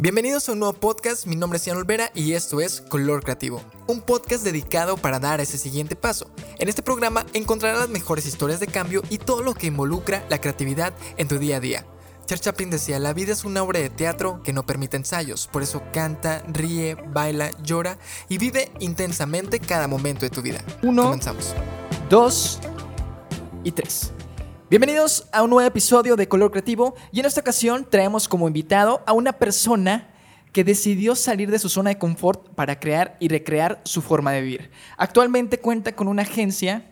Bienvenidos a un nuevo podcast, mi nombre es Ian Olvera y esto es Color Creativo, un podcast dedicado para dar ese siguiente paso. En este programa encontrarás las mejores historias de cambio y todo lo que involucra la creatividad en tu día a día. Charles Chaplin decía, la vida es una obra de teatro que no permite ensayos, por eso canta, ríe, baila, llora y vive intensamente cada momento de tu vida. Uno, Comenzamos. dos y tres. Bienvenidos a un nuevo episodio de Color Creativo y en esta ocasión traemos como invitado a una persona que decidió salir de su zona de confort para crear y recrear su forma de vivir. Actualmente cuenta con una agencia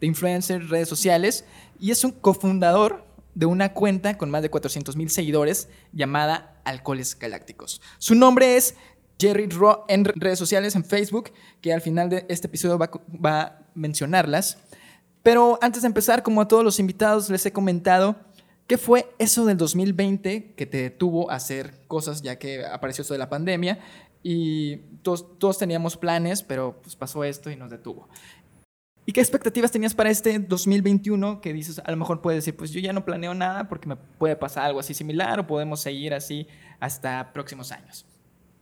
de influencers, redes sociales y es un cofundador de una cuenta con más de 400 mil seguidores llamada Alcoholes Galácticos. Su nombre es Jerry Ro en redes sociales, en Facebook, que al final de este episodio va, va a mencionarlas. Pero antes de empezar, como a todos los invitados les he comentado, ¿qué fue eso del 2020 que te detuvo a hacer cosas ya que apareció esto de la pandemia? Y todos, teníamos planes, pero pues pasó esto y nos detuvo. ¿Y qué expectativas tenías para este 2021 que dices, a lo mejor puedes decir, pues yo ya no planeo nada porque me puede pasar algo así similar o podemos seguir así hasta próximos años?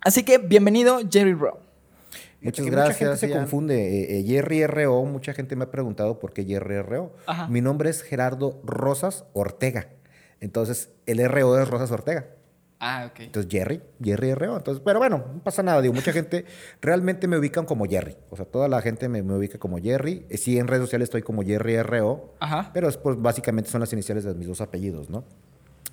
Así que bienvenido Jerry Rowe. Muchas gracias. Mucha gente se Ian. confunde. Eh, eh, Jerry RO, mucha gente me ha preguntado por qué Jerry RO. Ajá. Mi nombre es Gerardo Rosas Ortega. Entonces, el RO es Rosas Ortega. Ah, ok. Entonces, Jerry, Jerry RO. Entonces, pero bueno, no pasa nada. Digo, mucha gente realmente me ubican como Jerry. O sea, toda la gente me, me ubica como Jerry. Eh, Sí, en redes sociales estoy como Jerry RO. Ajá. Pero es, pues, básicamente son las iniciales de mis dos apellidos, ¿no?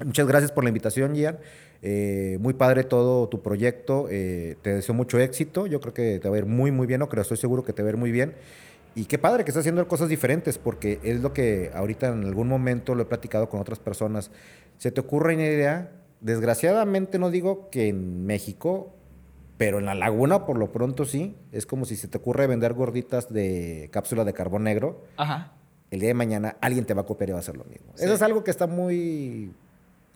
Muchas gracias por la invitación, Gian. Eh, muy padre todo tu proyecto. Eh, te deseo mucho éxito. Yo creo que te va a ir muy, muy bien. No creo, estoy seguro que te va a ir muy bien. Y qué padre que estás haciendo cosas diferentes, porque es lo que ahorita en algún momento lo he platicado con otras personas. Se te ocurre una idea. Desgraciadamente no digo que en México, pero en la laguna por lo pronto sí. Es como si se te ocurre vender gorditas de cápsula de carbón negro Ajá. el día de mañana alguien te va a copiar y va a hacer lo mismo. Sí. Eso es algo que está muy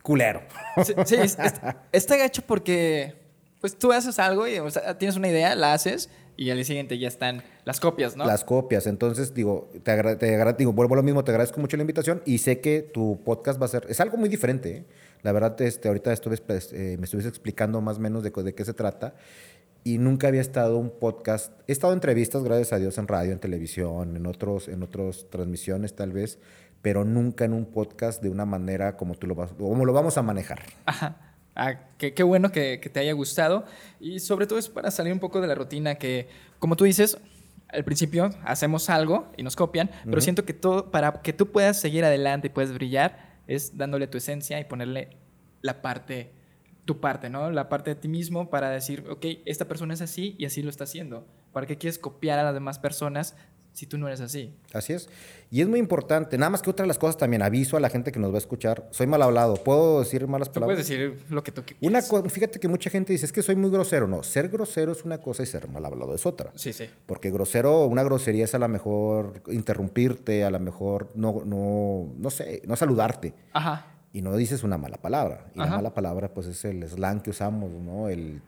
culero. Sí, sí, es- es- está gacho porque pues tú haces algo y o sea, tienes una idea, la haces y al día siguiente ya están las copias, ¿no? Las copias. Entonces, digo, te, agra- te agra- digo, vuelvo a lo mismo, te agradezco mucho la invitación y sé que tu podcast va a ser, es algo muy diferente. ¿eh? La verdad, este, ahorita estuve, pues, eh, me estuviste explicando más o menos de qué se trata y nunca había estado un podcast. He estado en entrevistas, gracias a Dios, en radio, en televisión, en otros, en otras transmisiones tal vez, pero nunca en un podcast de una manera como tú lo vas, como lo vamos a manejar. Ajá. Ah, qué, qué bueno que, que te haya gustado. Y sobre todo es para salir un poco de la rutina que, como tú dices, al principio hacemos algo y nos copian, pero siento que todo, para que tú puedas seguir adelante y puedas brillar, es dándole tu esencia y ponerle la parte, tu parte, ¿no? La parte de ti mismo para decir, ok, esta persona es así y así lo está haciendo. ¿Para qué quieres copiar a las demás personas si tú no eres así? Así es. Y es muy importante. Nada más que otra de las cosas también aviso a la gente que nos va a escuchar. Soy mal hablado. ¿Puedo decir malas Tú palabras? puedes decir lo que tú qui- Una quieras. co- fíjate que mucha gente dice, es que soy muy grosero. No, ser grosero es una cosa y ser mal hablado es otra. Sí, sí. Porque grosero, una grosería es a lo mejor interrumpirte, a lo mejor no, no, no sé, no saludarte. Ajá. Y no dices una mala palabra. Y Ajá. la mala palabra, pues, es el slang que usamos, ¿no? El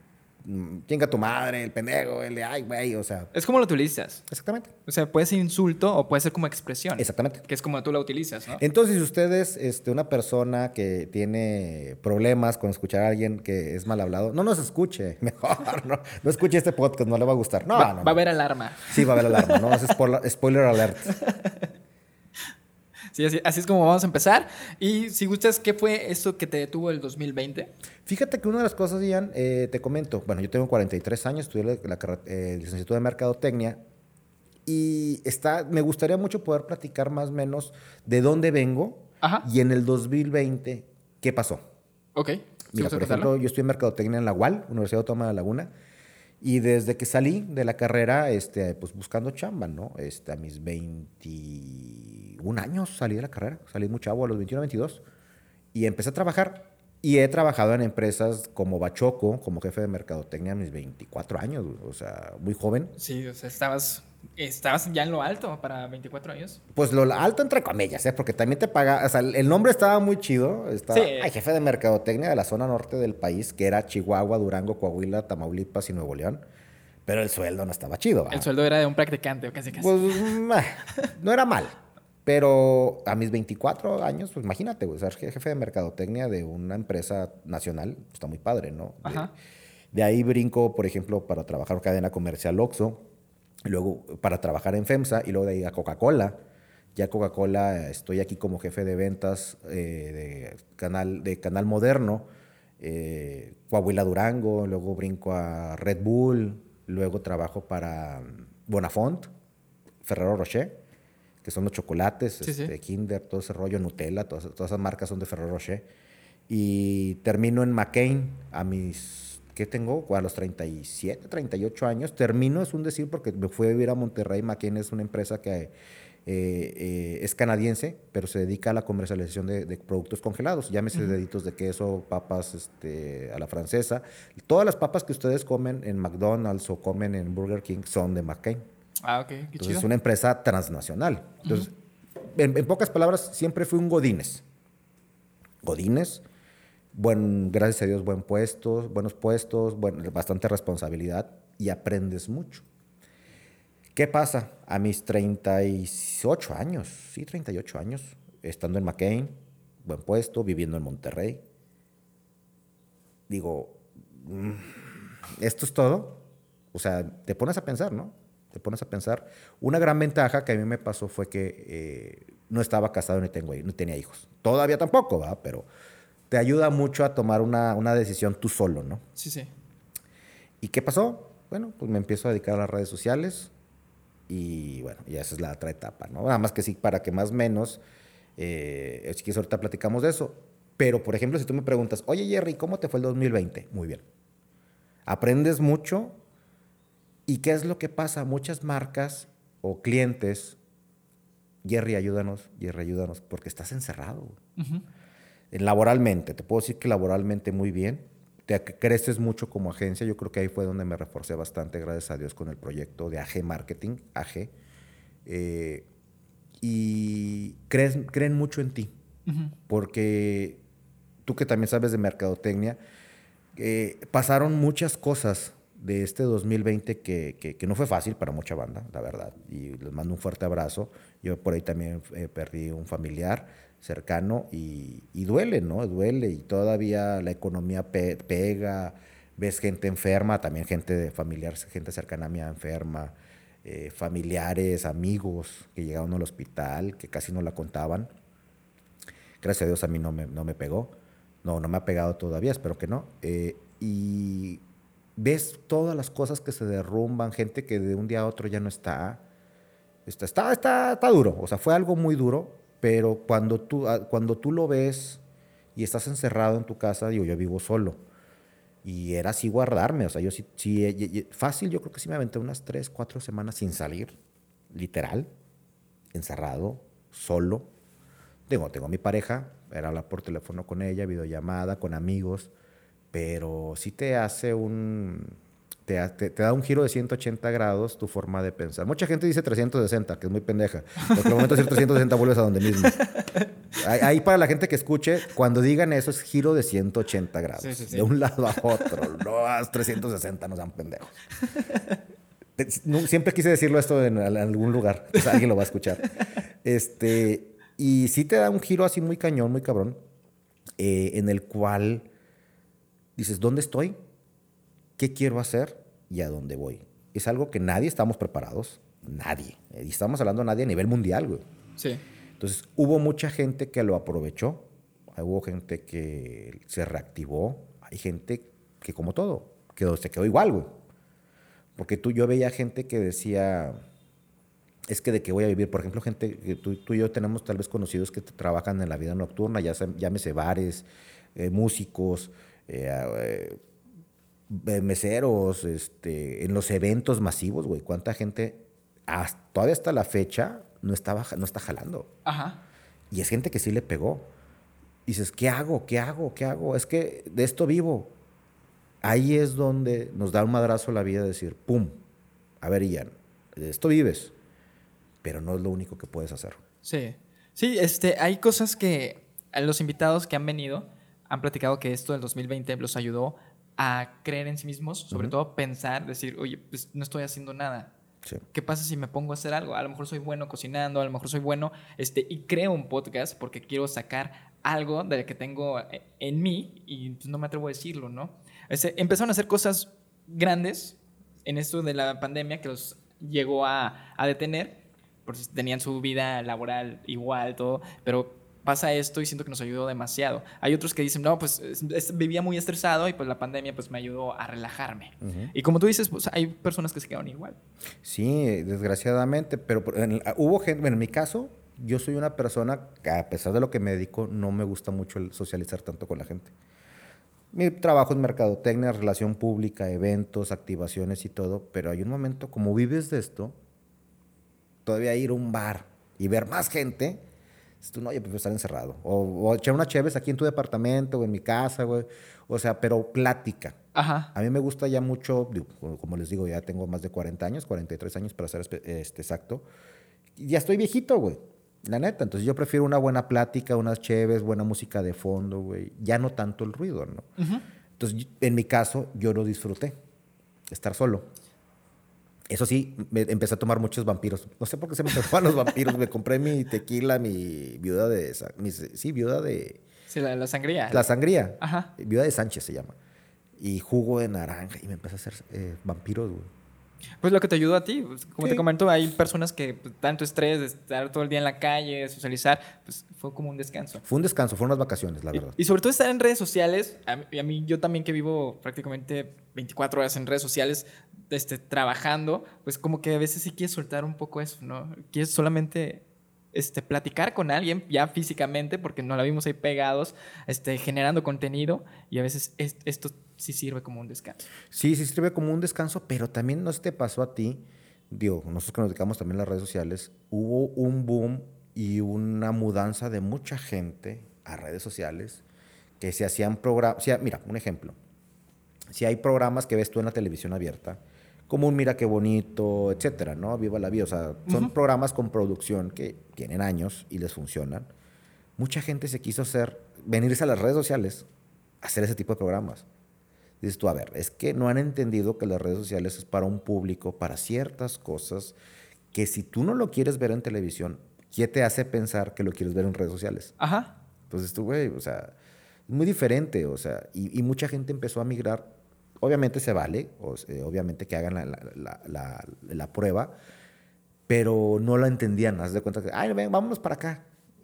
chinga tu madre, el pendejo, el de ay, güey, o sea, Es como lo utilizas. exactamente. O sea, puede ser insulto o puede ser como expresión. Exactamente. Que es como tú la utilizas, ¿no? Entonces, si ustedes, este, una persona que tiene problemas con escuchar a alguien que es mal hablado, no nos escuche, mejor, no, no escuche este podcast, no le va a gustar. No, va, no, va a haber alarma. Sí, va a haber alarma, ¿no? Es spoiler, spoiler alert. Sí, así, así es como vamos a empezar. Y si gustas, ¿qué fue esto que te detuvo el 2020? Fíjate que una de las cosas, Ian, eh, te comento, bueno, yo tengo 43 años, estudié la, la eh, licenciatura de Mercadotecnia y está, me gustaría mucho poder platicar más o menos de dónde vengo Ajá. y en el 2020, ¿qué pasó? Ok. ¿Sí Mira, por ejemplo, yo estudié mercadotecnia en la UAL, Universidad Autónoma de La Laguna, y desde que salí de la carrera, este, pues buscando chamba, ¿no? Este, a mis 21 años salí de la carrera, salí muy chavo, a los 21, 22, y empecé a trabajar. Y he trabajado en empresas como Bachoco, como jefe de mercadotecnia a mis 24 años, o sea, muy joven. Sí, o sea, estabas, estabas ya en lo alto para 24 años. Pues lo alto entre comillas, ¿eh? porque también te paga, o sea, el nombre estaba muy chido, estaba, Sí. ay, jefe de mercadotecnia de la zona norte del país, que era Chihuahua, Durango, Coahuila, Tamaulipas y Nuevo León, pero el sueldo no estaba chido. ¿va? El sueldo era de un practicante, o casi casi. Pues meh, no era mal, Pero a mis 24 años, pues imagínate, güey, ser jefe de mercadotecnia de una empresa nacional, está muy padre, ¿no? De, Ajá. de ahí brinco, por ejemplo, para trabajar en cadena comercial Oxxo, luego para trabajar en FEMSA y luego de ahí a Coca-Cola. Ya Coca-Cola, estoy aquí como jefe de ventas eh, de, canal, de Canal Moderno, eh, Coahuila Durango, luego brinco a Red Bull, luego trabajo para mm, Bonafont, Ferrero Rocher, que son los chocolates, Sí, sí. este, Kinder, todo ese rollo, Nutella, todas, todas esas marcas son de Ferrero Rocher. Y termino en McCain a mis, ¿qué tengo? A los 37, 38 años. Termino, es un decir, porque me fui a vivir a Monterrey. McCain es una empresa que eh, eh, es canadiense, pero se dedica a la comercialización de, de productos congelados. Llámese deditos de queso, papas este, a la francesa. Todas las papas que ustedes comen en McDonald's o comen en Burger King son de McCain. Ah, ok, qué Entonces chido. es una empresa transnacional. Entonces, en, en pocas palabras, siempre fui un Godínez. Godínez, buen, gracias a Dios, buen puestos, buenos puestos, buen- bastante responsabilidad y aprendes mucho. ¿Qué pasa? A mis 38 años, sí, 38 años, estando en McCain, buen puesto, viviendo en Monterrey, digo, mm, ¿esto es todo? O sea, te pones a pensar, ¿no? Te pones a pensar. Una gran ventaja que a mí me pasó fue que eh, no estaba casado ni, tengo, no tenía hijos. Todavía tampoco, ¿va? Pero te ayuda mucho a tomar una, una decisión tú solo, ¿no? Sí, sí. ¿Y qué pasó? Bueno, pues me empiezo a dedicar a las redes sociales y bueno, ya esa es la otra etapa, ¿no? Nada más que sí, para que más menos, eh, si quieres ahorita platicamos de eso. Pero, por ejemplo, si tú me preguntas, oye Jerry, ¿cómo te fue el 2020? Muy bien. Aprendes mucho y ¿qué es lo que pasa? Muchas marcas o clientes, Jerry, ayúdanos, Jerry, ayúdanos, porque estás encerrado. Eh, Laboralmente, te puedo decir que laboralmente muy bien. Te creces mucho como agencia. Yo creo que ahí fue donde me reforcé bastante, gracias a Dios, con el proyecto de AG Marketing, AG. Eh, y crees, creen mucho en ti, porque tú que también sabes de mercadotecnia, eh, pasaron muchas cosas de este 2020 que, que- que no fue fácil para mucha banda, la verdad. Y les mando un fuerte abrazo. Yo por ahí también eh, perdí un familiar cercano y, y duele, ¿no? Duele y todavía la economía pe- pega, ves gente enferma, también gente de familiar, gente cercana a mí enferma, eh, familiares, amigos que llegaron al hospital, que casi no la contaban. Gracias a Dios a mí no me, no me pegó. No, no me ha pegado todavía, espero que no. Eh, y ves todas las cosas que se derrumban, gente que de un día a otro ya no está. Está, está, está, está duro, o sea, fue algo muy duro, pero cuando tú, ah, cuando tú lo ves y estás encerrado en tu casa, digo, yo vivo solo. Y era así guardarme, o sea, yo sí, eh, fácil, yo creo que sí me aventé unas tres, cuatro semanas sin salir, literal, encerrado, solo. Digo, tengo mi pareja, era hablar por teléfono con ella, videollamada, con amigos, pero sí te hace un... Te, te- te da un giro de 180 grados tu forma de pensar. Mucha gente dice 360, que es muy pendeja. Porque al momento de decir 360 vuelves a donde mismo. Ahí, para la gente que escuche, cuando digan eso es giro de 180 grados. Sí, sí, sí. De un lado a otro. No, haz 360, no sean pendejos. Siempre quise decirlo esto en, al- algún lugar. Pues alguien lo va a escuchar. Este, y sí te da un giro así muy cañón, muy cabrón, eh, en el cual dices, ¿dónde estoy? ¿Qué quiero hacer? ¿Y a dónde voy? Es algo que nadie estamos preparados. Nadie. Y estamos hablando de nadie a nivel mundial, güey. Sí. Entonces, hubo mucha gente que lo aprovechó, hubo gente que se reactivó, hay gente que, como todo, quedó, se quedó igual, güey. Porque tú, yo veía gente que decía, es que de qué voy a vivir, por ejemplo, gente que tú, tú y yo tenemos tal vez conocidos que trabajan en la vida nocturna, ya llámese bares, eh, músicos, eh, eh, meseros, este, en los eventos masivos, güey, cuánta gente hasta, todavía hasta la fecha no, estaba, no está jalando. Ajá. Y es gente que sí le pegó. Y dices, ¿qué hago? ¿Qué hago? ¿Qué hago? Es que de esto vivo. Ahí es donde nos da un madrazo la vida de decir, ¡pum! A ver, Ian, de esto vives. Pero no es lo único que puedes hacer. Sí. Sí, este, hay cosas que a los invitados que han venido han platicado que esto del 2020 los ayudó a creer en sí mismos, sobre todo pensar, decir, oye, pues no estoy haciendo nada. Sí. ¿Qué pasa si me pongo a hacer algo? A lo mejor soy bueno cocinando, a lo mejor soy bueno este, y creo un podcast porque quiero sacar algo de que tengo eh, en mí y pues, no me atrevo a decirlo, ¿no? Este, empezaron a hacer cosas grandes en esto de la pandemia que los llegó a, a detener, porque tenían su vida laboral igual, todo, pero pasa esto y siento que nos ayudó demasiado. Hay otros que dicen, no, pues es- es- vivía muy estresado y pues la pandemia pues me ayudó a relajarme. Y como tú dices, pues hay personas que se quedaron igual. Sí, desgraciadamente, pero en hubo gente, bueno, en mi caso, yo soy una persona que a pesar de lo que me dedico, no me gusta mucho el socializar tanto con la gente. Mi trabajo es mercadotecnia, relación pública, eventos, activaciones y todo, pero hay un momento, como vives de esto, todavía ir a un bar y ver más gente, tú, no, yo prefiero estar encerrado. O, o echar una cheves aquí en tu departamento o en mi casa, güey. O sea, pero plática. Ajá. A mí me gusta ya mucho, como- les digo, ya tengo más de 40 años, 43 años para ser este, exacto. Ya estoy viejito, güey. La neta. Entonces yo prefiero una buena plática, unas cheves, buena música de fondo, güey. Ya no tanto el ruido, ¿no? Entonces, yo- en mi caso, yo lo disfruté. Estar solo. Eso sí, me empecé a tomar muchos vampiros. No sé por qué se me tomaban los vampiros. Me compré mi tequila, mi viuda de... mi- sí, viuda de... Sí, la, la sangría. La sangría. Ajá. Viuda de Sánchez se llama. Y jugo de naranja. Y me empecé a hacer eh, vampiros, güey. Pues lo que te ayudó a ti, pues, como te Sí. comento, hay personas que pues, tanto estrés de estar todo el día en la calle, socializar, pues fue como un descanso. Fue un descanso, fueron unas vacaciones, la Y- verdad. Y, sobre todo estar en redes sociales, a mí, a mí- yo también que vivo prácticamente 24 horas en redes sociales, este, trabajando, pues como que a veces sí quieres soltar un poco eso, ¿no? Quieres solamente este, platicar con alguien ya físicamente, porque no la vimos ahí pegados, este, generando contenido, y a veces es- esto sí sirve como un descanso. Sí, sí sirve como un descanso, pero también no se te pasó a ti, digo, nosotros que nos dedicamos también a las redes sociales, hubo un boom y una mudanza de mucha gente a redes sociales que se hacían programas, mira, un ejemplo, si hay programas que ves tú en la televisión abierta, como un Mira qué bonito, etcétera, ¿no? Viva la vida, o sea, son programas con producción que tienen años y les funcionan. Mucha gente se quiso hacer, venirse a las redes sociales hacer ese tipo de programas. Dices tú, a ver, es que no han entendido que las redes sociales es para un público, para ciertas cosas, que si tú no lo quieres ver en televisión, ¿qué te hace pensar que lo quieres ver en redes sociales? Ajá. Entonces tú, güey, o sea, es muy diferente, o sea, y, y mucha gente empezó a migrar. Obviamente se vale, o sea, obviamente que hagan la, la- la- la- la prueba, pero no lo entendían. Haz de cuenta que, ay, ven, vámonos para acá.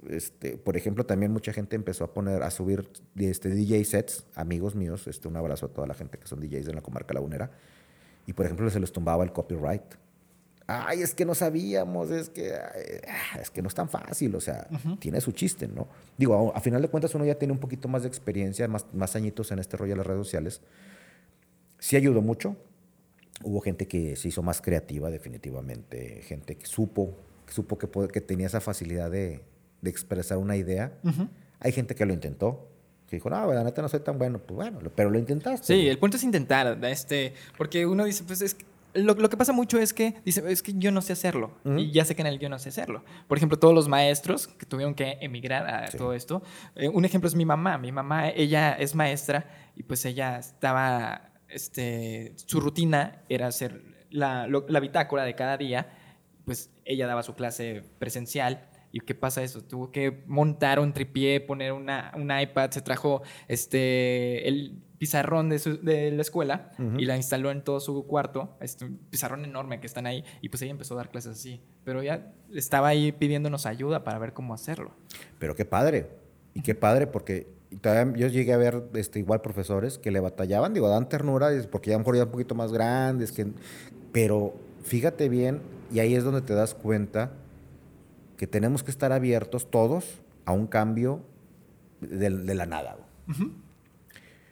Este, por ejemplo, también mucha gente empezó a poner, a subir este, DJ sets, amigos míos, este, un abrazo a toda la gente que son DJs en la comarca lagunera, y por ejemplo se les tumbaba el copyright. Ay, es que no sabíamos, es que, ay, ah, es que no es tan fácil, o sea, tiene su chiste, ¿no? Digo, a, a final de cuentas uno ya tiene un poquito más de experiencia, más, más añitos en este rollo de las redes sociales. Sí ayudó mucho. Hubo gente que se hizo más creativa, definitivamente, gente que supo, que supo que, tenía esa facilidad de, de expresar una idea. Hay gente que lo intentó, que dijo, no, la neta no soy tan bueno, pues bueno, pero lo intentaste. Sí, el punto es intentar, este, porque uno dice, pues es que- lo, lo que pasa mucho es que dice, es que yo no sé hacerlo. Y ya sé que en el yo no sé hacerlo. Por ejemplo, todos los maestros que tuvieron que emigrar a Sí. todo esto. eh, un ejemplo es mi mamá. Mi mamá, ella es maestra y pues ella estaba, este, su rutina era hacer la, lo- la bitácora de cada día. Pues ella daba su clase presencial. ¿Y qué pasa eso? Tuvo que montar un tripié, poner una, un iPad, se trajo este, el pizarrón de, su- de la escuela y la instaló en todo su cuarto, este, un pizarrón enorme que están ahí, y pues ella empezó a dar clases así. Pero ella estaba ahí pidiéndonos ayuda para ver cómo hacerlo. Pero qué padre. Y qué padre, porque todavía yo llegué a ver este, igual profesores que le batallaban, digo, dan ternura, porque ya a lo mejor ya un poquito más grandes, que, pero fíjate bien, y ahí es donde te das cuenta que tenemos que estar abiertos todos a un cambio de, de la nada.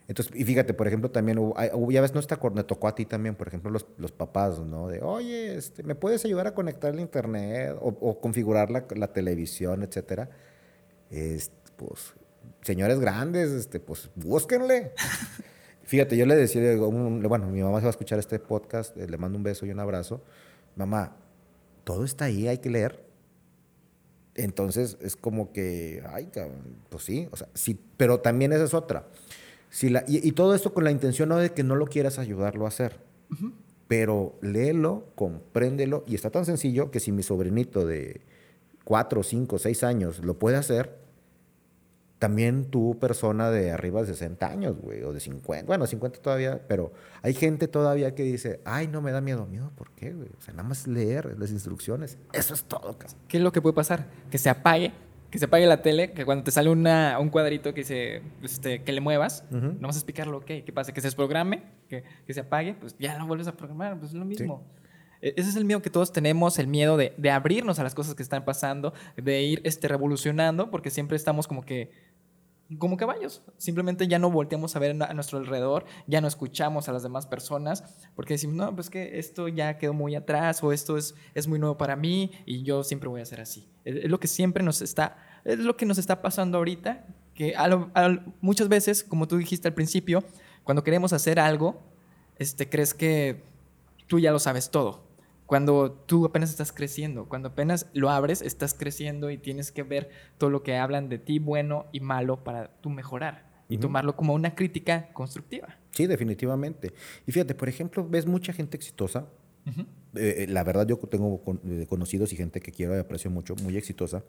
Entonces, y fíjate, por ejemplo, también hubo- ya ves, no está, me tocó a ti también, por ejemplo, los, los papás, ¿no? De, oye, este, ¿me puedes ayudar a conectar el internet o, o configurar la, la televisión, etcétera? Este, pues, señores grandes, este, pues, búsquenle. Fíjate, yo le decía, digo, un- bueno, mi mamá se va a escuchar este podcast, eh, le mando un beso y un abrazo. Mamá, todo está ahí, hay que leer. Entonces es como que, ay, pues sí, o sea, sí, pero también esa es otra. Si la, y, y todo esto con la intención no de que no lo quieras ayudarlo a hacer. pero léelo, compréndelo y está tan sencillo que si mi sobrinito de 4, 5, 6 años lo puede hacer, también tú, persona de arriba de 60 años, güey, o de 50, bueno, 50 todavía, pero hay gente todavía que dice, ay, no me da miedo. ¿Miedo por qué, güey? O sea, nada más leer las instrucciones. Eso es todo, cabrón. ¿Qué es lo que puede pasar? Que se apague, que se apague la tele, que cuando te sale una, un cuadrito que dice, este, que le muevas, Ujú. no vas a explicarlo, ok, ¿qué pasa? Que se desprograme, que, que se apague, pues ya lo vuelves a programar, pues es lo mismo. E- Ese es el miedo que todos tenemos, el miedo de, de abrirnos a las cosas que están pasando, de ir este, revolucionando, porque siempre estamos como que como caballos. Simplemente ya no volteamos a ver a nuestro alrededor, ya no escuchamos a las demás personas, porque decimos, no, pues que esto ya quedó muy atrás o esto es, es muy nuevo para mí y yo siempre voy a ser así. Es, lo que siempre nos está, es lo que nos está pasando ahorita, que a lo- a muchas veces, como tú dijiste al principio, cuando queremos hacer algo, este, crees que tú ya lo sabes todo. Cuando tú apenas estás creciendo, cuando apenas lo abres, estás creciendo y tienes que ver todo lo que hablan de ti, bueno y malo, para tú mejorar y Ujú. tomarlo como una crítica constructiva. Sí, definitivamente. Y fíjate, por ejemplo, ves mucha gente exitosa. Eh, eh, la verdad, yo tengo eh, conocidos y gente que quiero y aprecio mucho, muy exitosa,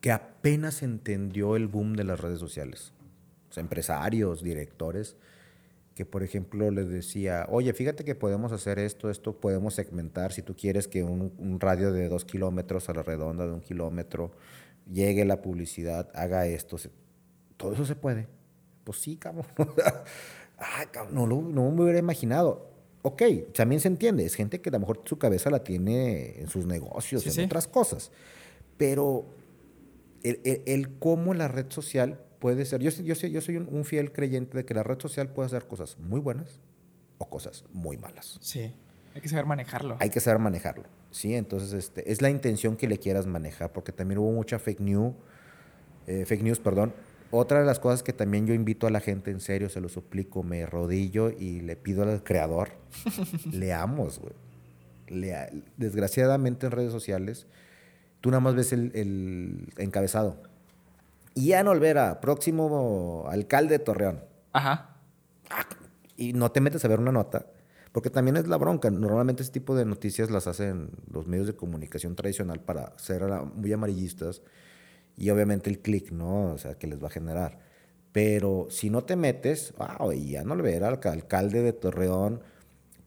que apenas entendió el boom de las redes sociales. O sea, empresarios, directores, que por ejemplo les decía, oye, fíjate que podemos hacer esto, esto podemos segmentar, si tú quieres que un, un radio de dos kilómetros a la redonda de un kilómetro llegue la publicidad, haga esto, todo eso se puede. Pues sí, cabrón. Cabrón, no, lo- no me hubiera imaginado. Ok, también se entiende, es gente que a lo mejor su cabeza la tiene en sus negocios, Sí, en sí. otras cosas. Pero el, el- el cómo la red social puede ser. Yo, soy- yo, soy- yo soy un, un fiel creyente de que la red social puede hacer cosas muy buenas o cosas muy malas. Sí, hay que saber manejarlo. Hay que saber manejarlo. ¿sí? Entonces, este, es la intención que le quieras manejar, porque también hubo mucha fake news. eh, fake news, perdón. Otra de las cosas que también yo invito a la gente, en serio, se lo suplico, me rodillo y le pido al creador, leamos, güey. Lea- Desgraciadamente en redes sociales, tú nada más ves el, el encabezado. Ian Olvera, próximo alcalde de Torreón. Ajá. Y no te metes a ver una nota, porque también es la bronca. Normalmente ese tipo de noticias las hacen los medios de comunicación tradicional para ser muy amarillistas y obviamente el clic, ¿no? O sea, que les va a generar. Pero si no te metes, wow, al ca- alcalde de Torreón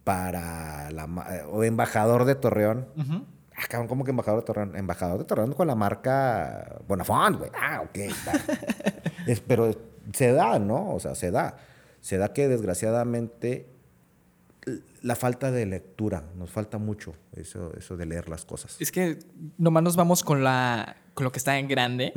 para la ma- o embajador de Torreón. Ujú. Ah, cabrón, ¿cómo que embajador de Torreón? Embajador de Torreón con la marca Bonafont, güey. Ah, ok. Es- pero se da, ¿no? O sea, se da. Se da que desgraciadamente la falta de lectura, nos falta mucho eso, eso de leer las cosas. Es que nomás nos vamos con, la, con lo que está en grande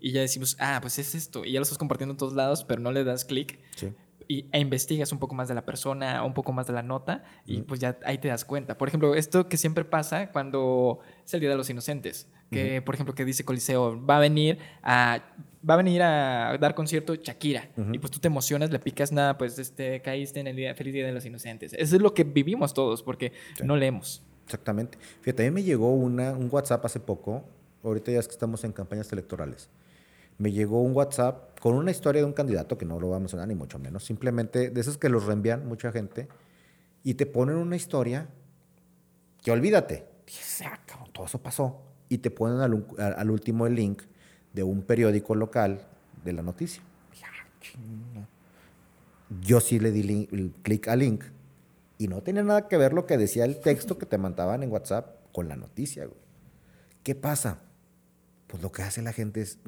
y ya decimos, ah, pues es esto. Y ya lo estás compartiendo en todos lados, pero no le das clic Sí. Y, e investigas un poco más de la persona, un poco más de la nota y pues ya ahí te das cuenta. Por ejemplo, esto que siempre pasa cuando es el Día de los Inocentes, que por ejemplo que dice Coliseo, va a venir a va a venir a dar concierto Shakira y pues tú te emocionas, le picas nada, pues este caíste en el día feliz Día de los Inocentes. Eso es lo que vivimos todos porque Sí. no leemos. Exactamente. Fíjate, a mí me llegó una, un WhatsApp hace poco, ahorita ya es que estamos en campañas electorales, me llegó un WhatsApp con una historia de un candidato que no lo vamos a mencionar ni mucho menos, simplemente de esos que los reenvían mucha gente y te ponen una historia que olvídate, "Ah, todo eso pasó, y te ponen al, último el link de un periódico local de la noticia. "Ah, chinga". Yo sí le di clic al link y no tenía nada que ver lo que decía el texto que te mandaban en WhatsApp con la noticia. ¿Qué pasa? Pues lo que hace la gente es,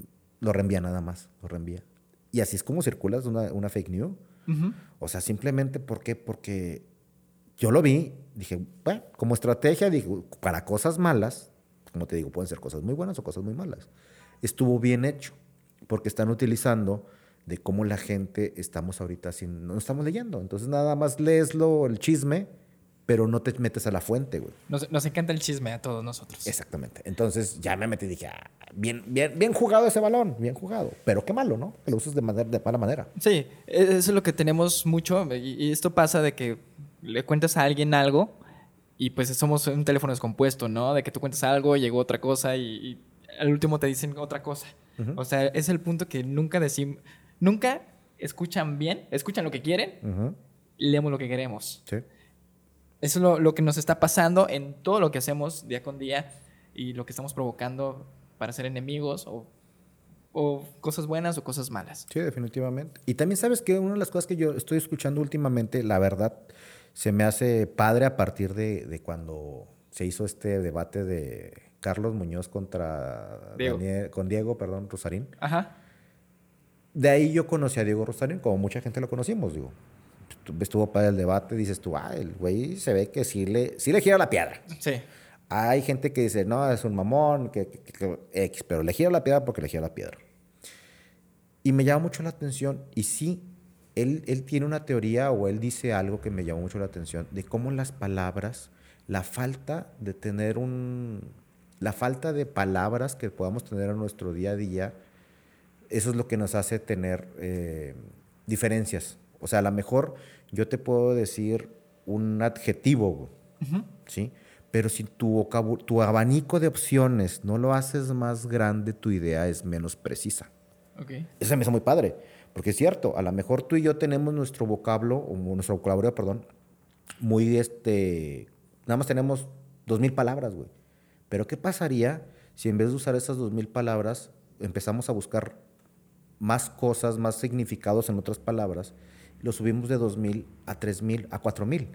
lo reenvía nada más, lo reenvía. Y así es como circulas una, una fake news. O sea, simplemente, ¿por qué? Porque yo lo vi, dije, bueno, como estrategia, dije, para cosas malas, como te digo, pueden ser cosas muy buenas o cosas muy malas. Estuvo bien hecho, porque están utilizando de cómo la gente estamos ahorita sin, no estamos leyendo. Entonces nada más leeslo, el chisme, pero no te metes a la fuente, güey. Nos, nos encanta el chisme a todos nosotros. Exactamente. Entonces ya me metí y dije, ah, bien, bien, bien jugado ese balón, bien jugado. Pero qué malo, ¿no? Que lo uses de, manera, de mala manera. Sí, e- eso es lo que tenemos mucho y, y esto pasa de que le cuentas a alguien algo y pues somos un teléfono descompuesto, ¿no? De que tú cuentas algo, llegó otra cosa y, y al último te dicen otra cosa. O sea, es el punto que nunca decimos, nunca escuchan bien, escuchan lo que quieren y leemos lo que queremos. Sí. Eso es lo, lo que nos está pasando en todo lo que hacemos día con día y lo que estamos provocando para ser enemigos o, o cosas buenas o cosas malas. Sí, definitivamente. Y también sabes que una de las cosas que yo estoy escuchando últimamente, la verdad, se me hace padre a partir de, de cuando se hizo este debate de Carlos Muñoz contra Diego. Daniel- con Diego, perdón, Rosarín. Ajá. De ahí yo conocí a Diego Rosarín, como mucha gente lo conocimos, digo. Estuvo para el debate, dices tú, ah, el güey se ve que sí le, sí le gira la piedra. Sí. Hay gente que dice, no, es un mamón, que, que- que- X, pero le gira la piedra porque le gira la piedra. Y me llama mucho la atención, y sí, él, él tiene una teoría o él dice algo que me llamó mucho la atención, de cómo las palabras, la falta de tener un, la falta de palabras que podamos tener en nuestro día a día, eso es lo que nos hace tener eh, diferencias. O sea, a lo mejor yo te puedo decir un adjetivo, güey, ¿sí? Pero si tu, tu abanico de opciones no lo haces más grande, tu idea es menos precisa. Ok. Eso me hizo muy padre, porque es cierto, a lo mejor tú y yo tenemos nuestro vocablo, o nuestro vocabulario, perdón, muy este, nada más tenemos dos mil palabras, güey. Pero ¿qué pasaría si en vez de usar esas dos mil palabras empezamos a buscar más cosas, más significados en otras palabras, lo subimos de dos mil a tres mil, a cuatro mil?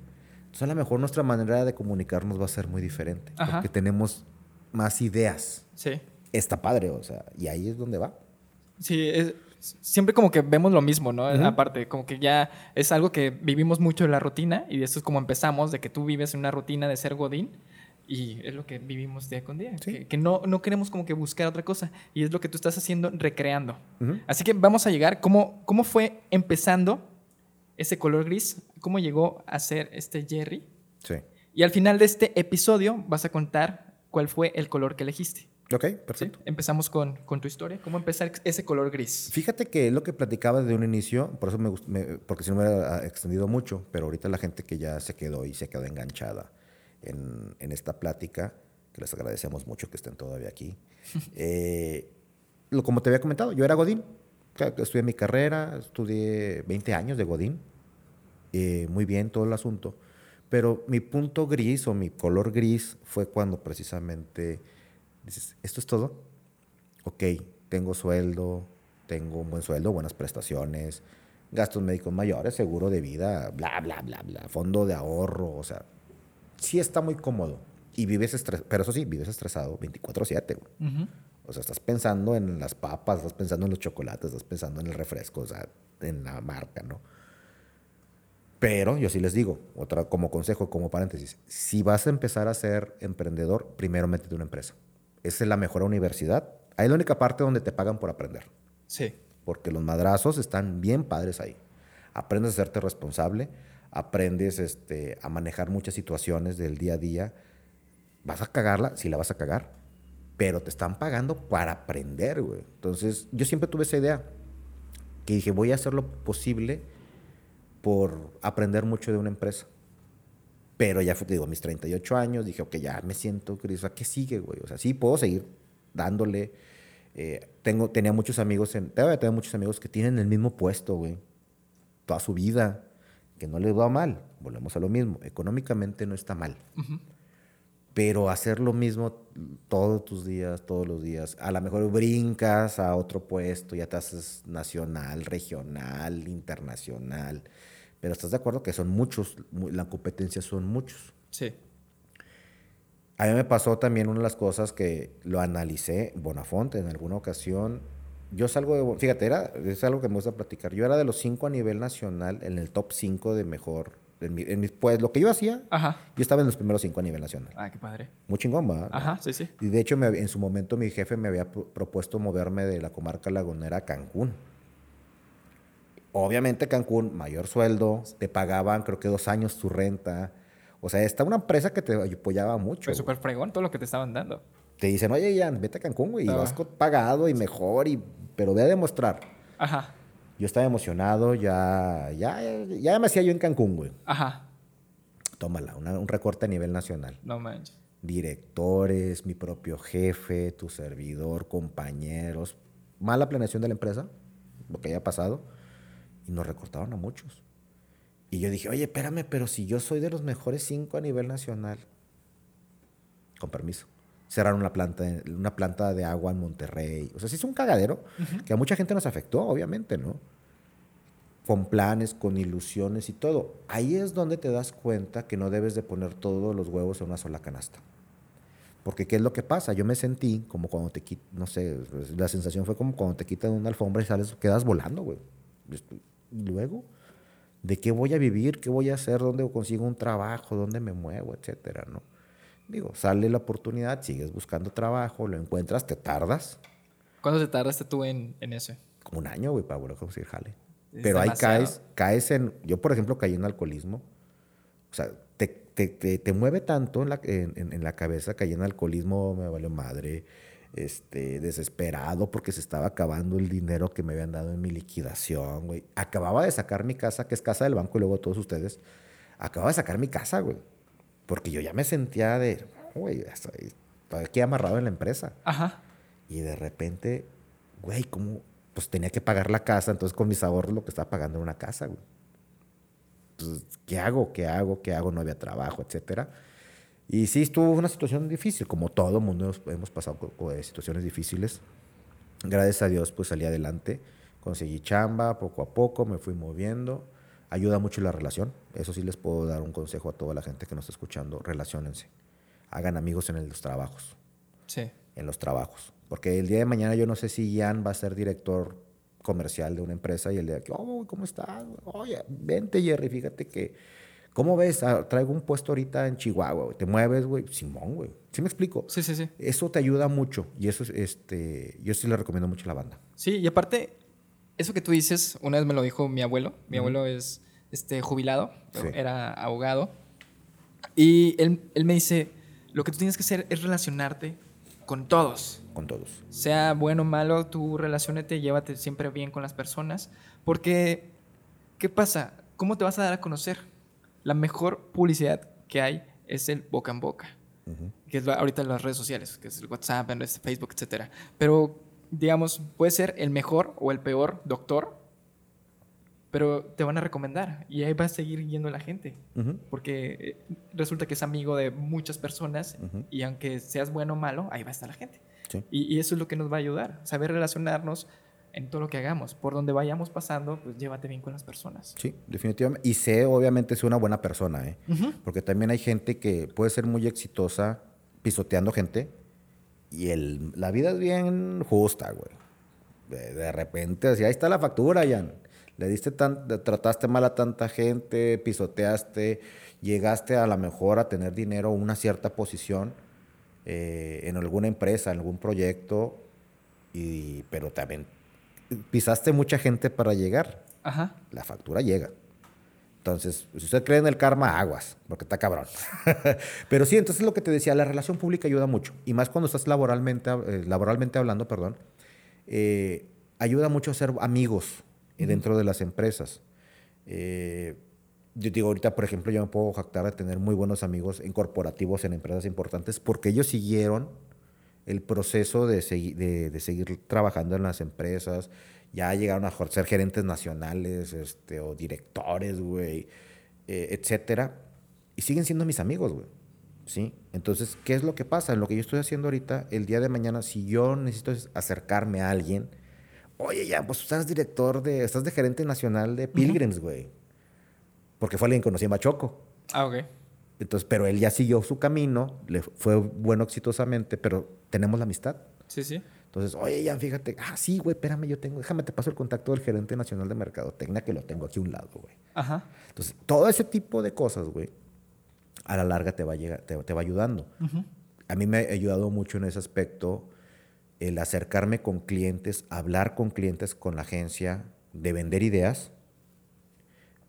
Entonces a lo mejor nuestra manera de comunicarnos va a ser muy diferente, Ajá. porque tenemos más ideas. Sí. Está padre, o sea, y ahí es donde va. Sí, es- siempre como que vemos lo mismo, ¿no? Ujú. Aparte, como que ya es algo que vivimos mucho en la rutina y eso es como empezamos, de que tú vives en una rutina de ser Godín y es lo que vivimos día con día. Sí. Que, que no, no queremos como que buscar otra cosa y es lo que tú estás haciendo, recreando. Ujú. Así que vamos a llegar, ¿cómo, cómo fue empezando ese color gris? ¿Cómo llegó a ser este Jerry? Sí. Y al final de este episodio vas a contar cuál fue el color que elegiste. Ok, ¿sí? perfecto. Empezamos con, con tu historia. ¿Cómo empezar ese color gris? Fíjate que lo que platicaba de un inicio, por eso me, me- porque si no me hubiera extendido mucho, pero ahorita la gente que ya se quedó y se quedó enganchada en, en esta plática, que les agradecemos mucho que estén todavía aquí. eh, lo, como te había comentado, yo era Godín, estudié mi carrera, estudié 20 años de Godín, eh, muy bien todo el asunto, pero mi punto gris o mi color gris fue cuando precisamente dices, ¿esto es todo? ok, tengo sueldo, tengo un buen sueldo, buenas prestaciones, gastos médicos mayores, seguro de vida, bla, bla, bla, bla, fondo de ahorro, o sea, sí está muy cómodo. Y vives estresado, pero eso sí, vives estresado 24/7, güey. Ujú. O sea, estás pensando en las papas, estás pensando en los chocolates, estás pensando en el refresco, o sea, en la marca, ¿no? Pero yo sí les digo, otra como consejo, como paréntesis, si vas a empezar a ser emprendedor, primero métete una empresa. Esa es la mejor universidad. Ahí es la única parte donde te pagan por aprender, Sí. porque los madrazos están bien padres ahí. Aprendes a hacerte responsable, aprendes este, a manejar muchas situaciones del día a día. Vas a cagarla, sí la vas a cagar, pero te están pagando para aprender, güey. Entonces, yo siempre tuve esa idea, que dije, voy a hacer lo posible por aprender mucho de una empresa. Pero ya, fue, digo, a mis 38 años, dije, ok, ya me siento, Cris, ¿qué sigue, güey? O sea, sí puedo seguir dándole. Eh, tengo, tenía muchos amigos, en, todavía tengo muchos amigos que tienen el mismo puesto, güey, toda su vida, que no les va mal. Volvemos a lo mismo, económicamente no está mal. Pero hacer lo mismo todos tus días, todos los días, a lo mejor brincas a otro puesto, ya te haces nacional, regional, internacional. Pero estás de acuerdo que son muchos, mu- la competencia son muchos. Sí. A mí me pasó también una de las cosas que lo analicé, Bonafonte, en alguna ocasión. Yo salgo de, fíjate, era, es algo que me gusta platicar. Yo era de los cinco a nivel nacional, en el top 5 de mejor. En mi, en mi- pues lo que yo hacía, Ajá. yo estaba en los primeros cinco a nivel nacional. Ah, qué padre. Muy chingón, ¿va? Ajá, sí, sí. Y de hecho, me- en su momento mi jefe me había pro- propuesto moverme de la comarca lagunera a Cancún. Obviamente Cancún, mayor sueldo, te pagaban creo que dos años tu renta. O sea, está una empresa que te apoyaba mucho. Fue güey. súper fregón todo lo que te estaban dando. Te dicen, oye, Ian, vete a Cancún, güey, y vas pagado y mejor, y, pero ve a demostrar. Ajá. Yo estaba emocionado, ya, ya, ya me hacía yo en Cancún, güey. Ajá. Tómala, una- un recorte a nivel nacional. No manches. directores, mi propio jefe, tu servidor, compañeros, mala planeación de la empresa, lo que haya pasado, y nos recortaron a muchos. Y yo dije, oye, espérame, pero si yo soy de los mejores cinco a nivel nacional. Con permiso. Cerraron una planta, una planta de agua en Monterrey. O sea, sí es un cagadero que a mucha gente nos afectó, obviamente, ¿no? Con planes, con ilusiones y todo. Ahí es donde te das cuenta que no debes de poner todos los huevos en una sola canasta. Porque ¿qué es lo que pasa? Yo me sentí como cuando te quitan, no sé, la sensación fue como cuando te quitan una alfombra y sales, quedas volando, güey. Y luego, ¿de qué voy a vivir? ¿Qué voy a hacer? ¿Dónde consigo un trabajo? ¿Dónde me muevo? Etcétera, ¿no? Digo, sale la oportunidad, sigues buscando trabajo, lo encuentras, te tardas. ¿Cuánto te tardaste tú en, en ese? Como un año, güey, para volver a conseguir jale. Pero ahí caes, caes en... Yo, por ejemplo, caí en alcoholismo. O sea, te, te, te, mueve tanto en la, en, en, la cabeza, caí en alcoholismo, me valió madre, este, desesperado porque se estaba acabando el dinero que me habían dado en mi liquidación, güey. Acababa de sacar mi casa, que es casa del banco, y luego todos ustedes. Acababa de sacar mi casa, güey. Porque yo ya me sentía de, güey, estoy, estoy aquí amarrado en la empresa. Ajá. Y de repente, güey, ¿cómo? Pues tenía que pagar la casa, entonces con mis ahorros lo que estaba pagando era una casa, güey. Entonces, ¿qué hago? ¿Qué hago? ¿Qué hago? No había trabajo, etcétera. Y sí, estuvo una situación difícil, como todo mundo hemos pasado con, situaciones difíciles. Gracias a Dios, pues salí adelante, conseguí chamba poco a poco, me fui moviendo. Ayuda mucho la relación. Eso sí les puedo dar un consejo a toda la gente que nos está escuchando. Relaciónense. Hagan amigos en los trabajos. Sí. En los trabajos. Porque el día de mañana yo no sé si Jan va a ser director comercial de una empresa y el día que, oh, ¿cómo estás? Oye, vente, Jerry, fíjate que, ¿cómo ves? Ah, traigo un puesto ahorita en Chihuahua, ¿te mueves, güey? Simón, güey. ¿Sí me explico? Sí, sí, sí. Eso te ayuda mucho y eso, este, yo sí le recomiendo mucho a la banda. Sí, y aparte, eso que tú dices, una vez me lo dijo mi abuelo. Mi abuelo es este, jubilado, era abogado. Y él, él me dice, lo que tú tienes que hacer es relacionarte con todos. Con todos. Sea bueno o malo, tú relacionate, llévate siempre bien con las personas. Porque, ¿qué pasa? ¿Cómo te vas a dar a conocer? La mejor publicidad que hay es el boca en boca. Que es ahorita en las redes sociales, que es el WhatsApp, el Facebook, etc. Pero, digamos, puede ser el mejor o el peor doctor, pero te van a recomendar y ahí va a seguir yendo la gente. Porque eh, resulta que es amigo de muchas personas y aunque seas bueno o malo, ahí va a estar la gente. Y, eso es lo que nos va a ayudar, saber relacionarnos en todo lo que hagamos. Por donde vayamos pasando, pues llévate bien con las personas. Sí, definitivamente. Y sé, obviamente, ser una buena persona, ¿eh? Porque también hay gente que puede ser muy exitosa pisoteando gente y el, la vida es bien justa, güey. De, repente, así, ahí está la factura, Jan le diste tan, trataste mal a tanta gente, pisoteaste, llegaste a lo mejor a tener dinero, una cierta posición eh, en alguna empresa, en algún proyecto, y, pero también pisaste mucha gente para llegar. Ajá. La factura llega. Entonces, si usted cree en el karma, aguas, porque está cabrón. Pero sí, entonces lo que te decía, la relación pública ayuda mucho. Y más cuando estás laboralmente, eh, laboralmente hablando, perdón, eh, ayuda mucho a ser amigos dentro de las empresas. Eh, yo digo, ahorita, por ejemplo, yo me puedo jactar de tener muy buenos amigos en corporativos, en empresas importantes, porque ellos siguieron el proceso de, de, seguir trabajando en las empresas. Ya llegaron a ser gerentes nacionales este, o directores, güey, eh, etcétera. Y siguen siendo mis amigos, güey. ¿Sí? Entonces, ¿qué es lo que pasa? En lo que yo estoy haciendo ahorita, el día de mañana, si yo necesito acercarme a alguien, Oye, ya, pues estás director de, estás de gerente nacional de Pilgrims, güey. Porque fue alguien que conocí en Machoco. Ah, ok. Entonces, pero él ya siguió su camino, le fue bueno exitosamente, pero tenemos la amistad. Sí, sí. Entonces, oye, ya, fíjate, ah, sí, güey, espérame, yo tengo, déjame, te paso el contacto del gerente nacional de mercadotecnia que lo tengo aquí a un lado, güey. Ajá. Entonces, todo ese tipo de cosas, güey, a la larga te va, llegar, te, va ayudando. A mí me ha ayudado mucho en ese aspecto el acercarme con clientes, hablar con clientes, con la agencia, de vender ideas,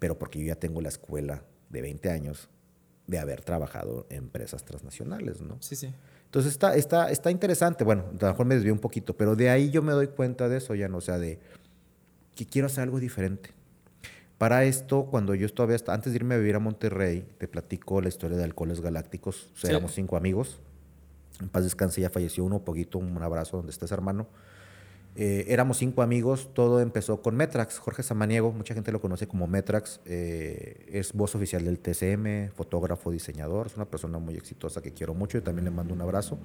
pero porque yo ya tengo la escuela de 20 años de haber trabajado en empresas transnacionales, ¿no? Sí, sí. Entonces está, está, está interesante, bueno, a lo mejor me desvío un poquito, pero de ahí yo me doy cuenta de eso ya, ¿no? O sea, de que quiero hacer algo diferente. Para esto, cuando yo todavía, antes de irme a vivir a Monterrey, te platico la historia de Alcoholes Galácticos. O sea, éramos cinco amigos. En paz descanse, ya falleció uno, poquito, un abrazo donde estés, hermano. Eh, éramos cinco amigos, todo empezó con Metrax, Jorge Samaniego, mucha gente lo conoce como Metrax, eh, es voz oficial del TCM, fotógrafo, diseñador, es una persona muy exitosa que quiero mucho y también le mando un abrazo.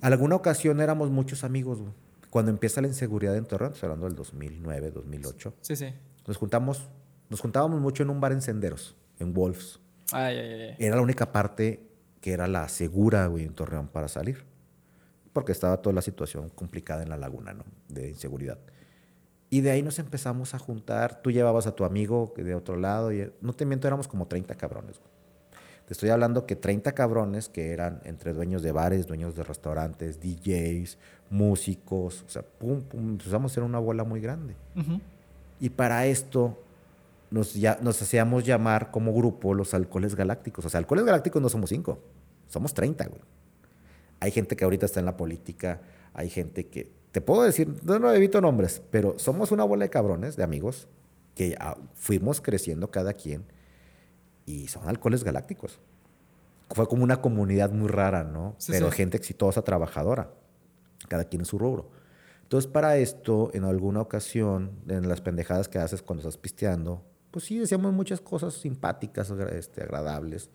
Alguna ocasión éramos muchos amigos, güey. cuando empieza la inseguridad en Torreón, estoy hablando del 2009, 2008, Sí, sí. nos juntamos, nos juntábamos mucho en un bar en Senderos, en Wolves. Ay, ay, ay. Era la única parte que era la segura, güey, en Torreón para salir. Porque estaba toda la situación complicada en la laguna, ¿no? De inseguridad. Y de ahí nos empezamos a juntar. Tú llevabas a tu amigo de otro lado. Y, no te miento, éramos como 30 cabrones. güey. Te estoy hablando que 30 cabrones que eran entre dueños de bares, dueños de restaurantes, DJs, músicos. O sea, pum, pum. Empezamos a ser una bola muy grande. Ujú. Y para esto nos, ya, nos hacíamos llamar como grupo los alcoholes galácticos. O sea, alcoholes galácticos no somos cinco, somos 30, güey. Hay gente que ahorita está en la política, hay gente que, te puedo decir, no, no evito nombres, pero somos una bola de cabrones, de amigos, que fuimos creciendo cada quien y son alcoholes galácticos. Fue como una comunidad muy rara, ¿no? Sí, pero sí. gente exitosa, trabajadora, cada quien en su rubro. Entonces, para esto, en alguna ocasión, en las pendejadas que haces cuando estás pisteando, pues sí, decíamos muchas cosas simpáticas, este, agradables.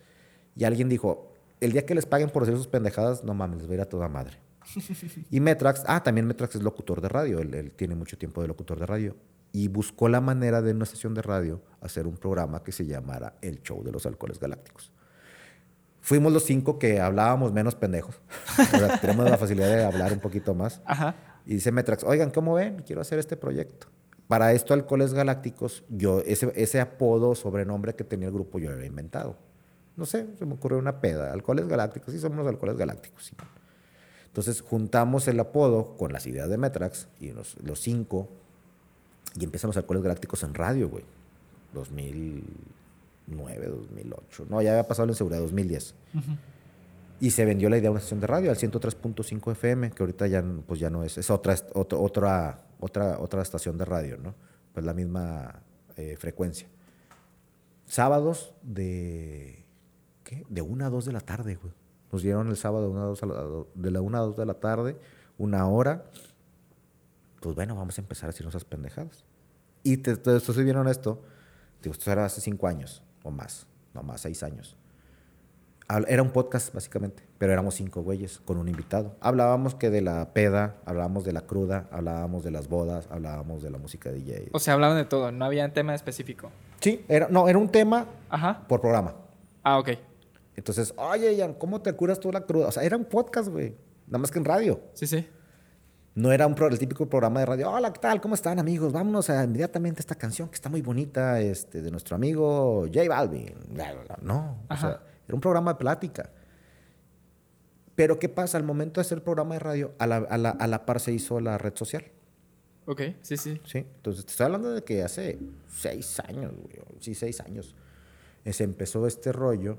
Y alguien dijo, el día que les paguen por hacer sus pendejadas, no mames, les va a ir a toda madre. y Metrax, ah, también Metrax es locutor de radio, él, él tiene mucho tiempo de locutor de radio. Y buscó la manera de en una estación de radio hacer un programa que se llamara El Show de los Alcoholes Galácticos. Fuimos los cinco que hablábamos menos pendejos. O sea, tenemos la facilidad de hablar un poquito más. Ajá. Y dice Metrax, oigan, ¿cómo ven? Quiero hacer este proyecto. Para esto, Alcoholes Galácticos, yo, ese, ese apodo, sobrenombre que tenía el grupo, yo lo había inventado. No sé, se me ocurrió una peda. Alcoholes Galácticos, sí, somos los Alcoholes Galácticos. sí. Entonces, juntamos el apodo con las ideas de Metrax y los, los cinco, y empiezan los Alcoholes Galácticos en radio, güey. 2009, 2008. No, ya había pasado la inseguridad, 2010. Y se vendió la idea a una estación de radio, al 103.5 FM, que ahorita ya, pues ya no es, es otra, otra, otra, otra estación de radio, ¿no? Pues la misma eh, frecuencia. Sábados de, ¿qué? De 1 a 2 de la tarde, güey. Nos dieron el sábado de, una a dos a la, de la 1 a 2 de la tarde, una hora. Pues bueno, vamos a empezar a hacer esas pendejadas. Y te, te, te soy bien honesto, digo, esto era hace 5 años o más, no más, 6 años. Era un podcast, básicamente, pero éramos cinco güeyes con un invitado. Hablábamos que de la peda, hablábamos de la cruda, hablábamos de las bodas, hablábamos de la música de DJ. O sea, hablaban de todo, no había un tema específico. sí, era, no, era un tema Ajá. por programa. Ah, ok. Entonces, oye, Ian, ¿cómo te curas tú la cruda? O sea, era un podcast, güey. Nada más que en radio. Sí, sí. No era un pro- el típico programa de radio. Hola, ¿qué tal? ¿Cómo están, amigos? Vámonos a inmediatamente a esta canción que está muy bonita, este, de nuestro amigo J Balvin. No, o Ajá. sea, era un programa de plática. Pero ¿qué pasa? Al momento de hacer el programa de radio, a la, a la, a la par se hizo la red social. Ok, sí, sí. ¿sí? Entonces, te estoy hablando de que hace seis años, güey, sí, seis años, eh, se empezó este rollo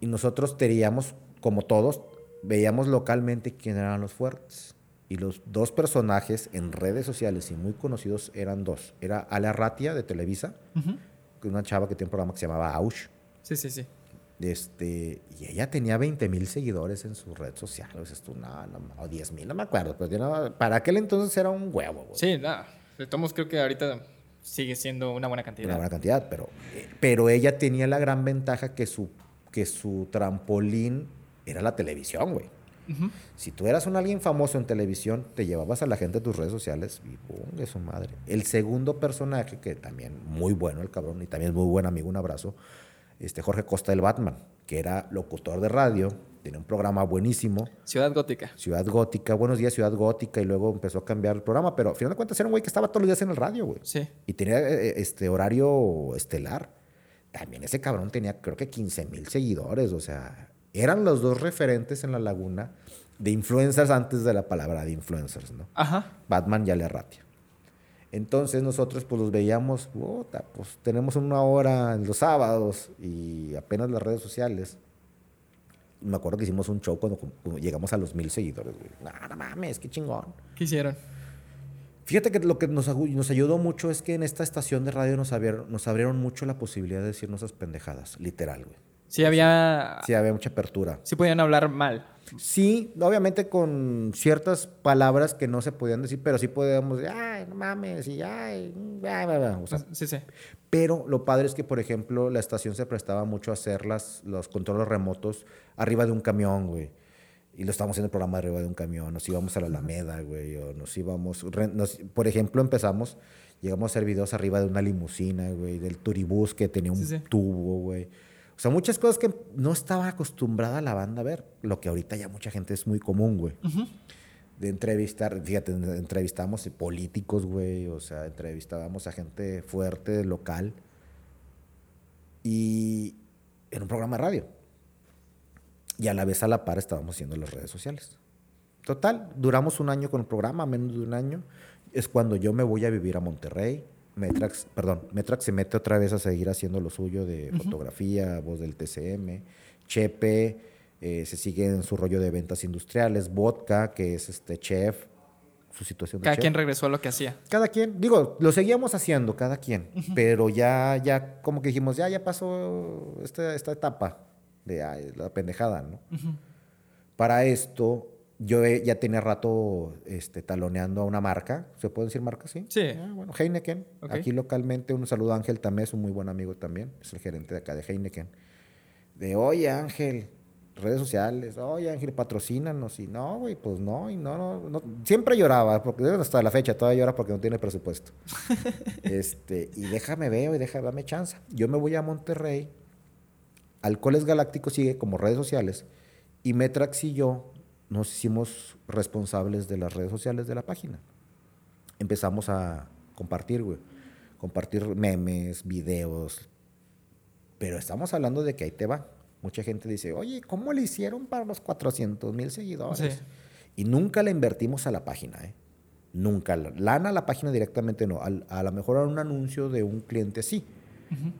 y nosotros teníamos, como todos, veíamos localmente quién eran los fuertes. Y los dos personajes en redes sociales y muy conocidos eran dos. Era Ale Arratia de Televisa, que es una chava que tiene un programa que se llamaba Aush. Sí, sí, sí. Este, y ella tenía 20 mil seguidores en su red social. O, sea, tú, no, no, o 10 mil, no me acuerdo. Pero para aquel entonces era un huevo. güey. Sí, nada. De todos creo que ahorita sigue siendo una buena cantidad. Una buena cantidad, pero, eh, pero ella tenía la gran ventaja que su, que su trampolín era la televisión, güey. Si tú eras un alguien famoso en televisión, te llevabas a la gente a tus redes sociales y su madre. El segundo personaje, que también muy bueno el cabrón y también es muy buen amigo, un abrazo, este Jorge Costa del Batman, que era locutor de radio, tenía un programa buenísimo, Ciudad Gótica. Ciudad Gótica, Buenos Días Ciudad Gótica, y luego empezó a cambiar el programa, pero al final de cuentas era un güey que estaba todos los días en el radio, güey. Sí. Y tenía eh, este horario estelar. También ese cabrón tenía creo que 15 mil seguidores. O sea, eran los dos referentes en la laguna de influencers antes de la palabra de influencers, ¿no? Ajá. Batman y Ale Ratia. Entonces nosotros pues los veíamos, puta, pues tenemos una hora en los sábados y apenas las redes sociales. Me acuerdo que hicimos un show cuando, cuando llegamos a los mil seguidores, güey. No, no mames, qué chingón. ¿Qué hicieron? Fíjate que lo que nos, ayudó mucho es que en esta estación de radio nos abrieron, nos abrieron mucho la posibilidad de decirnos esas pendejadas, literal, güey. Sí había... Sí había mucha apertura. Sí podían hablar mal. Sí, obviamente con ciertas palabras que no se podían decir, pero sí podíamos decir, ay, no mames, y ay, bla, bla, bla", o sea, Sí, sí. pero lo padre es que, por ejemplo, la estación se prestaba mucho a hacer las, los controles remotos arriba de un camión, güey. Y lo estábamos haciendo el programa arriba de un camión. Nos íbamos a la Alameda, güey. O nos íbamos... nos- por ejemplo, empezamos... Llegamos a hacer videos arriba de una limusina, güey. Del turibús que tenía un Sí, sí. tubo, güey. O sea, muchas cosas que no estaba acostumbrada la banda a ver. Lo que ahorita ya mucha gente es muy común, güey. De entrevistar... Fíjate, entrevistamos políticos, güey. O sea, entrevistábamos a gente fuerte, local y en un programa de radio. Y a la vez a la par estábamos haciendo las redes sociales. Total, duramos un año con el programa, menos de un año. Es cuando yo me voy a vivir a Monterrey. Metrax, perdón, Metrax se mete otra vez a seguir haciendo lo suyo de fotografía, voz del TCM. Chepe eh, se sigue en su rollo de ventas industriales. Vodka, que es este chef, su situación de Cada chef. quien regresó a lo que hacía. Cada quien, digo, lo seguíamos haciendo, cada quien, pero ya, ya, como que dijimos, ya, ya pasó esta, esta etapa de ay, la pendejada, ¿no? Para esto, yo ya tenía rato este, taloneando a una marca, ¿se puede decir marca, sí? Sí. Ah, bueno, Heineken, aquí localmente, un saludo a Ángel Tamés, un muy buen amigo también, es el gerente de acá de Heineken. De, oye Ángel, redes sociales, oye Ángel, patrocínanos. Y no, güey, pues no, y no, no, no. Siempre lloraba, porque hasta la fecha todavía llora porque no tiene presupuesto. este, y déjame ver, y déjame, dame chance. Yo me voy a Monterrey, Alcoholes Galácticos sigue como redes sociales, y Metrax y yo nos hicimos responsables de las redes sociales de la página. Empezamos a compartir, güey. Compartir memes, videos, pero estamos hablando de que ahí te va. Mucha gente dice, oye, ¿cómo le hicieron para los 400 mil seguidores? Sí. Y nunca le invertimos a la página, ¿eh? Nunca. Lana a la página directamente no. Al- a lo mejor a un anuncio de un cliente sí.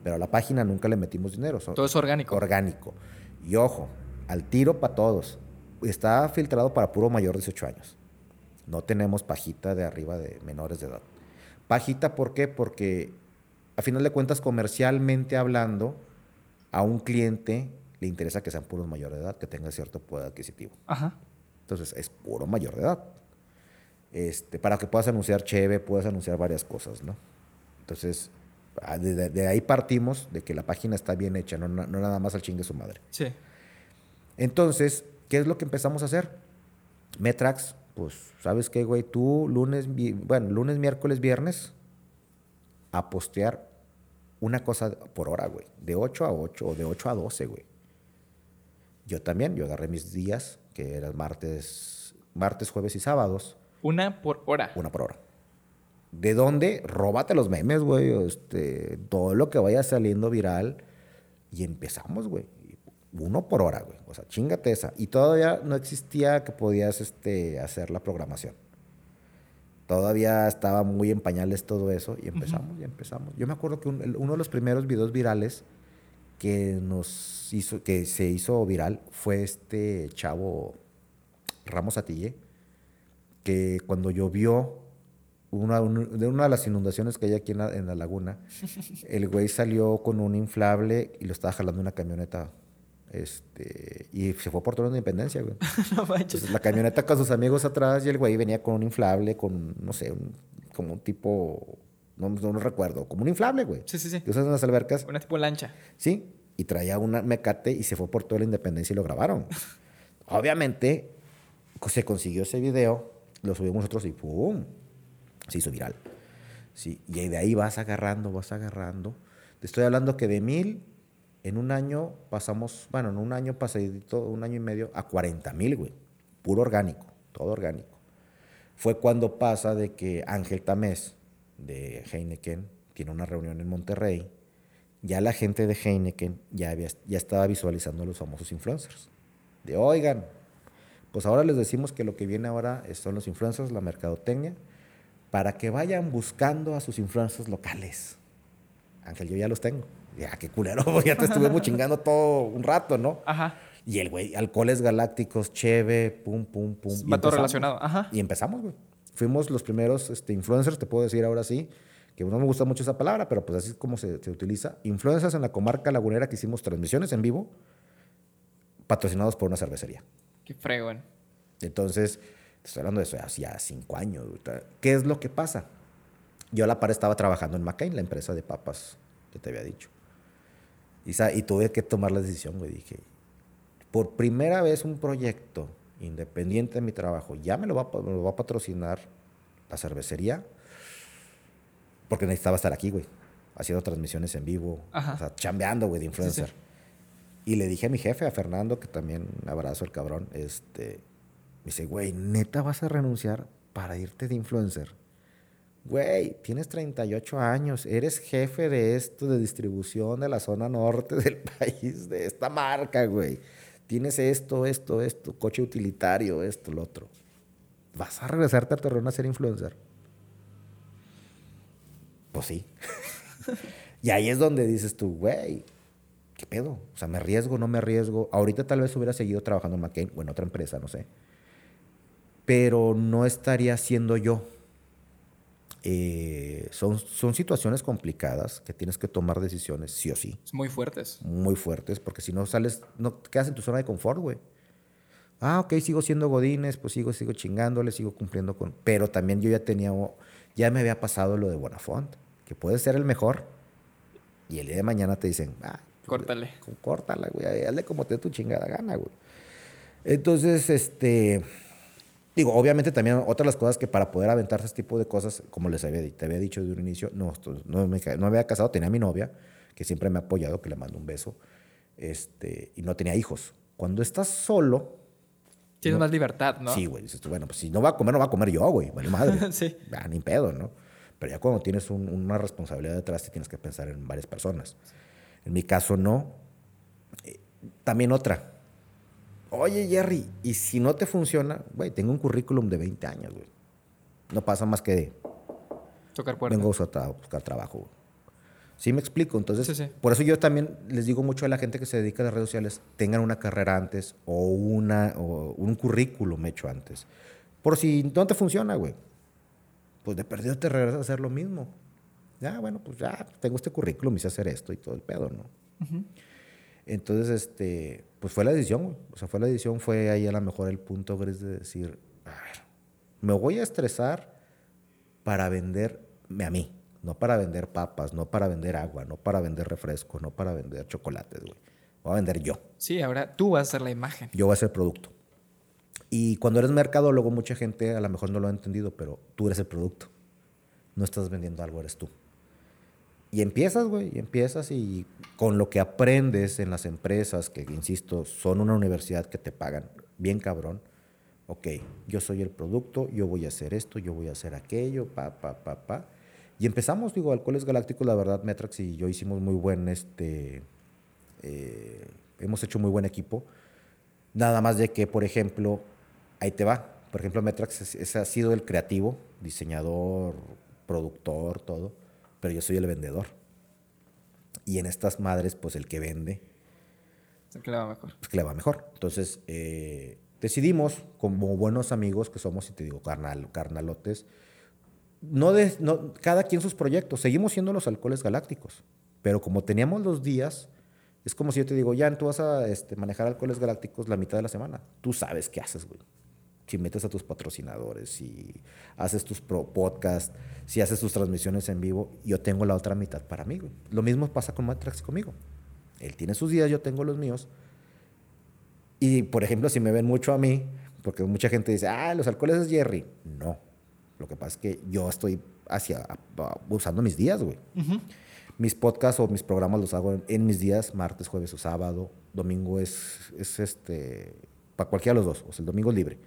Pero a la página nunca le metimos dinero. So- Todo es orgánico. Orgánico. Y ojo, al tiro para todos. Está filtrado para puro mayor de 18 años. No tenemos pajita de arriba de menores de edad. Pajita, ¿por qué? Porque a final de cuentas, comercialmente hablando, a un cliente le interesa que sean puros mayores de edad, que tengan cierto poder adquisitivo. Ajá. Entonces, es puro mayor de edad. Este, para que puedas anunciar cheve, puedas anunciar varias cosas, ¿no? Entonces, de, de- ahí partimos de que la página está bien hecha, no, no nada más al chingue su madre. Sí. Entonces, ¿qué es lo que empezamos a hacer? Metrax, pues, ¿sabes qué, güey? Tú lunes, bueno, lunes, miércoles, viernes, a postear una cosa por hora, güey. De 8 a 8 o de 8 a 12, güey. Yo también, yo agarré mis días, que eran martes, martes, jueves y sábados, Una por hora. una por hora. ¿De dónde? Róbate los memes, güey. Este, todo lo que vaya saliendo viral. Y empezamos, güey. Uno por hora, güey. O sea, chingate esa. Y todavía no existía que podías este, hacer la programación. Todavía estaba muy en pañales todo eso. Y empezamos, y empezamos. Yo me acuerdo que un- uno de los primeros videos virales que nos hizo, que se hizo viral fue este chavo Ramos Atille que cuando llovió una, un- de una de las inundaciones que hay aquí en la, en la laguna, el güey salió con un inflable y lo estaba jalando una camioneta. Este, y se fue por toda la independencia, güey. no manches. Entonces, la camioneta con sus amigos atrás y el güey venía con un inflable, con, no sé, un- como un tipo, no, no recuerdo, como un inflable, güey. Sí, sí, sí. Que usas en las albercas. Una tipo lancha. Sí, y traía una mecate y se fue por toda la independencia y lo grabaron. Obviamente, se consiguió ese video, lo subimos nosotros y ¡pum! Se hizo viral. Sí, y de ahí vas agarrando, vas agarrando. Te estoy hablando que de mil, en un año pasamos, bueno, en un año pasadito, un año y medio, a 40 mil, güey. Puro orgánico, todo orgánico. Fue cuando pasa de que Ángel Tamés, de Heineken, tiene una reunión en Monterrey ya la gente de Heineken ya, había, ya estaba visualizando a los famosos influencers. De, oigan, pues ahora les decimos que lo que viene ahora son los influencers, la mercadotecnia, para que vayan buscando a sus influencers locales. Ángel, yo ya los tengo. Ya, qué culero, ya te estuvimos chingando todo un rato, ¿no? Ajá. Y el güey, alcoholes galácticos, cheve, pum, pum, pum. y Va todo relacionado. Ajá. Y empezamos, güey. Fuimos los primeros este, influencers, te puedo decir ahora sí, que no me gusta mucho esa palabra, pero pues así es como se, se utiliza. Influencers en la comarca lagunera que hicimos transmisiones en vivo, patrocinados por una cervecería. Qué fregón. Entonces, estoy hablando de eso hacía cinco años. ¿Qué es lo que pasa? Yo a la par estaba trabajando en McCain, la empresa de papas que te había dicho. Y, y tuve que tomar la decisión, güey. Dije, por primera vez un proyecto independiente de mi trabajo, ya me lo va, me lo va a patrocinar la cervecería, porque necesitaba estar aquí, güey, haciendo transmisiones en vivo, Ajá. o sea, chambeando, güey, de influencer. Y le dije a mi jefe, a Fernando, que también abrazo el cabrón, este, me dice, güey, neta vas a renunciar para irte de influencer. Güey, tienes 38 años, eres jefe de esto, de distribución de la zona norte del país, de esta marca, güey. Tienes esto, esto, esto, coche utilitario, esto, lo otro. ¿Vas a regresarte a Torreón a ser influencer? Pues sí. y ahí es donde dices tú, güey, ¿qué pedo? O sea, ¿me arriesgo, no me arriesgo? Ahorita tal vez hubiera seguido trabajando en McCain o en otra empresa, no sé. Pero no estaría siendo yo. Eh, son, son situaciones complicadas que tienes que tomar decisiones, sí o sí, muy fuertes. muy fuertes, porque si no sales, no te quedas en tu zona de confort, güey. Ah, ok, sigo siendo Godines, pues sigo, sigo chingándole, sigo cumpliendo con... Pero también yo ya tenía, ya me había pasado lo de Bonafont, que puede ser el mejor, y el día de mañana te dicen, ah, Córtale. córtala, güey, hazle como te dé tu chingada gana, güey. Entonces, este, digo, obviamente también otra de las cosas que para poder aventarse este tipo de cosas, como les había, te había dicho de un inicio, no, no, me, no me había casado, tenía a mi novia, que siempre me ha apoyado, que le mando un beso, este, y no tenía hijos. Cuando estás solo, Tienes No. más libertad, ¿no? sí, güey, dices tú, bueno, pues si no va a comer, no va a comer yo, güey, vale madre. Sí. Ah, ni pedo, ¿no? Pero ya cuando tienes un- una responsabilidad detrás, sí tienes que pensar en varias personas. En mi caso, no. Eh, también otra. Oye, Jerry, y si no te funciona, güey, tengo un currículum de 20 años, güey. No pasa más que de, Tocar puertas. vengo a buscar, tra- buscar trabajo, güey. ¿Sí me explico? Entonces, Sí, sí. por eso yo también les digo mucho a la gente que se dedica a las redes sociales, tengan una carrera antes o, una, o un currículum hecho antes. Por si no te funciona, güey. Pues de perdido te regresas a hacer lo mismo. Ya, bueno, pues ya tengo este currículum, hice hacer esto y todo el pedo, ¿no? Entonces, este, pues fue la decisión, güey. O sea, fue la decisión, fue ahí a lo mejor el punto gris de decir, a ver, me voy a estresar para venderme a mí, no para vender papas, no para vender agua, no para vender refresco, no para vender chocolates, güey. Voy a vender yo. Sí, ahora tú vas a ser la imagen. Yo voy a ser producto. Y cuando eres mercadólogo, mucha gente a lo mejor no lo ha entendido, pero tú eres el producto. No estás vendiendo algo, eres tú. Y empiezas, güey, y empiezas y con lo que aprendes en las empresas, que insisto, son una universidad que te pagan bien cabrón. Ok, yo soy el producto, yo voy a hacer esto, yo voy a hacer aquello, pa, pa, pa, pa. Y empezamos, digo, Alcoholes Galácticos, la verdad, Metrax y yo hicimos muy buen, este, eh, hemos hecho muy buen equipo. Nada más de que, por ejemplo, ahí te va. Por ejemplo, Metrax es- es- ha sido el creativo, diseñador, productor, todo. Pero yo soy el vendedor. Y en estas madres, pues el que vende, Es el que le va mejor. pues que le va mejor. Entonces, eh, decidimos, como buenos amigos que somos, y te digo, carnal, carnalotes, no de, no, cada quien sus proyectos. Seguimos siendo los alcoholes galácticos. Pero como teníamos los días, es como si yo te digo, ya tú vas a este, manejar alcoholes galácticos la mitad de la semana. Tú sabes qué haces, güey. Si metes a tus patrocinadores, si haces tus pro podcasts, si haces tus transmisiones en vivo, yo tengo la otra mitad para mí, güey. Lo mismo pasa con Matrax conmigo. Él tiene sus días, yo tengo los míos. Y, por ejemplo, si me ven mucho a mí, porque mucha gente dice, ah, los alcoholes es Jerry. No. Lo que pasa es que yo estoy hacia, usando mis días, güey. Mis podcasts o mis programas los hago en, en mis días, martes, jueves o sábado. Domingo es, es este, para cualquiera de los dos. O sea, el domingo es libre.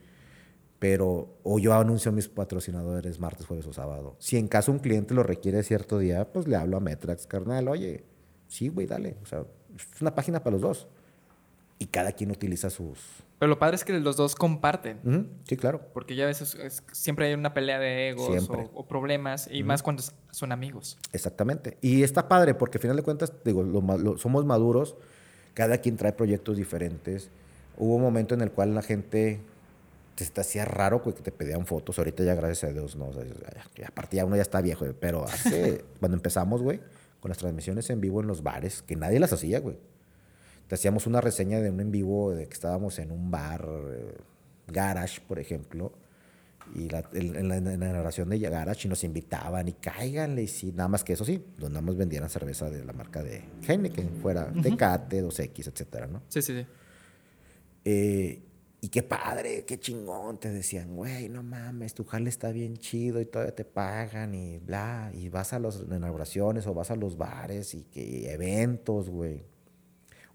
Pero, o yo anuncio a mis patrocinadores martes, jueves o sábado. Si en caso un cliente lo requiere cierto día, pues le hablo a Metrax, carnal, oye, sí, güey, dale. O sea, es una página para los dos. Y cada quien utiliza sus... Pero lo padre es que los dos comparten. Sí, claro. Porque ya a veces es- siempre hay una pelea de egos o, o problemas, y más cuando son amigos. Exactamente. Y está padre porque al final de cuentas, digo, lo ma- lo- somos maduros, cada quien trae proyectos diferentes. Hubo un momento en el cual la gente te, te hacía raro, güey, que te pedían fotos. Ahorita ya, gracias a Dios, no. O sea, ya- aparte ya uno ya está viejo. Pero hace, cuando empezamos, güey, con las transmisiones en vivo en los bares, que nadie las hacía, güey. Te hacíamos una reseña de un en vivo de que estábamos en un bar, eh, Garage, por ejemplo. Y la, en, en la, en la narración de Garage y nos invitaban y cáiganle. Y sí, nada más que eso sí, donde nada más vendieran cerveza de la marca de Heineken, fuera Tecate, 2X, etcétera, ¿no? Sí, sí, sí. Eh, y qué padre, qué chingón. Te decían, güey, no mames, tu jale está bien chido y todavía te pagan y bla. Y vas a las inauguraciones o vas a los bares y que eventos, güey.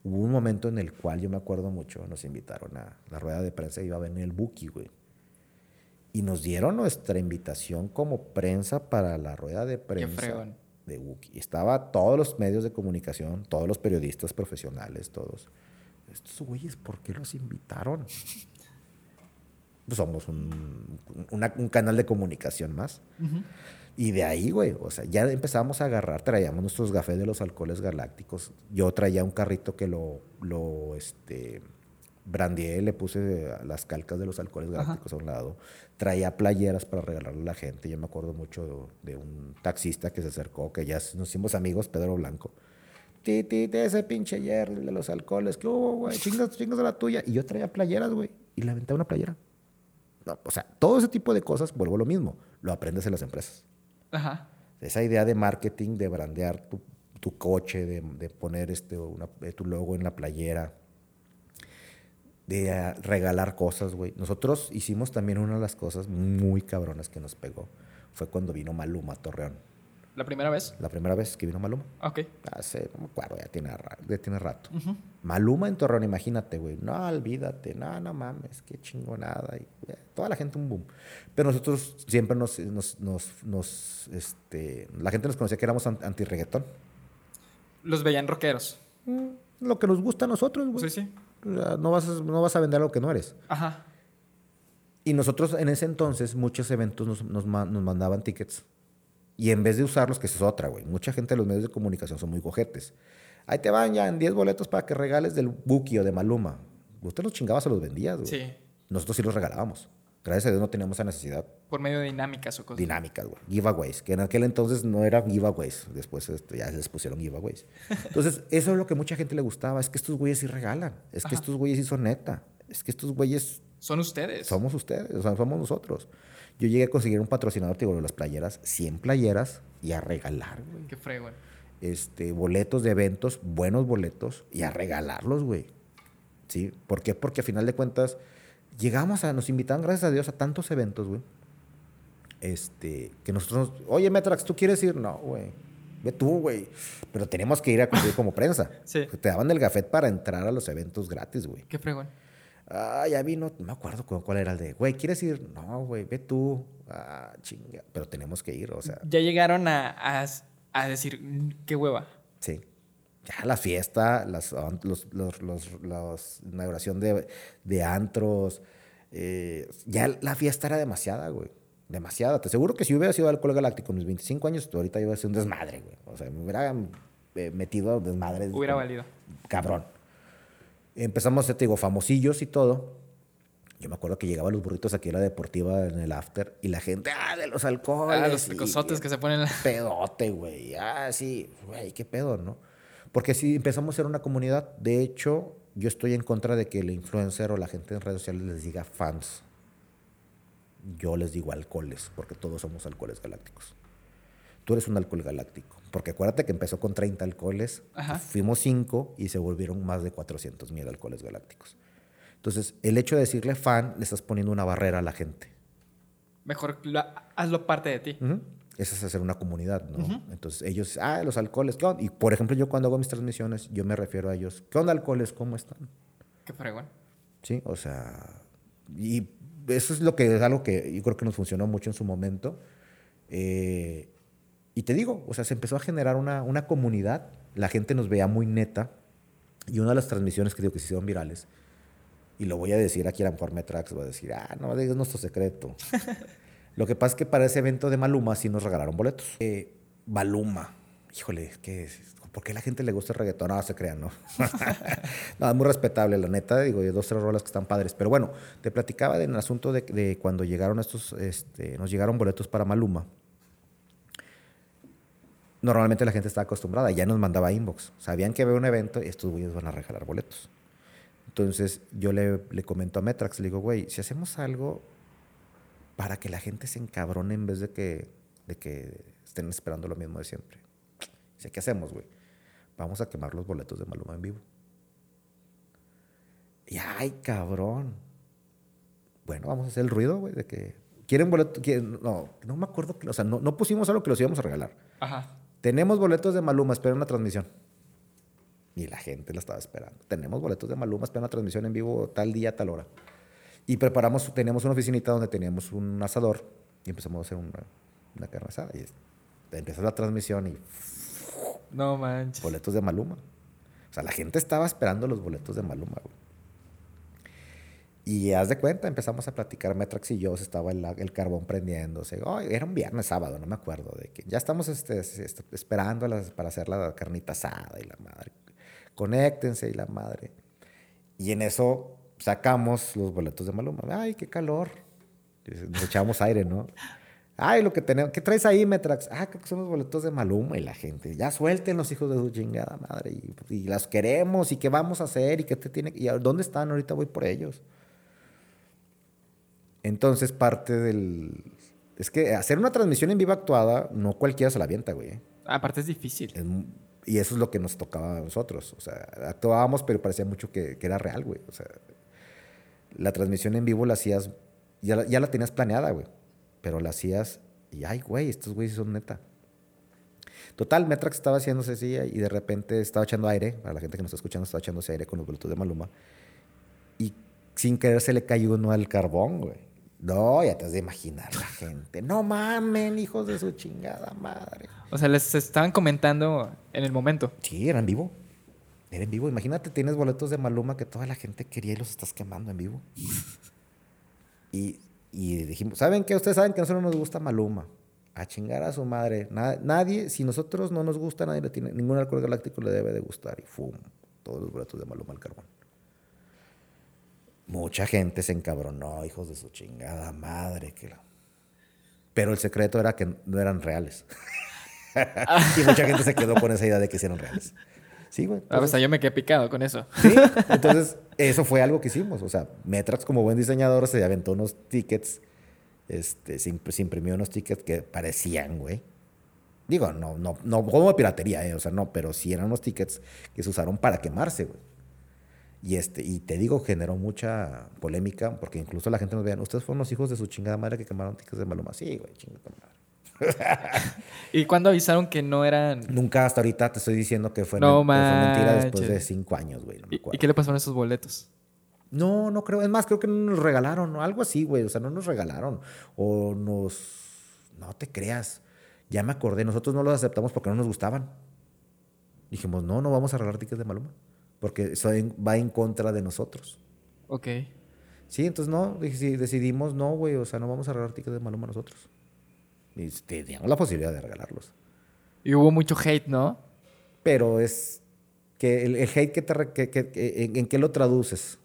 Hubo un momento en el cual yo me acuerdo mucho, nos invitaron a la rueda de prensa, iba a venir el Buki, güey. Y nos dieron nuestra invitación como prensa para la rueda de prensa de Buki. Estaba todos los medios de comunicación, todos los periodistas profesionales, todos. Estos güeyes, ¿por qué los invitaron? Pues somos un, una- un canal de comunicación más. Y de ahí, güey, o sea, ya empezamos a agarrar, traíamos nuestros gafés de los alcoholes galácticos. Yo traía un carrito que lo, lo este, brandeé, le puse las calcas de los alcoholes galácticos a un lado. Traía playeras para regalarle a la gente. Yo me acuerdo mucho de un taxista que se acercó, que ya nos hicimos amigos, Pedro Blanco. Ti, ti, ti, ese pinche ayer de los alcoholes, ¿qué hubo, güey? Chingas, chingas a la tuya. Y yo traía playeras, güey, y le aventé una playera. No, o sea, todo ese tipo de cosas, vuelvo a lo mismo, lo aprendes en las empresas. Ajá. Esa idea de marketing, de brandear tu, tu coche, de, de poner este, una- eh, tu logo en la playera, de ah, regalar cosas, güey. Nosotros hicimos también una de las cosas muy cabronas que nos pegó. Fue cuando vino Maluma a Torreón. ¿La primera vez? La primera vez que vino Maluma. Ok. Hace, no me acuerdo, ya tiene, ya tiene rato. Maluma en Torreón, imagínate, güey. No, olvídate, no, no mames, qué chingonada. Y, eh, toda la gente un boom. Pero nosotros siempre nos, nos, nos, nos, este, la gente nos conocía que éramos an- anti-reggaetón. Los veían rockeros. Lo que nos gusta a nosotros, güey. Sí, sí. O sea, No vas, a, no vas a vender algo que no eres. Ajá. Y nosotros en ese entonces, muchos eventos nos, nos, nos mandaban tickets. Y en vez de usarlos, que esa es otra, güey. Mucha gente de los medios de comunicación son muy cojetes. Ahí te van ya en 10 boletos para que regales del Buki o de Maluma. Usted los chingabas o los vendías, güey. Sí. Nosotros sí los regalábamos. Gracias a Dios no teníamos esa necesidad. Por medio de dinámicas o cosas. Dinámicas, güey. Giveaways. Que en aquel entonces no eran giveaways. Después este, ya les pusieron giveaways. Entonces, eso es lo que mucha gente le gustaba. Es que estos güeyes sí regalan. Es que Ajá. estos güeyes sí son neta. Es que estos güeyes Son ustedes. somos ustedes, o sea, somos nosotros. Yo llegué a conseguir un patrocinador, te digo, de las playeras, 100 playeras y a regalar, güey. Qué fregón. Este, boletos de eventos, buenos boletos y a regalarlos, güey. ¿Sí? ¿Por qué? Porque a final de cuentas llegamos a, nos invitaban, gracias a Dios, a tantos eventos, güey. Este, que nosotros, nos- oye, Metrax, ¿tú quieres ir? No, güey. Ve tú, güey. Pero tenemos que ir a cumplir como prensa. Sí. Te daban el gafet para entrar a los eventos gratis, güey. Qué fregón. Ah, ya vino, no me acuerdo cu- cuál era el de, güey, ¿quieres ir? No, güey, ve tú. Ah, chinga. Pero tenemos que ir, o sea, Ya llegaron a, a, a decir, "Mm, qué hueva. sí. Ya la fiesta, las, los, los, los, los- inauguración de, de antros, eh, ya la fiesta era demasiada, güey. Demasiada. Te aseguro que si hubiera sido alcohol galáctico en mis 25 años, ahorita iba a ser un desmadre, güey. O sea, me hubiera eh, metido a desmadre. Hubiera valido. cabrón. Empezamos, ya te digo, famosillos y todo. Yo me acuerdo que llegaban los burritos aquí a la deportiva en el after y la gente, ah, de los alcoholes. Ah, los picosotes que se ponen. en la- Pedote, güey. Ah, sí, güey, qué pedo, ¿no? Porque sí, empezamos a ser una comunidad. De hecho, yo estoy en contra de que el influencer o la gente en redes sociales les diga fans. Yo les digo alcoholes, porque todos somos alcoholes galácticos. Tú eres un alcohol galáctico. Porque acuérdate que empezó con 30 alcoholes, Ajá. fuimos 5 y se volvieron más de 400 mil alcoholes galácticos. Entonces, el hecho de decirle fan, le estás poniendo una barrera a la gente. Mejor lo- hazlo parte de ti. Esa es hacer una comunidad, ¿no? Entonces ellos, ah, los alcoholes, ¿qué onda? Y por ejemplo, yo cuando hago mis transmisiones, yo me refiero a ellos, ¿qué onda alcoholes? ¿Cómo están? Qué fregón. Sí, o sea, y eso es lo que es algo que yo creo que nos funcionó mucho en su momento. Eh, y te digo, o sea, se empezó a generar una, una comunidad, la gente nos veía muy neta, y una de las transmisiones que digo que se hicieron virales, y lo voy a decir aquí a lo mejor Metrax va a decir, ah, no digas nuestro secreto. lo que pasa es que para ese evento de Maluma sí nos regalaron boletos. Eh, Maluma, híjole, ¿qué es? ¿Por qué a la gente le gusta el reggaetón? No, se crean, ¿no? no, es muy respetable, la neta. Digo, hay dos, tres rolas que están padres. Pero bueno, te platicaba del asunto de, de, cuando llegaron estos, este, nos llegaron boletos para Maluma. Normalmente la gente estaba acostumbrada, ya nos mandaba inbox. Sabían que había un evento y estos güeyes van a regalar boletos. Entonces yo le, le comento a Metrax, le digo, güey, si hacemos algo para que la gente se encabrone en vez de que, de que estén esperando lo mismo de siempre. Dice, ¿qué hacemos, güey? Vamos a quemar los boletos de Maluma en vivo. Y ay, cabrón. Bueno, vamos a hacer el ruido, güey, de que quieren boletos. No, no me acuerdo. Que, o sea, no, no pusimos algo que los íbamos a regalar. Ajá. Tenemos boletos de Maluma, espera una transmisión. Y la gente la estaba esperando. Tenemos boletos de Maluma, espera una transmisión en vivo tal día, tal hora. Y preparamos, teníamos una oficinita donde teníamos un asador y empezamos a hacer una, una carne asada. Y empezó la transmisión y no manches. Boletos de Maluma. O sea, la gente estaba esperando los boletos de Maluma, güey. Y haz de cuenta, empezamos a platicar, Metrax y yo, estaba el, carbón prendiéndose. Oh, era un viernes, sábado, no me acuerdo. De que ya estamos este, este, esperando para hacer la carnita asada y la madre. Conéctense y la madre. Y en eso sacamos los boletos de Maluma. Ay, qué calor. Nos echamos aire, ¿no? Ay, lo que tenemos. ¿Qué traes ahí, Metrax? Ah, creo que son los boletos de Maluma y la gente. Ya suelten los hijos de su chingada madre. Y, y las queremos. ¿Y qué vamos a hacer? ¿Y qué te tiene? ¿Y dónde están? Ahorita voy por ellos. Entonces, parte del. Es que hacer una transmisión en vivo actuada, no cualquiera se la avienta, güey. Aparte es difícil. y eso es lo que nos tocaba a nosotros. O sea, actuábamos, pero parecía mucho que, que era real, güey. O sea, la transmisión en vivo la hacías. Ya la, ya la tenías planeada, güey pero la hacías y, ay, güey, estos güeyes son neta. Total, Metrax estaba haciéndose así y de repente estaba echando aire, para la gente que nos está escuchando, estaba echándose aire con los Bluetooth de Maluma. Y sin querer se le cayó uno al carbón, güey. No, ya te has de imaginar la gente. No mamen, hijos de su chingada madre. O sea, les estaban comentando en el momento. Sí, eran vivo. Era en vivo. Imagínate, tienes boletos de Maluma que toda la gente quería y los estás quemando en vivo. y y dijimos, ¿saben qué? Ustedes saben que a nosotros nos gusta Maluma. A chingar a su madre. nadie, si nosotros no nos gusta, nadie le tiene, ningún alcohol galáctico le debe de gustar. Y fum, todos los boletos de Maluma al carbón. Mucha gente se encabronó, hijos de su chingada madre. Que Pero el secreto era que no eran reales. y mucha gente se quedó con esa idea de que sí eran reales. Sí, güey. Ah, o sea, yo me quedé picado con eso. Sí, entonces eso fue algo que hicimos. O sea, Metrax como buen diseñador se aventó unos tickets, este, se, imprimió unos tickets que parecían, güey. Digo, no, no, no como piratería, eh, o sea, no, pero sí eran unos tickets que se usaron para quemarse, güey. Y, este, y te digo, generó mucha polémica, porque incluso la gente nos veía, ustedes fueron los hijos de su chingada madre que quemaron tickets de Maluma. Sí, güey, chingada madre. ¿Y cuándo avisaron que no eran...? Nunca, hasta ahorita te estoy diciendo que fue, mentira después de cinco años, güey. ¿Y, qué le pasaron a esos boletos? No, no creo. Es más, creo que no nos regalaron. Algo así, güey. O sea, no nos regalaron. O nos... No te creas. Ya me acordé. Nosotros no los aceptamos porque no nos gustaban. Dijimos, no, no vamos a regalar tickets de Maluma. Porque eso va en contra de nosotros. Ok. Sí, entonces no. Decidimos, no, güey. O sea, no vamos a regalar tickets de Maluma nosotros. Y teníamos la posibilidad de regalarlos. Y hubo mucho hate, ¿no? Pero es que el, hate que te, que, en, qué lo traduces.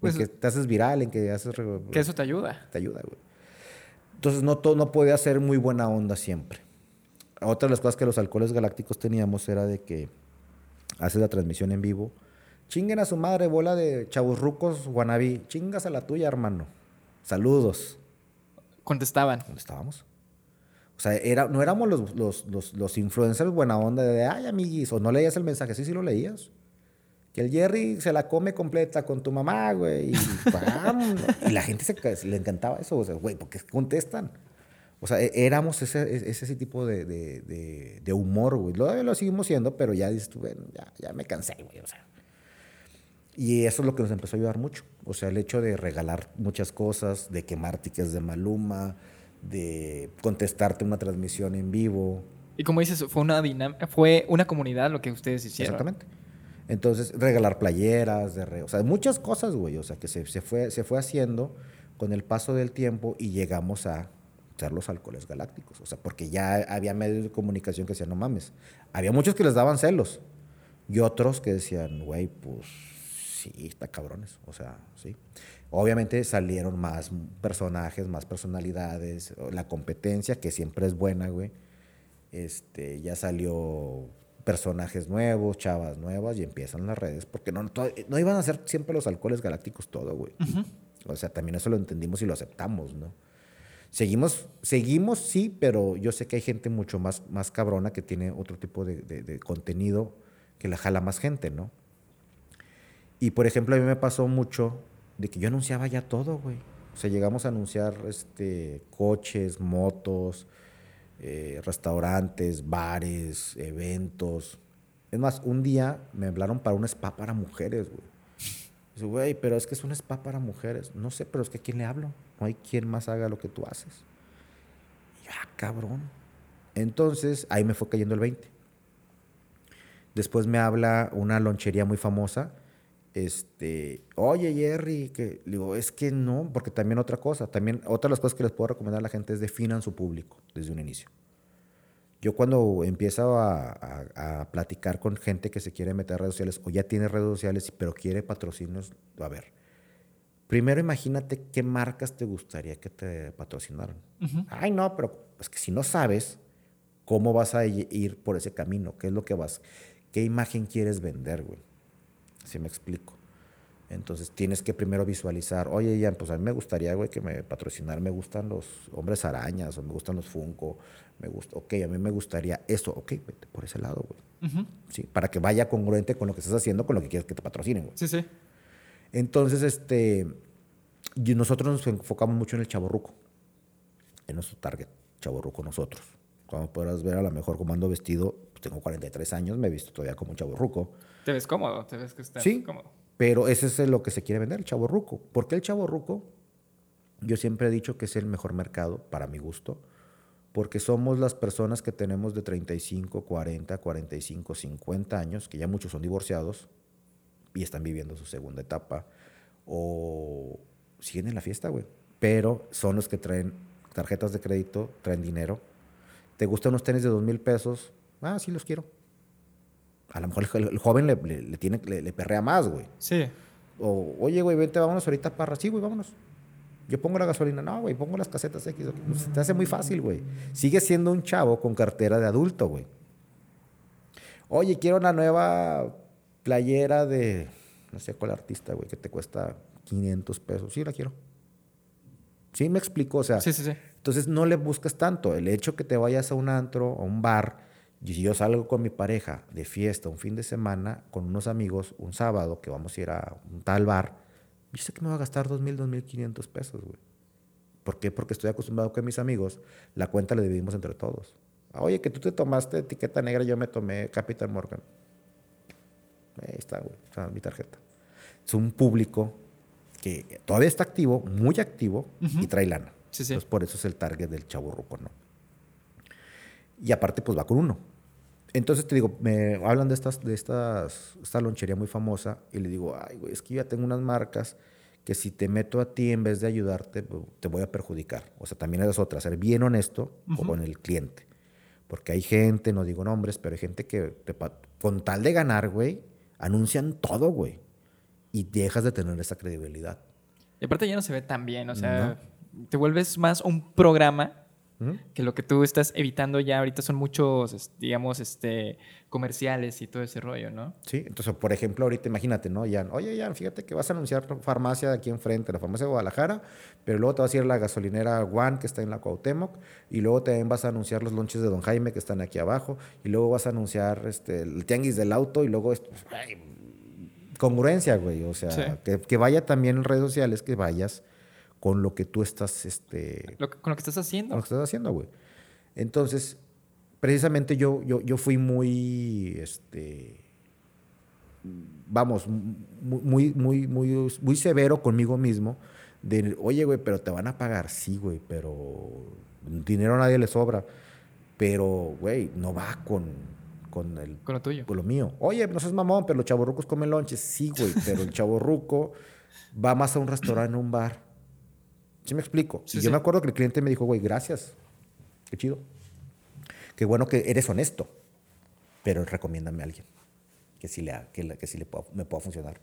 Pues, en que te haces viral, en que haces... Que eso te ayuda. Te ayuda, güey. Entonces no, todo, no podía ser muy buena onda siempre. Otra de las cosas que los alcoholes galácticos teníamos era de que haces la transmisión en vivo. Chinguen a su madre, bola de chavurrucos guanabí. Chingas a la tuya, hermano. Saludos. Contestaban. Contestábamos. O sea, era, no éramos los, los, los, los, influencers buena onda de, ay, amiguis, o no leías el mensaje, sí, sí lo leías. Que el Jerry se la come completa con tu mamá, güey. Y, y la gente se, le encantaba eso. O sea, güey, ¿por qué contestan? O sea, e, éramos ese, ese, tipo de, de, de, humor, güey. Lo, lo seguimos siendo, pero ya dices bueno, ya, ya me cansé, güey. O sea, y eso es lo que nos empezó a ayudar mucho. O sea, el hecho de regalar muchas cosas, de quemar tickets de Maluma, de contestarte una transmisión en vivo. Y como dices, fue una dinámica, fue una comunidad lo que ustedes hicieron. Exactamente. Entonces, regalar playeras, de o sea, muchas cosas, güey. O sea, que se, se, fue, se fue haciendo con el paso del tiempo y llegamos a los alcoholes galácticos. O sea, porque ya había medios de comunicación que decían, no mames. Había muchos que les daban celos. Y otros que decían, güey, pues sí, está cabrones. O sea, sí. Obviamente salieron más personajes, más personalidades. La competencia, que siempre es buena, güey. Este, ya salió personajes nuevos, chavas nuevas y empiezan las redes, porque no, no iban a ser siempre los alcoholes galácticos todo, güey. O sea, también eso lo entendimos y lo aceptamos, ¿no? Seguimos, seguimos, sí, pero yo sé que hay gente mucho más, más cabrona que tiene otro tipo de, de contenido que la jala más gente, ¿no? Y por ejemplo, a mí me pasó mucho de que yo anunciaba ya todo, güey. O sea, llegamos a anunciar este, coches, motos, eh, restaurantes, bares, eventos. Es más, un día me hablaron para un spa para mujeres, güey. Dice, güey, pero es que es un spa para mujeres. No sé, pero es que ¿a quién le hablo? No hay quien más haga lo que tú haces. Ya, cabrón. Entonces, ahí me fue cayendo el 20. Después me habla una lonchería muy famosa. Este, oye Jerry, que digo, es que no, porque también otra cosa, también otra de las cosas que les puedo recomendar a la gente es definan su público desde un inicio. Yo cuando empiezo a, a, platicar con gente que se quiere meter a redes sociales o ya tiene redes sociales pero quiere patrocinios, a ver, primero imagínate qué marcas te gustaría que te patrocinaran. Ay, no, pero es que si no sabes cómo vas a ir por ese camino, qué es lo que vas, ¿Qué imagen quieres vender, güey? Si me explico. Entonces tienes que primero visualizar, oye, ya, pues a mí me gustaría, güey, que me patrocinar, me gustan los hombres arañas o me gustan los Funko, me gusta, ok, a mí me gustaría esto, ok, vete por ese lado, güey. Sí, para que vaya congruente con lo que estás haciendo, con lo que quieres que te patrocinen, güey. Sí, sí. Entonces, este, y nosotros nos enfocamos mucho en el chaborruco, en nuestro target, chaborruco nosotros. Como podrás ver, a lo mejor como ando vestido, tengo 43 años, me he visto todavía como un chavo ruco. ¿Te ves cómodo? ¿Te ves que estás sí, cómodo? Pero ese es lo que se quiere vender, el chavo ruco. ¿Por qué el chavo ruco? Yo siempre he dicho que es el mejor mercado, para mi gusto, porque somos las personas que tenemos de 35, 40, 45, 50 años, que ya muchos son divorciados y están viviendo su segunda etapa, o siguen en la fiesta, güey. Pero son los que traen tarjetas de crédito, traen dinero. ¿Te gustan unos tenis de dos mil pesos? Ah, sí los quiero. A lo mejor el, joven le, tiene, le, perrea más, güey. Sí. O, oye, güey, vente, vámonos ahorita para... Sí, güey, vámonos. Yo pongo la gasolina. No, güey, pongo las casetas X. Se te hace muy fácil, güey. Sigue siendo un chavo con cartera de adulto, güey. Oye, quiero una nueva playera de... No sé cuál artista, güey, que te cuesta 500 pesos. Sí, la quiero. Sí, me explico. O sea... Sí, sí, sí. Entonces no le buscas tanto. El hecho que te vayas a un antro o un bar y si yo salgo con mi pareja de fiesta un fin de semana, con unos amigos, un sábado, que vamos a ir a un tal bar, yo sé que me va a gastar 2.000, 2.500 pesos, güey. ¿Por qué? Porque estoy acostumbrado que mis amigos la cuenta la dividimos entre todos. Oye, que tú te tomaste etiqueta negra, yo me tomé Capital Morgan. Ahí está, güey, está mi tarjeta. Es un público que todavía está activo, muy activo y trae lana. Sí, sí. Entonces, por eso es el target del chavo ruco, ¿no? Y aparte, pues va con uno. Entonces te digo, me hablan de estas, de estas, esta lonchería muy famosa y le digo, ay, güey, es que yo ya tengo unas marcas que si te meto a ti en vez de ayudarte, te voy a perjudicar. O sea, también es otra, ser bien honesto con el cliente. Porque hay gente, no digo nombres, pero hay gente que con tal de ganar, güey, anuncian todo, güey. Y dejas de tener esa credibilidad. Y aparte ya no se ve tan bien, o sea, te vuelves más un programa que lo que tú estás evitando ya ahorita son muchos, digamos, este, comerciales y todo ese rollo, ¿no? Sí, entonces, por ejemplo, ahorita imagínate, ¿no? Jan, oye, Jan, fíjate que vas a anunciar farmacia de aquí enfrente, la farmacia de Guadalajara, pero luego te vas a ir a la gasolinera One, que está en la Cuauhtémoc, y luego también vas a anunciar los lonches de Don Jaime, que están aquí abajo, y luego vas a anunciar este, el tianguis del auto, y luego... Esto, congruencia, güey, o sea, que, que vaya también en redes sociales, que vayas con lo que tú estás... Este, con lo que estás haciendo. Con lo que estás haciendo, güey. Entonces, precisamente yo, yo, yo fui muy, este, vamos, muy, muy, muy, muy severo conmigo mismo. De, oye, güey, pero te van a pagar. Sí, güey, pero dinero a nadie le sobra. Pero, güey, no va con, con, el, con lo tuyo. Con lo mío. Oye, no seas mamón, pero los chavorrucos comen lonches. Sí, güey, pero el chavorruco va más a un restaurante, a un bar ¿Sí me explico? Sí, y yo sí. me acuerdo que el cliente me dijo, güey, gracias. Qué chido. Qué bueno que eres honesto. Pero recomiéndame a alguien que sí, le, que, que sí le pueda- me pueda funcionar.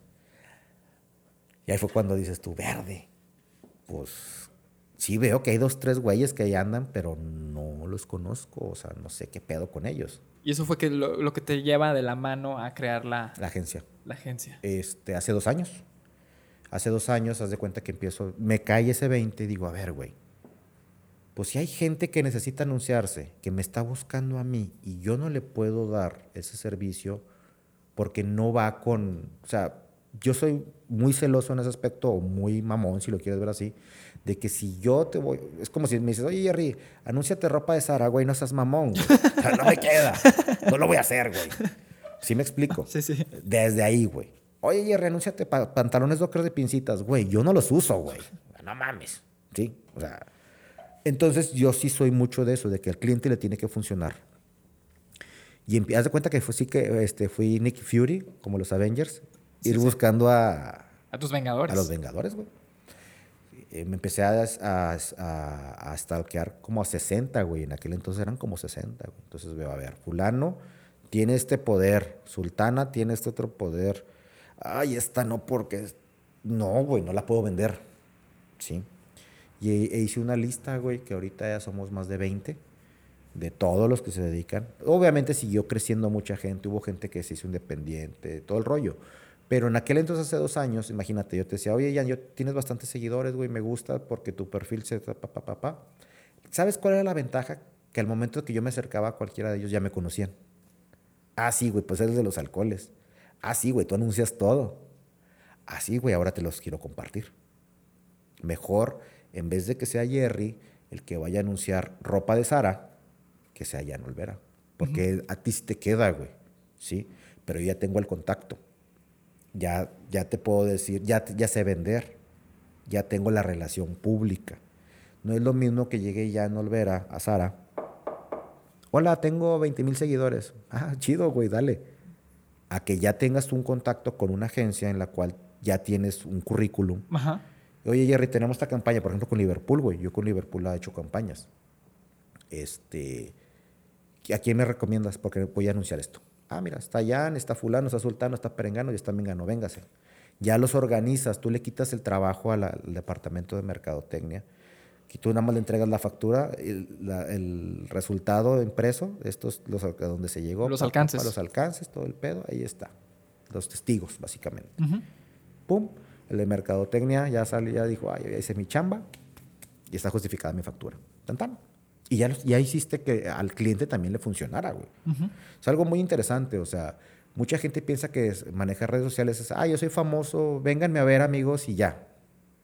Y ahí fue cuando dices tú, verde. Pues sí veo que hay dos, tres güeyes que ahí andan, pero no los conozco. O sea, no sé qué pedo con ellos. Y eso fue que lo, lo que te lleva de la mano a crear la, La agencia. la agencia. este, hace dos años. Hace dos años, haz de cuenta que empiezo, me cae ese 20 y digo, a ver, güey, pues si hay gente que necesita anunciarse, que me está buscando a mí y yo no le puedo dar ese servicio porque no va con, o sea, yo soy muy celoso en ese aspecto, o muy mamón, si lo quieres ver así, de que si yo te voy, es como si me dices, oye Jerry, anúnciate ropa de Sara, güey, no seas mamón, güey. No me queda, no lo voy a hacer, güey. ¿Sí me explico? Sí, sí. Desde ahí, güey. Oye, Jerry, anúnciate pa- pantalones dockers de pincitas. Güey, yo no los uso, güey. No mames. ¿Sí? O sea, entonces yo sí soy mucho de eso, de que al cliente le tiene que funcionar. Y haz de cuenta que fue, sí que este, fui Nick Fury, como los Avengers, ir buscando a, A tus Vengadores. a los Vengadores, güey. Eh, me empecé a, a, a, a stalkear como a 60, güey. En aquel entonces eran como 60, güey. Entonces veo, a ver, fulano tiene este poder, Sultana tiene este otro poder. Ay, esta no, porque... No, güey, no la puedo vender. Sí. Y e hice una lista, güey, que ahorita ya somos más de 20 de todos los que se dedican. Obviamente siguió creciendo mucha gente, hubo gente que se hizo independiente, todo el rollo. Pero en aquel entonces, hace dos años, imagínate, yo te decía, oye, Jan, yo tienes bastantes seguidores, güey, me gusta porque tu perfil se... Pa, pa". ¿Sabes cuál era la ventaja? Que al momento que yo me acercaba a cualquiera de ellos ya me conocían. Ah, sí, güey, pues eres de los alcoholes. Ah, sí, güey, tú anuncias todo. Ah, sí, güey, ahora te los quiero compartir. Mejor, en vez de que sea Jerry el que vaya a anunciar ropa de Sara, que sea Jan Olvera. Porque a ti sí te queda, güey. ¿Sí? Pero yo ya tengo el contacto. Ya, ya te puedo decir, ya, ya sé vender. Ya tengo la relación pública. No es lo mismo que llegue Jan Olvera a Sara. Hola, tengo 20 mil seguidores. Ah, chido, güey, dale. A que ya tengas un contacto con una agencia en la cual ya tienes un currículum Ajá. Oye, Jerry, tenemos esta campaña, por ejemplo, con Liverpool, güey. Yo con Liverpool he hecho campañas. Este, ¿a quién me recomiendas? Porque voy a anunciar esto. Ah, mira, está Jan, está fulano, está sultano, está perengano y está mengano, véngase. Ya los organizas, tú le quitas el trabajo la- al departamento de mercadotecnia, que tú nada más le entregas la factura, el, la- el resultado impreso, estos, los, a donde se llegó. Los pa, pa, pa, alcances. los alcances, todo el pedo, ahí está. Los testigos, básicamente pum, el de mercadotecnia ya sale, ya dijo, ay, ya hice mi chamba y está justificada mi factura. Tan, tan. Y ya, ya hiciste que al cliente también le funcionara, güey. Es algo muy interesante, o sea, mucha gente piensa que manejar redes sociales es, ah, yo soy famoso, vénganme a ver amigos y ya.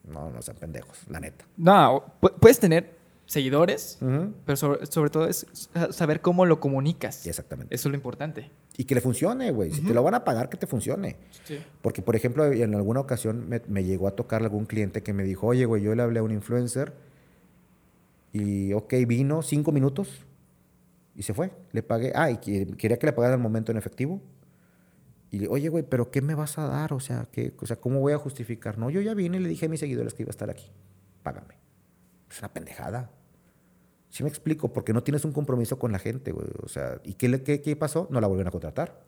No, no sean pendejos, la neta. No, pu- puedes tener seguidores, pero sobre, sobre todo es sa- saber cómo lo comunicas. Exactamente. Eso es lo importante. Y que le funcione, güey. Si te lo van a pagar, que te funcione. Sí. Porque, por ejemplo, en alguna ocasión me, me llegó a tocar algún cliente que me dijo, oye, güey, yo le hablé a un influencer y, ok, vino cinco minutos y se fue. Le pagué, ah, y que- quería que le pagara el momento en efectivo. Y oye, güey, ¿pero qué me vas a dar? O sea, ¿qué, o sea, ¿cómo voy a justificar? No, yo ya vine y le dije a mis seguidores que iba a estar aquí. Págame. Es una pendejada. Sí me explico, porque no tienes un compromiso con la gente, güey. O sea, ¿y qué, qué, qué pasó? No la vuelven a contratar.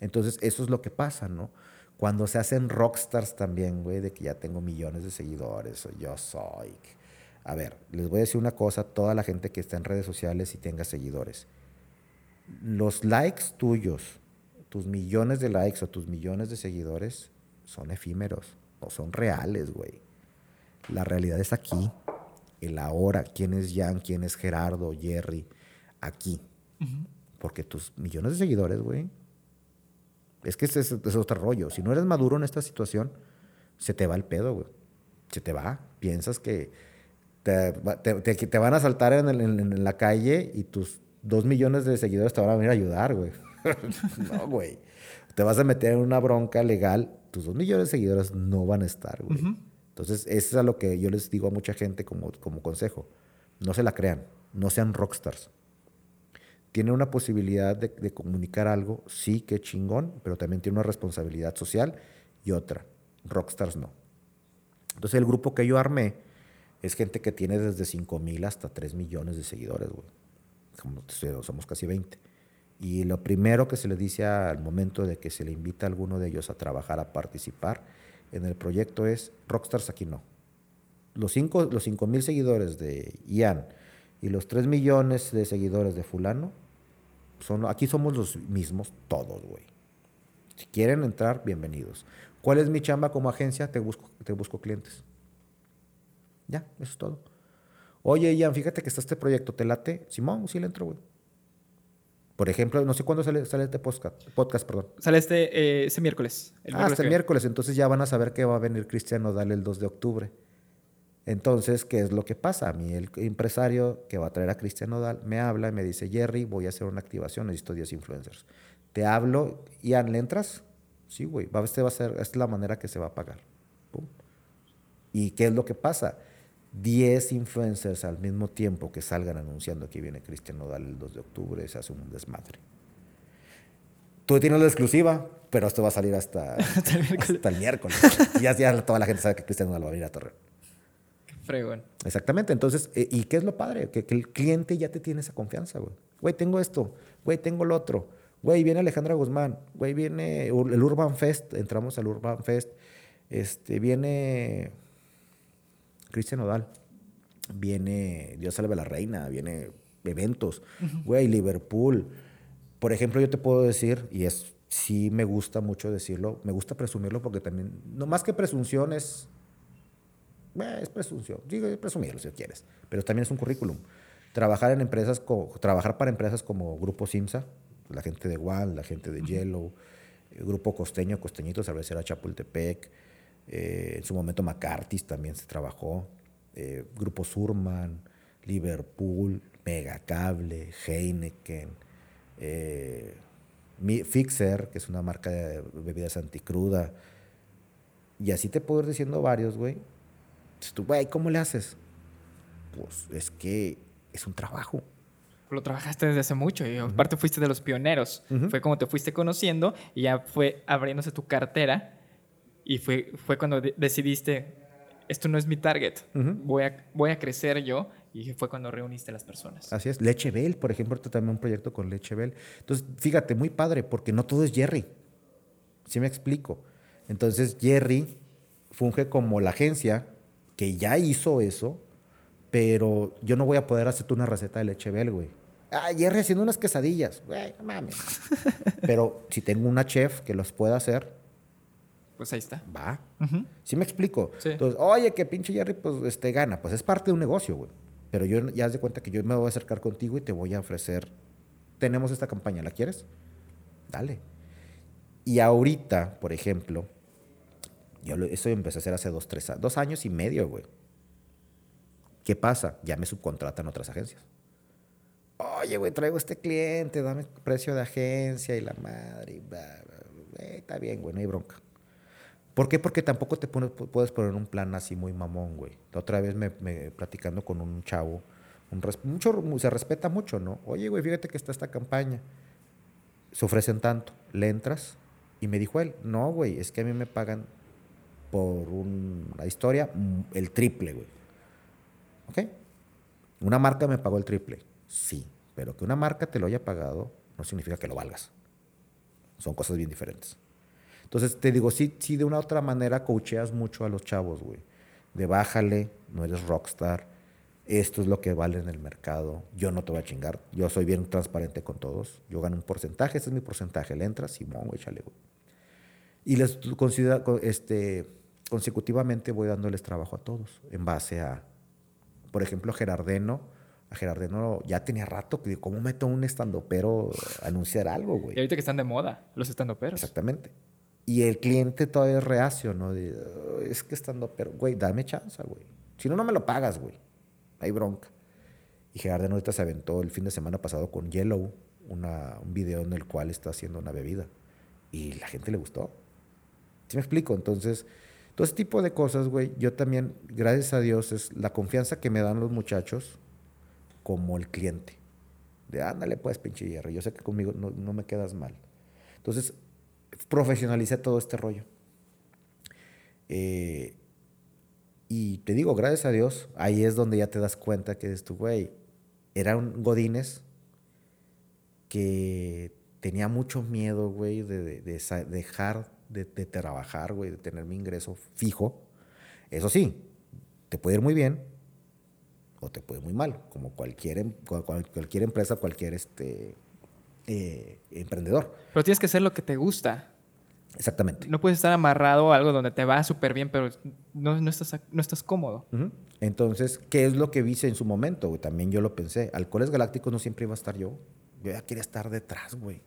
Entonces, eso es lo que pasa, ¿no? Cuando se hacen rockstars también, güey, de que ya tengo millones de seguidores, yo soy. A ver, les voy a decir una cosa a toda la gente que está en redes sociales y tenga seguidores. Los likes tuyos, tus millones de likes o tus millones de seguidores son efímeros, no son reales, güey. La realidad es aquí, el ahora, quién es Jan, quién es Gerardo, Jerry, aquí. Porque tus millones de seguidores, güey, es que ese es, es otro rollo. Si no eres maduro en esta situación, se te va el pedo, güey. Se te va. Piensas que te, va- te- te- que te van a saltar en, el- en- en la calle y tus dos millones de seguidores te van a venir a ayudar, güey. no, güey. Te vas a meter en una bronca legal. Tus dos millones de seguidores no van a estar, güey. Entonces, eso es a lo que yo les digo a mucha gente como, como consejo. No se la crean. No sean rockstars tiene una posibilidad de, de comunicar algo, sí, qué chingón, pero también tiene una responsabilidad social y otra. Rockstars no. Entonces el grupo que yo armé es gente que tiene desde 5 mil hasta 3 millones de seguidores, güey. Somos casi 20. Y lo primero que se le dice al momento de que se le invita a alguno de ellos a trabajar, a participar en el proyecto es, Rockstars aquí no. Los 5 los cinco mil seguidores de Ian y los 3 millones de seguidores de fulano, son, aquí somos los mismos todos, güey. Si quieren entrar, bienvenidos. ¿Cuál es mi chamba como agencia? Te busco, te busco clientes. Ya, eso es todo. Oye, Ian, fíjate que está este proyecto, ¿te late? Simón, sí le entro, güey. Por ejemplo, no sé cuándo sale, sale este podcast, podcast, perdón. Sale este, eh, ese miércoles. ah, este miércoles. Entonces ya van a saber que va a venir Cristiano Dale el 2 de octubre. Entonces, ¿qué es lo que pasa? A mí el empresario que va a traer a Cristian Nodal me habla y me dice, Jerry, voy a hacer una activación, necesito 10 influencers. Te hablo, Ian, ¿le entras? Sí, güey, este va a ser, esta es la manera que se va a pagar. ¿Y qué es lo que pasa? 10 influencers al mismo tiempo que salgan anunciando que viene Cristian Nodal el 2 de octubre, se hace un desmadre. Tú tienes la exclusiva, pero esto va a salir hasta, hasta el miércoles. y ya, ya, toda la gente sabe que Cristian Nodal va a venir a Torreón. Fregón. Exactamente. Entonces, eh, ¿y qué es lo padre? Que, el cliente ya te tiene esa confianza, güey. Güey, tengo esto. Güey, tengo lo otro. Güey, viene Alejandra Guzmán. Güey, viene el Urban Fest. Entramos al Urban Fest. Este, viene Cristian Odal. Viene Dios salve a la reina. Viene eventos. Güey, Liverpool. Por ejemplo, yo te puedo decir, y es sí me gusta mucho decirlo, me gusta presumirlo porque también, no más que presunción es eh, es presunción, digo, presumirlo si quieres, pero también es un currículum. Trabajar en empresas, trabajar para empresas como Grupo Simsa, la gente de One, la gente de Yellow, el Grupo Costeño, Costeñito, Cervecera Chapultepec, eh, en su momento McCarthy's también se trabajó, eh, Grupo Surman, Liverpool, Megacable, Heineken, Fixer, que es una marca de bebidas anticruda, y así te puedo ir diciendo varios, güey, tú, güey, ¿cómo le haces? Pues es que es un trabajo. Lo trabajaste desde hace mucho y aparte fuiste de los pioneros. Fue como te fuiste conociendo y ya fue abriéndose tu cartera y fue, fue cuando decidiste, esto no es mi target, voy, a, voy a crecer yo y fue cuando reuniste a las personas. Así es. Leche Bell, por ejemplo, también un proyecto con Leche Bell. Entonces, fíjate, muy padre, porque no todo es Jerry. ¿Sí me explico? Entonces, Jerry funge como la agencia que ya hizo eso, pero yo no voy a poder hacerte una receta de leche bel, güey. Ah, Jerry haciendo unas quesadillas, güey, no mames. pero si tengo una chef que los pueda hacer, pues ahí está. Va. ¿Sí me explico? Entonces, oye, que pinche Jerry, pues, este, gana. Pues es parte de un negocio, güey. Pero yo ya haz de cuenta que yo me voy a acercar contigo y te voy a ofrecer. Tenemos esta campaña, ¿la quieres? Dale. Y ahorita, por ejemplo, yo eso empecé a hacer hace dos, tres, dos años y medio, güey. ¿Qué pasa? Ya me subcontratan otras agencias. Oye, güey, traigo este cliente, dame precio de agencia y la madre. está bien, güey, no hay bronca. ¿Por qué? Porque tampoco te puedes poner un plan así muy mamón, güey. Otra vez me, platicando con un chavo, mucho, se respeta mucho, ¿no? Oye, güey, fíjate que está esta campaña. Se ofrecen tanto, le entras. Y me dijo él, no, güey, es que a mí me pagan por una historia mm, el triple, güey. ¿Ok? Una marca me pagó el triple. Sí, pero que una marca te lo haya pagado no significa que lo valgas. Son cosas bien diferentes. Entonces te digo, sí, sí, de una otra manera coacheas mucho a los chavos, güey. De bájale, no eres rockstar, esto es lo que vale en el mercado, yo no te voy a chingar, yo soy bien transparente con todos, yo gano un porcentaje, ese es mi porcentaje, le entras, Simón, güey, échale, güey. Y les considera, este, consecutivamente voy dándoles trabajo a todos en base a, por ejemplo, Gerardeno. A Gerardeno ya tenía rato que cómo meto un estandopero a anunciar algo, güey. Y ahorita que están de moda los estandoperos. Exactamente. Y el cliente todavía es reacio, ¿no? es que estandopero, güey, dame chance, güey. Si no, no me lo pagas, güey. Hay bronca. Y Gerardeno ahorita se aventó el fin de semana pasado con Yellow, un video en el cual está haciendo una bebida. Y la gente le gustó. ¿Sí me explico? Entonces, todo ese tipo de cosas, güey, yo también, gracias a Dios, es la confianza que me dan los muchachos como el cliente. De ándale, pues, pinche hierro, yo sé que conmigo no, me quedas mal. Entonces, profesionalicé todo este rollo. Eh, Y te digo, gracias a Dios, ahí es donde ya te das cuenta que es tu güey. Era un Godínez que tenía mucho miedo, güey, de, de- de dejar de, de trabajar, güey, de tener mi ingreso fijo. Eso sí, te puede ir muy bien o te puede ir muy mal, como cualquier, em- cual- cual- cualquier empresa, cualquier este, eh, emprendedor. Pero tienes que hacer lo que te gusta. Exactamente. No puedes estar amarrado a algo donde te va súper bien, pero no, no, estás, no estás cómodo. Entonces, ¿qué es lo que hice en su momento? güey? También yo lo pensé. Alcoholes Galácticos no siempre iba a estar yo. Yo ya quería estar detrás, güey.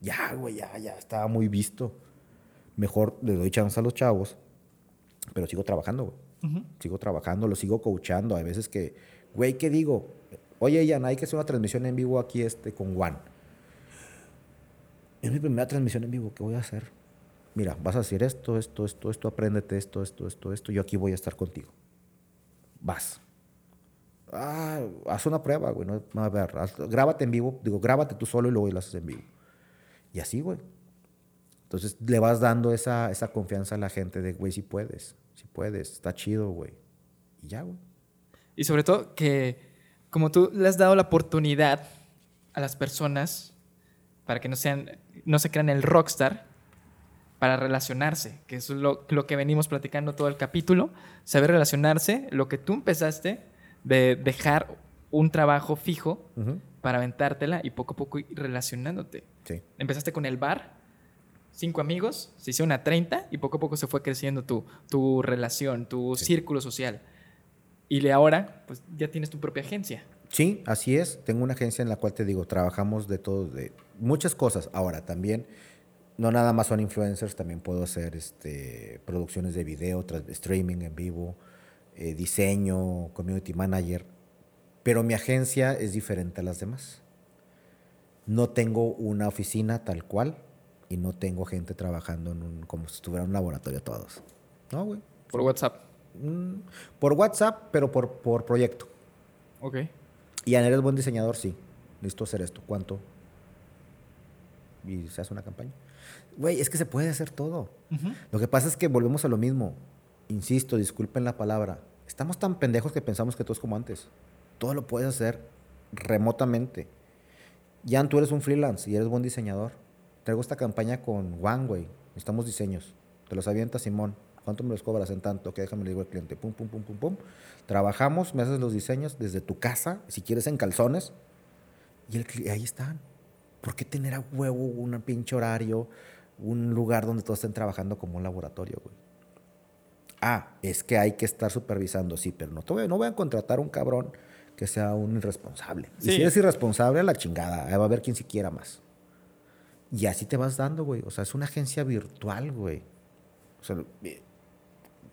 Ya, güey, ya, ya estaba muy visto. Mejor le doy chance a los chavos, pero sigo trabajando, güey. Sigo trabajando, lo sigo coachando. Hay veces que, güey, ¿qué digo? Oye, Ian, hay que hacer una transmisión en vivo aquí este, con Juan. Es mi primera transmisión en vivo, ¿qué voy a hacer? Mira, vas a hacer esto, esto, esto, esto, apréndete esto, esto, esto, esto. Yo aquí voy a estar contigo. Vas. Ah, haz una prueba, güey. No, a ver, haz- en vivo. Digo, grábate tú solo y luego lo haces en vivo. Y así, güey. Entonces le vas dando esa, esa confianza a la gente de, güey, si puedes, si puedes, está chido, güey. Y ya, güey. Y sobre todo que como tú le has dado la oportunidad a las personas para que no sean no se crean el rockstar para relacionarse, que es lo, lo que venimos platicando todo el capítulo, saber relacionarse, lo que tú empezaste de dejar un trabajo fijo Ujú. para aventártela y poco a poco ir relacionándote. Sí. Empezaste con el bar, cinco amigos, se hicieron a 30 y poco a poco se fue creciendo tu, tu relación, tu Sí. círculo social. Y ahora, pues ya tienes tu propia agencia. Sí, así es. Tengo una agencia en la cual te digo, trabajamos de todo, de muchas cosas. Ahora también, no nada más son influencers, también puedo hacer este, producciones de video, streaming en vivo, eh, diseño, community manager. Pero mi agencia es diferente a las demás. No tengo una oficina tal cual y no tengo gente trabajando en un, como si estuviera en un laboratorio todos. No, güey. Por WhatsApp. Mm, Por WhatsApp, pero por, por proyecto. Ok. Ian, ¿eres buen diseñador? Sí. Necesito hacer esto. ¿Cuánto? Y se hace una campaña. Güey, es que se puede hacer todo. Lo que pasa es que volvemos a lo mismo. Insisto, disculpen la palabra. Estamos tan pendejos que pensamos que todo es como antes. Todo lo puedes hacer remotamente. Jan, tú eres un freelance y eres buen diseñador. Traigo esta campaña con Juan, güey. Necesitamos diseños. Te los avienta Simón. ¿Cuánto me los cobras en tanto? Que déjame le digo al cliente. Pum, pum, pum, pum, pum. Trabajamos, me haces los diseños desde tu casa, si quieres en calzones. Y el ahí están. ¿Por qué tener a huevo un pinche horario, un lugar donde todos estén trabajando como un laboratorio, güey? Ah, es que hay que estar supervisando, sí, pero no, te no voy a contratar un cabrón que sea un irresponsable. Y si eres irresponsable, a la chingada, ahí va a haber quien siquiera más. Y así te vas dando, güey. O sea, es una agencia virtual, güey. O sea,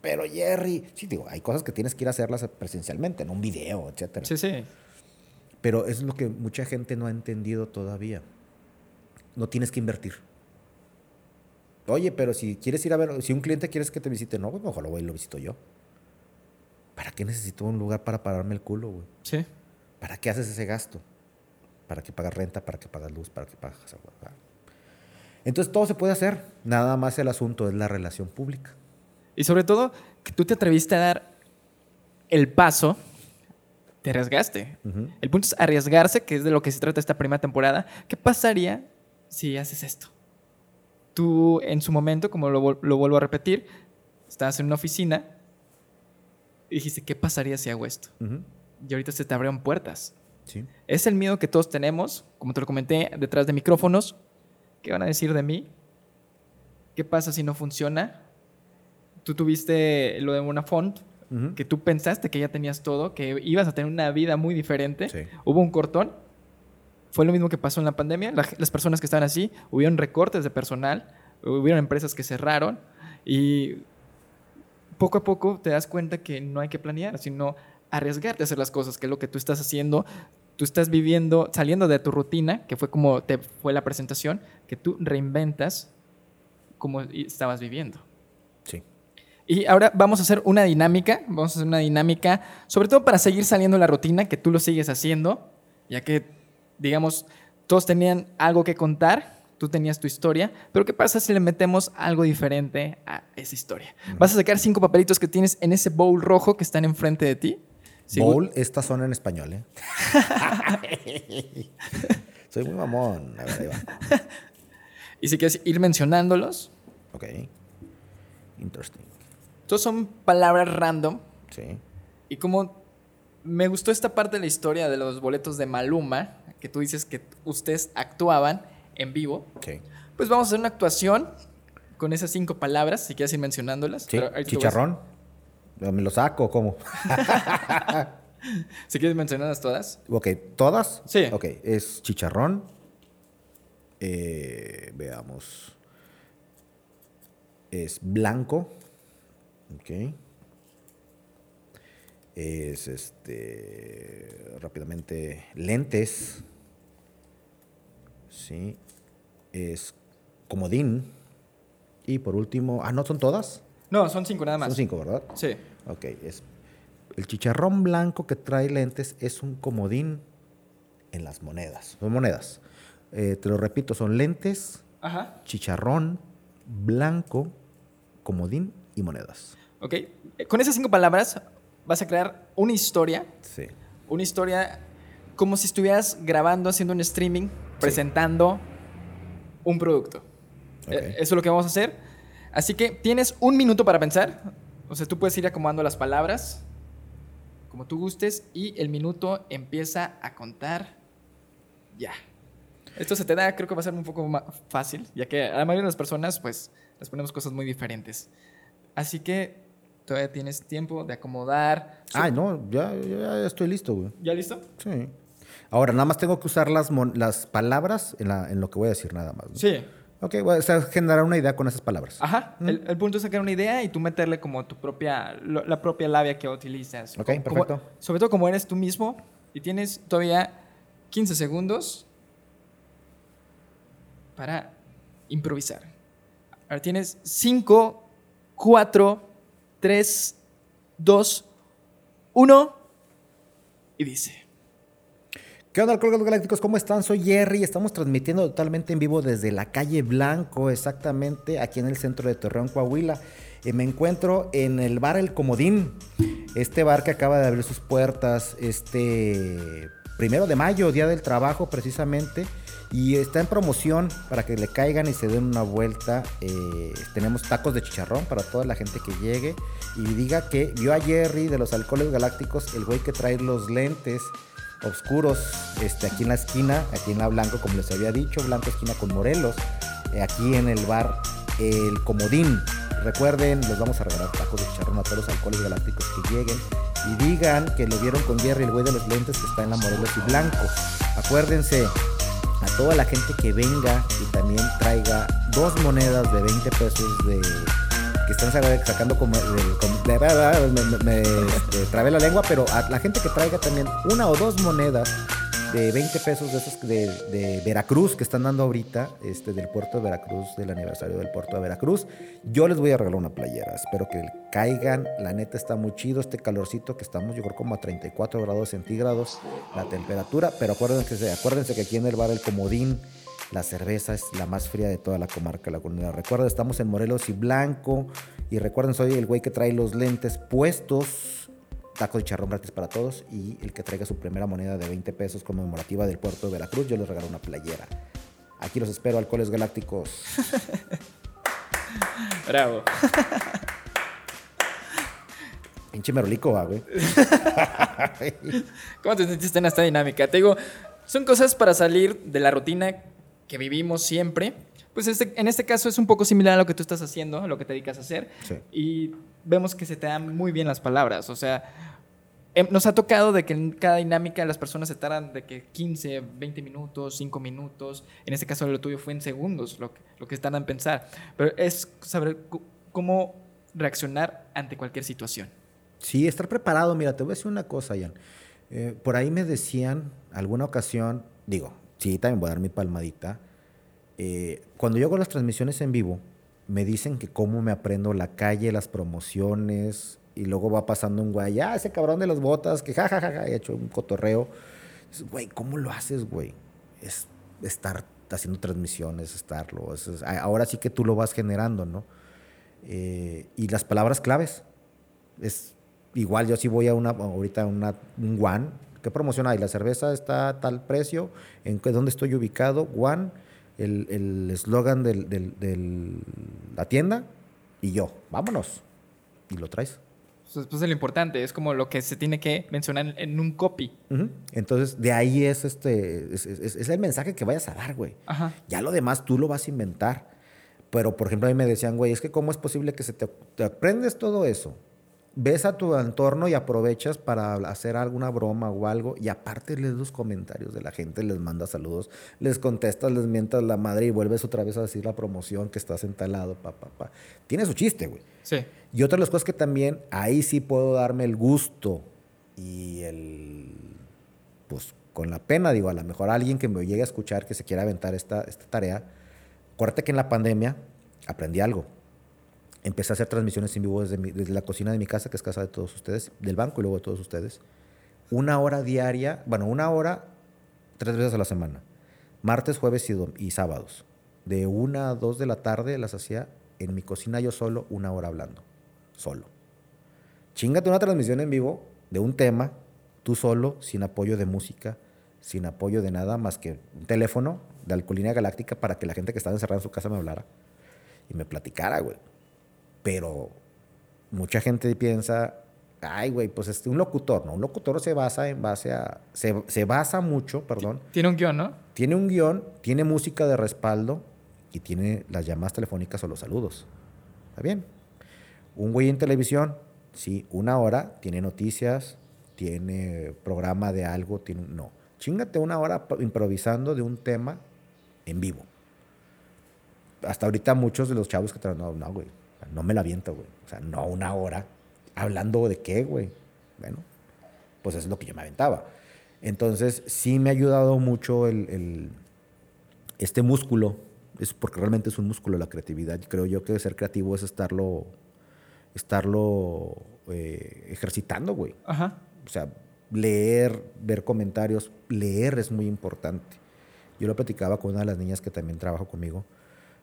pero Jerry, sí, digo, hay cosas que tienes que ir a hacerlas presencialmente, en un video, etcétera. Sí, sí. Pero es lo que mucha gente no ha entendido todavía. No tienes que invertir. Oye, pero si quieres ir a ver, si un cliente quieres que te visite, no, pues mejor lo voy y lo visito yo. ¿Para qué necesito un lugar para pararme el culo, güey? Sí. ¿Para qué haces ese gasto? ¿Para qué pagas renta? ¿Para qué pagas luz? ¿Para qué pagas agua? Entonces todo se puede hacer. Nada más el asunto es la relación pública. Y sobre todo, que tú te atreviste a dar el paso, te arriesgaste. Ujú. El punto es arriesgarse, que es de lo que se trata esta primera temporada. ¿Qué pasaría si haces esto? Tú, en su momento, como lo, lo vuelvo a repetir, estabas en una oficina y dijiste, ¿qué pasaría si hago esto? Ujú. Y ahorita se te abrieron puertas. Sí. Es el miedo que todos tenemos, como te lo comenté, detrás de micrófonos. ¿Qué van a decir de mí? ¿Qué pasa si no funciona? Tú tuviste lo de una font, que tú pensaste que ya tenías todo, que ibas a tener una vida muy diferente. Sí. Hubo un cortón. Fue lo mismo que pasó en la pandemia. La- las personas que estaban así, hubieron recortes de personal, hubieron empresas que cerraron y poco a poco te das cuenta que no hay que planear, sino arriesgarte a hacer las cosas, que es lo que tú estás haciendo. Tú estás viviendo, saliendo de tu rutina, que fue como te fue la presentación, que tú reinventas como estabas viviendo. Y ahora vamos a hacer una dinámica, vamos a hacer una dinámica, sobre todo para seguir saliendo la rutina, que tú lo sigues haciendo, ya que, digamos, todos tenían algo que contar, tú tenías tu historia, pero ¿qué pasa si le metemos algo diferente a esa historia? Vas a sacar cinco papelitos que tienes en ese bowl rojo que están enfrente de ti. Si Bowl, estas son en español, ¿eh? Soy muy mamón. A ver, ahí va. Y si quieres ir mencionándolos, Ok. Interesting. Todos son palabras random. Sí. Y como me gustó esta parte de la historia de los boletos de Maluma, que tú dices que ustedes actuaban en vivo, Sí. pues vamos a hacer una actuación con esas cinco palabras, si quieres ir mencionándolas. Sí. Pero Chicharrón. ¿Me lo saco cómo? Si quieres mencionarlas todas. Ok, ¿todas? Sí. Ok, es chicharrón. Eh, veamos. Es blanco. Ok. Es este. Rápidamente. Lentes. Sí. Es comodín. Y por último. Ah, ¿no son todas? No, son cinco nada más. Son cinco, ¿verdad? Sí. Ok, es el chicharrón blanco que trae lentes es un comodín en las monedas. Son monedas. Eh, te lo repito, son lentes, Ajá. chicharrón blanco, comodín y monedas. Ok. Con esas cinco palabras vas a crear una historia. Sí. Una historia como si estuvieras grabando, haciendo un streaming, presentando un producto. Ok. Eh, Eso es lo que vamos a hacer. Así que tienes un minuto para pensar. O sea, tú puedes ir acomodando las palabras como tú gustes y el minuto empieza a contar ya. Esto se te da, creo que va a ser un poco más fácil, ya que a la mayoría de las personas, pues, les ponemos cosas muy diferentes. Así que todavía tienes tiempo de acomodar. Ay, no, ya, ya estoy listo, güey. ¿Ya listo? Sí. Ahora, nada más tengo que usar las, mon- las palabras en, la- en lo que voy a decir, nada más. ¿no? Sí. Ok, voy a o sea, generar una idea con esas palabras. Ajá. Mm. El, el punto es sacar una idea y tú meterle como tu propia, lo- la propia labia que utilizas. Ok, Como- como- perfecto. sobre todo como eres tú mismo y tienes todavía 15 segundos para improvisar. Ahora tienes 5, 4, 3, 2, 1 y dice. ¿Qué onda, Colgados Galácticos? ¿Cómo están? Soy Jerry. Estamos transmitiendo totalmente en vivo desde la calle Blanco, exactamente aquí en el centro de Torreón, Coahuila. Eh, me encuentro en el bar El Comodín, este bar que acaba de abrir sus puertas este primero de mayo, Día del Trabajo precisamente, y está en promoción para que le caigan y se den una vuelta. Eh, tenemos tacos de chicharrón para toda la gente que llegue y diga que vio a Jerry de los Alcoholes Galácticos, el güey que trae los lentes oscuros este, aquí en la esquina, aquí en la Blanco, como les había dicho, Blanco esquina con Morelos, eh, aquí en el bar El Comodín. Recuerden, les vamos a regalar tacos de chicharrón a todos los alcoholes galácticos que lleguen y digan que lo vieron con Jerry, el güey de los lentes que está en la Morelos y Blanco. Acuérdense, a toda la gente que venga y también traiga dos monedas de 20 pesos de que están saca- sacando como, me, me- me, este, trabé la lengua, pero a la gente que traiga también una o dos monedas de 20 pesos de esos de, de Veracruz que están dando ahorita, este, del puerto de Veracruz, del aniversario del puerto de Veracruz. Yo les voy a regalar una playera. Espero que caigan. La neta está muy chido este calorcito que estamos, yo creo como a 34 grados centígrados la temperatura. Pero acuérdense, acuérdense que aquí en el bar El Comodín la cerveza es la más fría de toda la comarca lagunera. Recuerda, estamos en Morelos y Blanco. Y recuerden, soy el güey que trae los lentes puestos. Taco de charrón gratis para todos. Y el que traiga su primera moneda de 20 pesos conmemorativa del puerto de Veracruz, yo les regalo una playera. Aquí los espero, alcoholes galácticos. Bravo. Pinche merolico, güey. ¿Cómo te sentiste en esta dinámica? Te digo, son cosas para salir de la rutina que vivimos siempre. Pues este, en este caso es un poco similar a lo que tú estás haciendo, a lo que te dedicas a hacer. Sí. Y vemos que se te dan muy bien las palabras. O sea, em, nos ha tocado de que en cada dinámica las personas se tardan de que 15, 20 minutos, 5 minutos. En este caso lo tuyo fue en segundos, lo que, lo que tardan en pensar. Pero es saber cómo reaccionar ante cualquier situación. Sí, estar preparado. Mira, te voy a decir una cosa, Ian. Eh, por ahí me decían, alguna ocasión, digo, sí, también voy a dar mi palmadita. Eh, cuando yo hago las transmisiones en vivo, me dicen que cómo me aprendo la calle, las promociones, y luego va pasando un güey, ah, ese cabrón de las botas, que jajajaja, he hecho un cotorreo. Güey, ¿cómo lo haces, güey? Es estar haciendo transmisiones, estarlo. es- es- ahora sí que tú lo vas generando, ¿no? Eh, y las palabras claves. Es igual, yo si voy a una, ahorita a una, un One, ¿qué promoción hay? La cerveza está a tal precio, ¿en qué- dónde estoy ubicado? One, el el eslogan de del, del- la tienda y yo, vámonos. Y lo traes. Pues, pues es lo importante, es como lo que se tiene que mencionar en un copy. Entonces, de ahí es, este, es, es- es el mensaje que vayas a dar, güey. Ajá. Ya lo demás tú lo vas a inventar. Pero, por ejemplo, a mí me decían, güey, es que cómo es posible que se te, te aprendes todo eso, ves a tu entorno y aprovechas para hacer alguna broma o algo, y aparte lees los comentarios de la gente, les mandas saludos, les contestas, les mientas la madre y vuelves otra vez a decir la promoción que estás en tal lado, pa, pa, pa. Tiene su chiste, güey. Sí. Y otra de las cosas que también, ahí sí puedo darme el gusto y el, pues con la pena, digo, a lo mejor alguien que me llegue a escuchar que se quiera aventar esta, esta tarea, acuérdate que en la pandemia aprendí algo. Empecé a hacer transmisiones en vivo desde, la cocina de mi casa, que es casa de todos ustedes, del banco y luego de todos ustedes. Una hora diaria, bueno, una hora tres veces a la semana. Martes, jueves y, y sábados. De una a dos de la tarde las hacía en mi cocina yo solo, una hora hablando. Solo. Chingate una transmisión en vivo de un tema, tú solo, sin apoyo de música, sin apoyo de nada más que un teléfono de Alcolínea Galáctica para que la gente que estaba encerrada en su casa me hablara y me platicara, güey. Pero mucha gente piensa, ay, güey, pues este, un locutor, ¿no? Un locutor se basa en base a, se, se basa mucho, perdón, Tiene un guion, ¿no? tiene un guion, tiene música de respaldo y tiene las llamadas telefónicas o los saludos. ¿Está bien? Un güey en televisión, sí, una hora, tiene noticias, tiene programa de algo, tiene... No, chingate una hora improvisando de un tema en vivo. Hasta ahorita muchos de los chavos que traen, no, no, güey, no me la aviento, güey. O sea, no una hora. ¿Hablando de qué, güey? Bueno, pues eso es lo que yo me aventaba. Entonces, sí me ha ayudado mucho el, el- este músculo, es porque realmente es un músculo la creatividad. Creo yo que ser creativo es estarlo, estarlo eh, ejercitando, güey. Ajá. O sea, leer, ver comentarios, leer es muy importante. Yo lo platicaba con una de las niñas que también trabaja conmigo,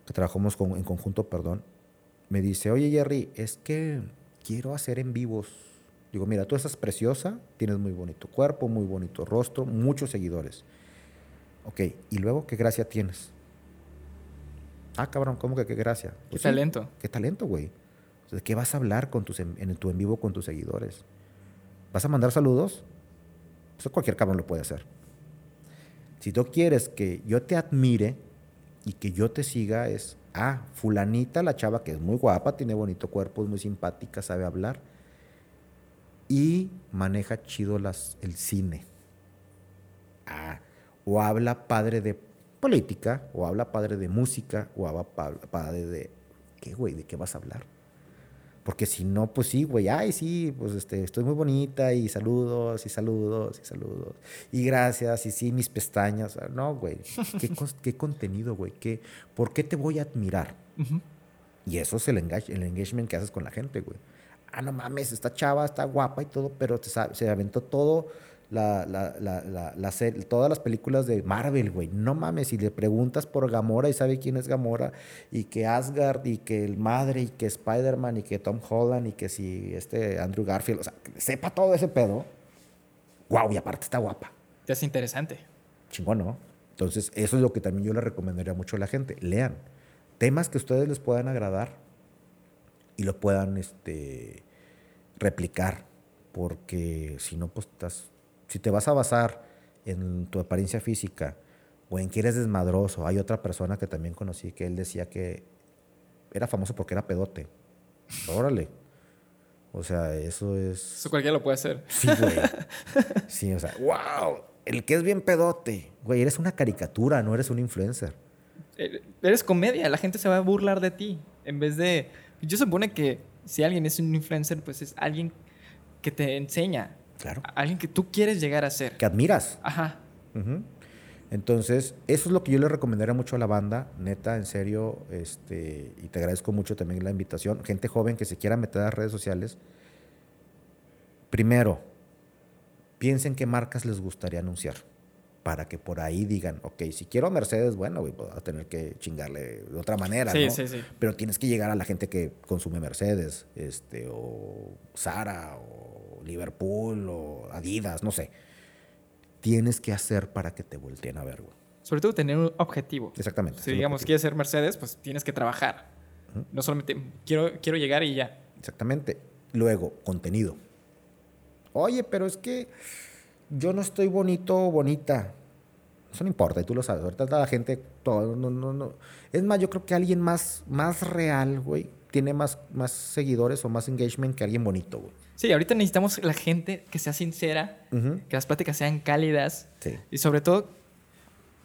que trabajamos con- en conjunto, perdón. Me dice, oye Jerry, es que quiero hacer en vivos. Digo, mira, tú estás preciosa, tienes muy bonito cuerpo, muy bonito rostro, muchos seguidores. Ok, ¿y luego qué gracia tienes? Ah, cabrón, ¿cómo que qué gracia? Qué Pues sí, talento. ¿Qué talento, güey? ¿De qué vas a hablar con tus en, en tu en vivo con tus seguidores? ¿Vas a mandar saludos? Eso cualquier cabrón lo puede hacer. Si tú quieres que yo te admire y que yo te siga, es, ah, fulanita, la chava que es muy guapa, tiene bonito cuerpo, es muy simpática, sabe hablar y maneja chido el cine. Ah, o habla padre de política, o habla padre de música, o habla pa- padre de... ¿Qué, güey? ¿De qué vas a hablar? Porque si no, pues sí, güey, ay, sí, pues este, estoy muy bonita y saludos y saludos y saludos y gracias y sí, mis pestañas. No, güey, ¿Qué, qué contenido, güey? ¿Qué, ¿Por qué te voy a admirar? Y eso es el, engage- el engagement que haces con la gente, güey. Ah, no mames, esta chava está guapa y todo, pero te se aventó todo, la, la, la, la, todas las películas de Marvel, güey. No mames, si le preguntas por Gamora y sabe quién es Gamora, y que Asgard, y que el madre, y que Spider-Man, y que Tom Holland, y que si este Andrew Garfield, o sea, que sepa todo ese pedo. Guau, y aparte está guapa hace interesante. chingón, ¿no? Entonces, eso es lo que también yo le recomendaría mucho a la gente. Lean temas que a ustedes les puedan agradar y lo puedan este, replicar, porque si no, pues estás, si te vas a basar en tu apariencia física o en que eres desmadroso, hay otra persona que también conocí que él decía que era famoso porque era pedote. Órale. O sea, eso es... Eso cualquiera lo puede hacer. Sí, güey. Sí, o sea, wow, el que es bien pedote. Güey, eres una caricatura, no eres un influencer. Eh, Eres comedia, la gente se va a burlar de ti. En vez de. Yo supone que si alguien es un influencer, pues es alguien que te enseña. Claro. Alguien que tú quieres llegar a ser. Que admiras. Ajá. Entonces, eso es lo que yo le recomendaría mucho a la banda, neta, en serio, este, y te agradezco mucho también la invitación. Gente joven que se quiera meter a las redes sociales. Primero, piensen qué marcas les gustaría anunciar. Para que por ahí digan, ok, si quiero Mercedes, bueno, güey, pues, a tener que chingarle de otra manera, Sí, ¿no? sí, sí. Pero tienes que llegar a la gente que consume Mercedes, este, o Zara, o Liverpool, o Adidas, no sé. Tienes que hacer para que te volteen a ver, güey. Sobre todo tener un objetivo. Exactamente. Si digamos objetivo. quieres ser Mercedes, pues tienes que trabajar. No solamente quiero, quiero llegar y ya. Exactamente. Luego, contenido. Oye, pero es que yo no estoy bonito o bonita. Eso no importa, y tú lo sabes. Ahorita la gente, todo, no, no, no. Es más, yo creo que alguien más, más real, güey, tiene más, más seguidores o más engagement que alguien bonito, güey. Sí, ahorita necesitamos la gente que sea sincera, que las pláticas sean cálidas Sí. y sobre todo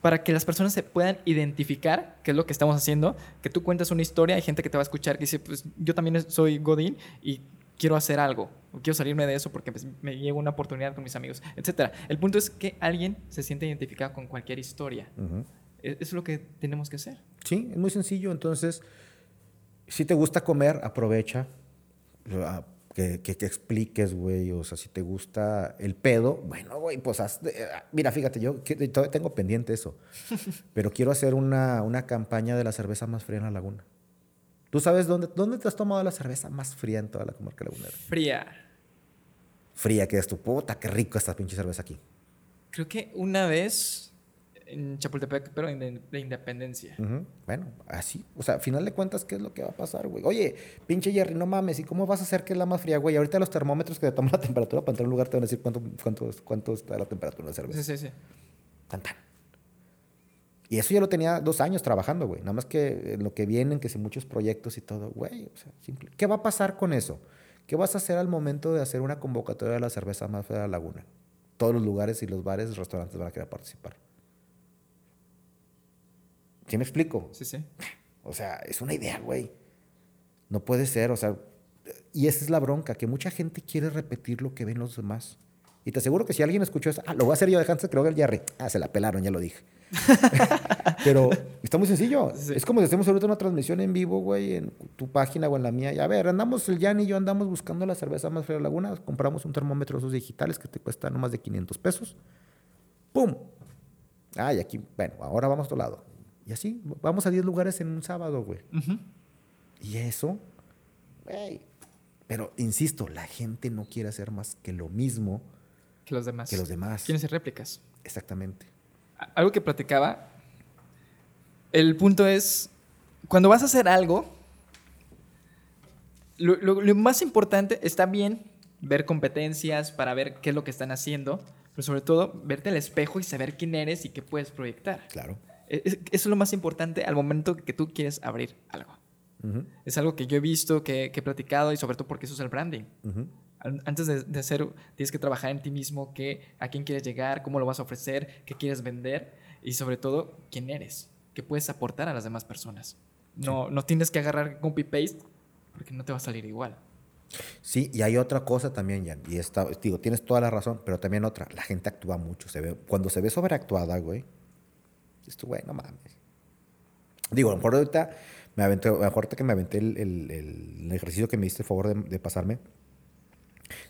para que las personas se puedan identificar qué es lo que estamos haciendo, que tú cuentas una historia, hay gente que te va a escuchar que dice, pues yo también soy Godín y quiero hacer algo, o quiero salirme de eso porque pues, me llega una oportunidad con mis amigos, etc. El punto es que alguien se siente identificado con cualquier historia. Ujú. E- Eso es lo que tenemos que hacer. Sí, es muy sencillo. Entonces, si te gusta comer, aprovecha. Que, que, que expliques, güey. O sea, si te gusta el pedo, bueno, güey, pues haz. de- ah, mira, fíjate, yo todavía tengo pendiente eso. pero quiero hacer una, una campaña de la cerveza más fría en la laguna. ¿Tú sabes dónde, dónde te has tomado la cerveza más fría en toda la comarca lagunera? Fría. Fría, que es tu puta, qué rico esta pinche cerveza aquí. Creo que una vez en Chapultepec, pero en de, de Independencia. Bueno, así. O sea, a final de cuentas, ¿qué es lo que va a pasar, güey? Oye, pinche Jerry, no mames. ¿Y cómo vas a hacer que es la más fría, güey? Ahorita los termómetros que te toman la temperatura para entrar a un lugar te van a decir cuánto, cuánto, cuánto está la temperatura de la cerveza. Sí, sí, sí. Tan, tan. Y eso ya lo tenía dos años trabajando, güey. Nada más que en lo que vienen, que si muchos proyectos y todo, güey. O sea, simple. ¿Qué va a pasar con eso? ¿Qué vas a hacer al momento de hacer una convocatoria de la cerveza más fría de la laguna? Todos los lugares y los bares y restaurantes van a querer participar. ¿Sí me explico? Sí, sí. O sea, es una idea, güey. No puede ser, o sea, y esa es la bronca, que mucha gente quiere repetir lo que ven los demás. Y te aseguro que si alguien escuchó eso, ah, lo voy a hacer yo de Hans Kroger Jerry. Ah, se la pelaron, ya lo dije. Pero está muy sencillo. Sí. Es como si hacemos ahorita una transmisión en vivo, güey, en tu página o en la mía. Y a ver, andamos, el Jan y yo andamos buscando la cerveza más fría de la laguna. Compramos un termómetro de esos digitales que te cuesta no más de 500 pesos. ¡Pum! Ah, y aquí, bueno, ahora vamos a otro lado. Y así, vamos a 10 lugares en un sábado, güey. Y eso, güey. Pero insisto, la gente no quiere hacer más que lo mismo Que los demás. que los demás. Quieren ser réplicas. Exactamente. Algo que platicaba. El punto es. Cuando vas a hacer algo. Lo, lo- lo más importante está bien ver competencias para ver qué es lo que están haciendo. Pero sobre todo, verte al espejo y saber quién eres y qué puedes proyectar. Claro. E- es- Eso es lo más importante al momento que tú quieres abrir algo. Es algo que yo he visto, que, que he platicado y sobre todo porque eso es el branding. An- Antes de, de hacer, tienes que trabajar en ti mismo, qué, a quién quieres llegar, cómo lo vas a ofrecer, qué quieres vender y sobre todo quién eres, qué puedes aportar a las demás personas. No, no tienes que agarrar copy-paste porque no te va a salir igual. Sí, y hay otra cosa también, Jan. Y esta, digo, tienes toda la razón, pero también otra. La gente actúa mucho. Se ve, cuando se ve sobreactuada, güey, esto, güey, no mames. Digo, a lo mejor ahorita me aventé, a lo mejor ahorita que me aventé el, el- el ejercicio que me diste el favor de, de pasarme,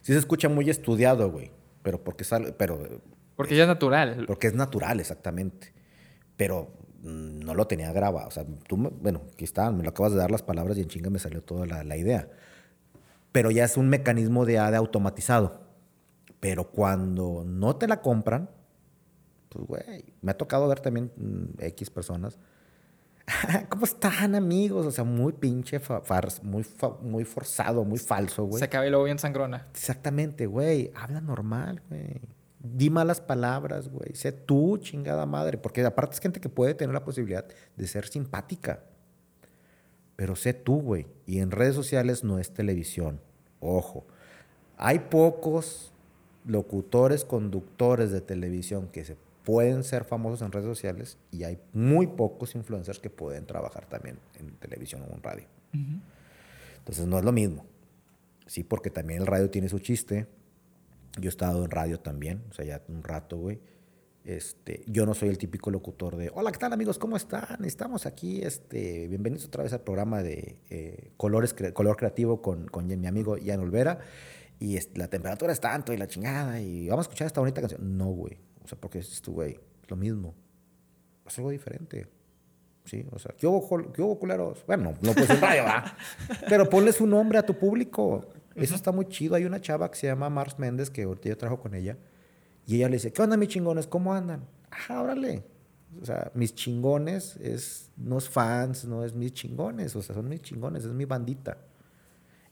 sí se escucha muy estudiado, güey. Pero porque sale, pero Porque ya es natural. Porque es natural, exactamente. Pero mm, no lo tenía grabado. O sea, tú, bueno, aquí está, me lo acabas de dar las palabras y en chinga me salió toda la, la idea. Pero ya es un mecanismo de ADE automatizado. Pero cuando no te la compran, pues, güey, me ha tocado ver también mm, X personas. ¿Cómo están, amigos? O sea, muy pinche, muy, fa- muy forzado, muy falso, güey. Se acaba y luego bien sangrona. Exactamente, güey. Habla normal, güey. Di malas palabras, güey. Sé tú, chingada madre. Porque aparte es gente que puede tener la posibilidad de ser simpática. Pero sé tú, güey. Y en redes sociales no es televisión. Ojo. Hay pocos locutores, conductores de televisión que se pueden ser famosos en redes sociales y hay muy pocos influencers que pueden trabajar también en televisión o en radio. Entonces no es lo mismo. Sí, porque también el radio tiene su chiste. Yo he estado en radio también, o sea, ya un rato, güey. Este, yo no soy el típico locutor de, hola, ¿qué tal amigos? ¿Cómo están? Estamos aquí, este, bienvenidos otra vez al programa de eh, Colores, Cre- Color Creativo con, con mi amigo Ian Olvera. Y la temperatura es tanto y la chingada y vamos a escuchar esta bonita canción. No, güey. O sea, porque es tu güey. lo mismo. Haz algo diferente. Sí, o sea, ¿qué hubo, qué hubo culeros? Bueno, no puedes decir radio, ¿verdad? Pero ponle su nombre a tu público. Eso está muy chido. Hay una chava que se llama Mars Méndez, que ahorita yo trabajo con ella, y ella le dice, ¿qué onda mis chingones? ¿Cómo andan? Ah, órale. O sea, mis chingones es, no es fans, no es mis chingones, o sea, son mis chingones, es mi bandita.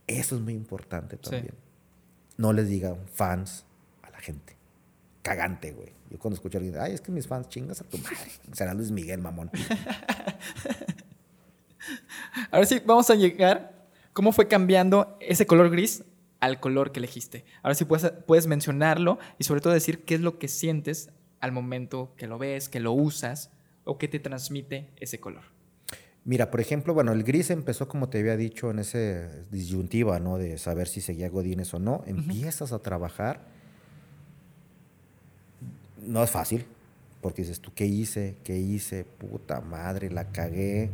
Eso es muy importante también. No les digan fans a la gente. Cagante, güey. Yo cuando escucho a alguien, ay, es que mis fans chingas a tu madre. Será Luis Miguel, mamón. Ahora sí, vamos a llegar. ¿Cómo fue cambiando ese color gris al color que elegiste? Ahora sí puedes, puedes mencionarlo y sobre todo decir qué es lo que sientes al momento que lo ves, que lo usas o que te transmite ese color. Mira, por ejemplo, bueno, el gris empezó, como te había dicho, en esa disyuntiva, ¿no? De saber si seguía Godínez o no. Empiezas a trabajar. No es fácil, porque dices, ¿tú qué hice? ¿Qué hice? Puta madre, la cagué.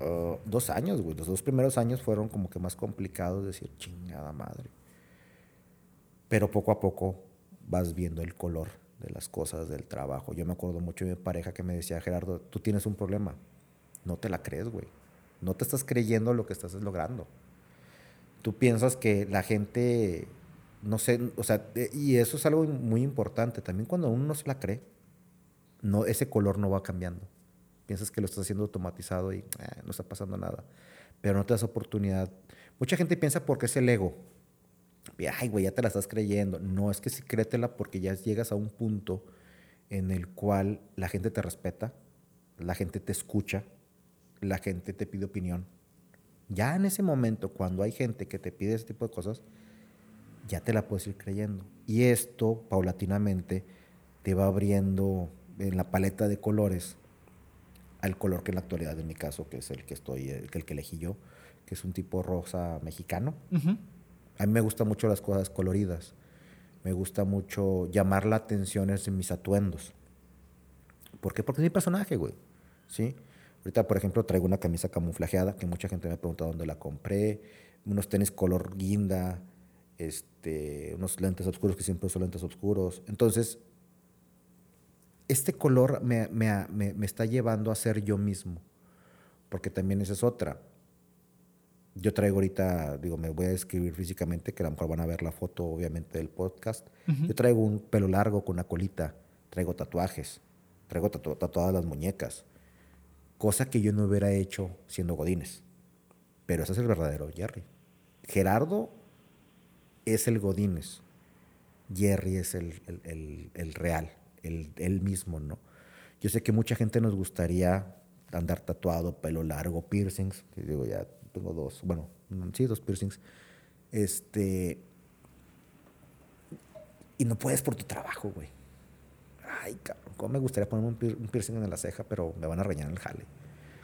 Uh, dos años, güey. Los dos primeros años fueron como que más complicados, decir, chingada madre. Pero poco a poco vas viendo el color de las cosas, del trabajo. Yo me acuerdo mucho de mi pareja que me decía, Gerardo, tú tienes un problema no te la crees, güey. No te estás creyendo lo que estás logrando. Tú piensas que la gente, no sé, o sea, eh, y eso es algo muy importante. También cuando uno no se la cree, no, ese color no va cambiando. Piensas que lo estás haciendo automatizado y eh, no está pasando nada. Pero no te das oportunidad. Mucha gente piensa porque es el ego. Ay, güey, ya te la estás creyendo. No, es que sí créetela porque ya llegas a un punto en el cual la gente te respeta, la gente te escucha, la gente te pide opinión. Ya en ese momento, cuando hay gente que te pide ese tipo de cosas, ya te la puedes ir creyendo. Y esto, paulatinamente, te va abriendo en la paleta de colores al color que en la actualidad, en mi caso, que es el que estoy, el que, el que elegí yo, que es un tipo rosa mexicano. A mí me gustan mucho las cosas coloridas. Me gusta mucho llamar la atención en mis atuendos. ¿Por qué? Porque es mi personaje, güey. ¿Sí? Ahorita, por ejemplo, traigo una camisa camuflajeada que mucha gente me ha preguntado dónde la compré, unos tenis color guinda, este, unos lentes oscuros que siempre son lentes oscuros. Entonces, este color me, me, me, está llevando a ser yo mismo, porque también esa es otra. Yo traigo ahorita, digo, me voy a escribir físicamente, que a lo mejor van a ver la foto, obviamente, del podcast. Yo traigo un pelo largo con una colita, traigo tatuajes, traigo tatuadas las muñecas cosa que yo no hubiera hecho siendo Godínez. Pero ese es el verdadero Jerry. Gerardo es el Godínez. Jerry es el, real, el, mismo, ¿no? Yo sé que mucha gente nos gustaría andar tatuado, pelo largo, piercings. digo, ya tengo dos, bueno, sí, dos piercings. Este. Y no puedes por tu trabajo, güey. Ay, cabrón, ¿cómo me gustaría ponerme un, piercing en la ceja, pero me van a reñar el jale?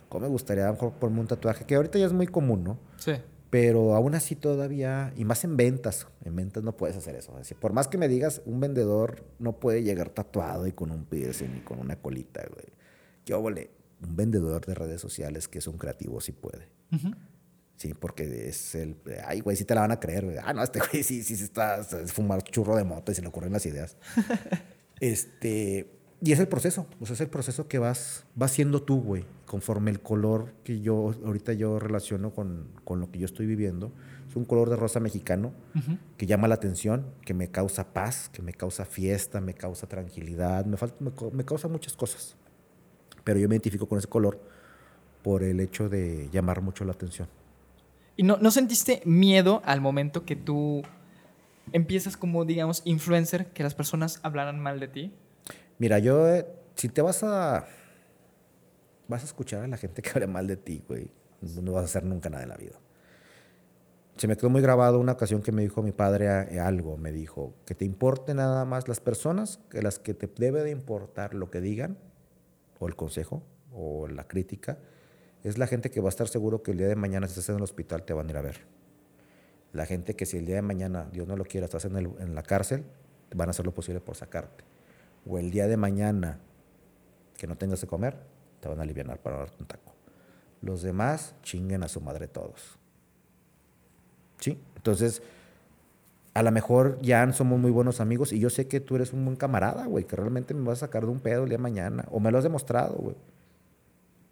¿Cómo me gustaría a lo mejor ponerme un tatuaje? Que ahorita ya es muy común, ¿no? Sí. Pero aún así todavía, y más en ventas, en ventas no puedes hacer eso. Así, por más que me digas, un vendedor no puede llegar tatuado y con un piercing y con una colita, güey. Yo, vole, un vendedor de redes sociales que es un creativo sí puede. Sí, porque es el. Ay, güey, sí te la van a creer, güey. Ah, no, este güey sí, sí, sí está. Es fumar churro de moto y se le ocurren las ideas. Este, y es el proceso, o sea, es el proceso que vas, vas siendo tú, güey, conforme el color que yo ahorita yo relaciono con, con, lo que yo estoy viviendo. Es un color de rosa mexicano que llama la atención, que me causa paz, que me causa fiesta, me causa tranquilidad, me, falta, me, causa muchas cosas. Pero yo me identifico con ese color por el hecho de llamar mucho la atención. ¿Y no, no sentiste miedo al momento que tú empiezas como, digamos, influencer, que las personas hablaran mal de ti? Mira, yo, eh, si te vas a, vas a escuchar a la gente que hable mal de ti, güey, no vas a hacer nunca nada en la vida. Se me quedó muy grabado una ocasión que me dijo mi padre eh, algo, me dijo, que te importe nada más las personas, que las que te debe de importar lo que digan, o el consejo, o la crítica, es la gente que va a estar seguro que el día de mañana si estás en el hospital te van a ir a ver. La gente que si el día de mañana, Dios no lo quiera, estás en, en la cárcel, van a hacer lo posible por sacarte. O el día de mañana que no tengas que comer, te van a aliviar para darte un taco. Los demás chinguen a su madre todos. ¿Sí? Entonces, A lo mejor ya somos muy buenos amigos y yo sé que tú eres un buen camarada, güey, que realmente me vas a sacar de un pedo el día de mañana. O me lo has demostrado, güey.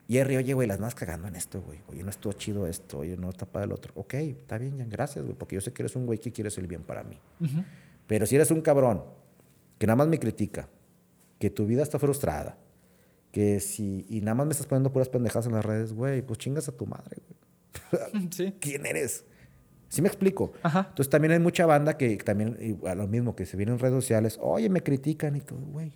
Jerry, oye, güey, las más cagando en esto, güey. Oye, no estuvo chido esto, oye, no está para el otro. Ok, está bien, Jan, gracias, güey, porque yo sé que eres un güey que quieres el bien para mí. Pero si eres un cabrón que nada más me critica, que tu vida está frustrada, que si, y nada más me estás poniendo puras pendejadas en las redes, güey, pues chingas a tu madre, güey. Sí. ¿Quién eres? ¿Sí me explico? Ajá. Entonces también hay mucha banda que también, y a lo mismo, que se viene en redes sociales, oye, me critican y todo, güey.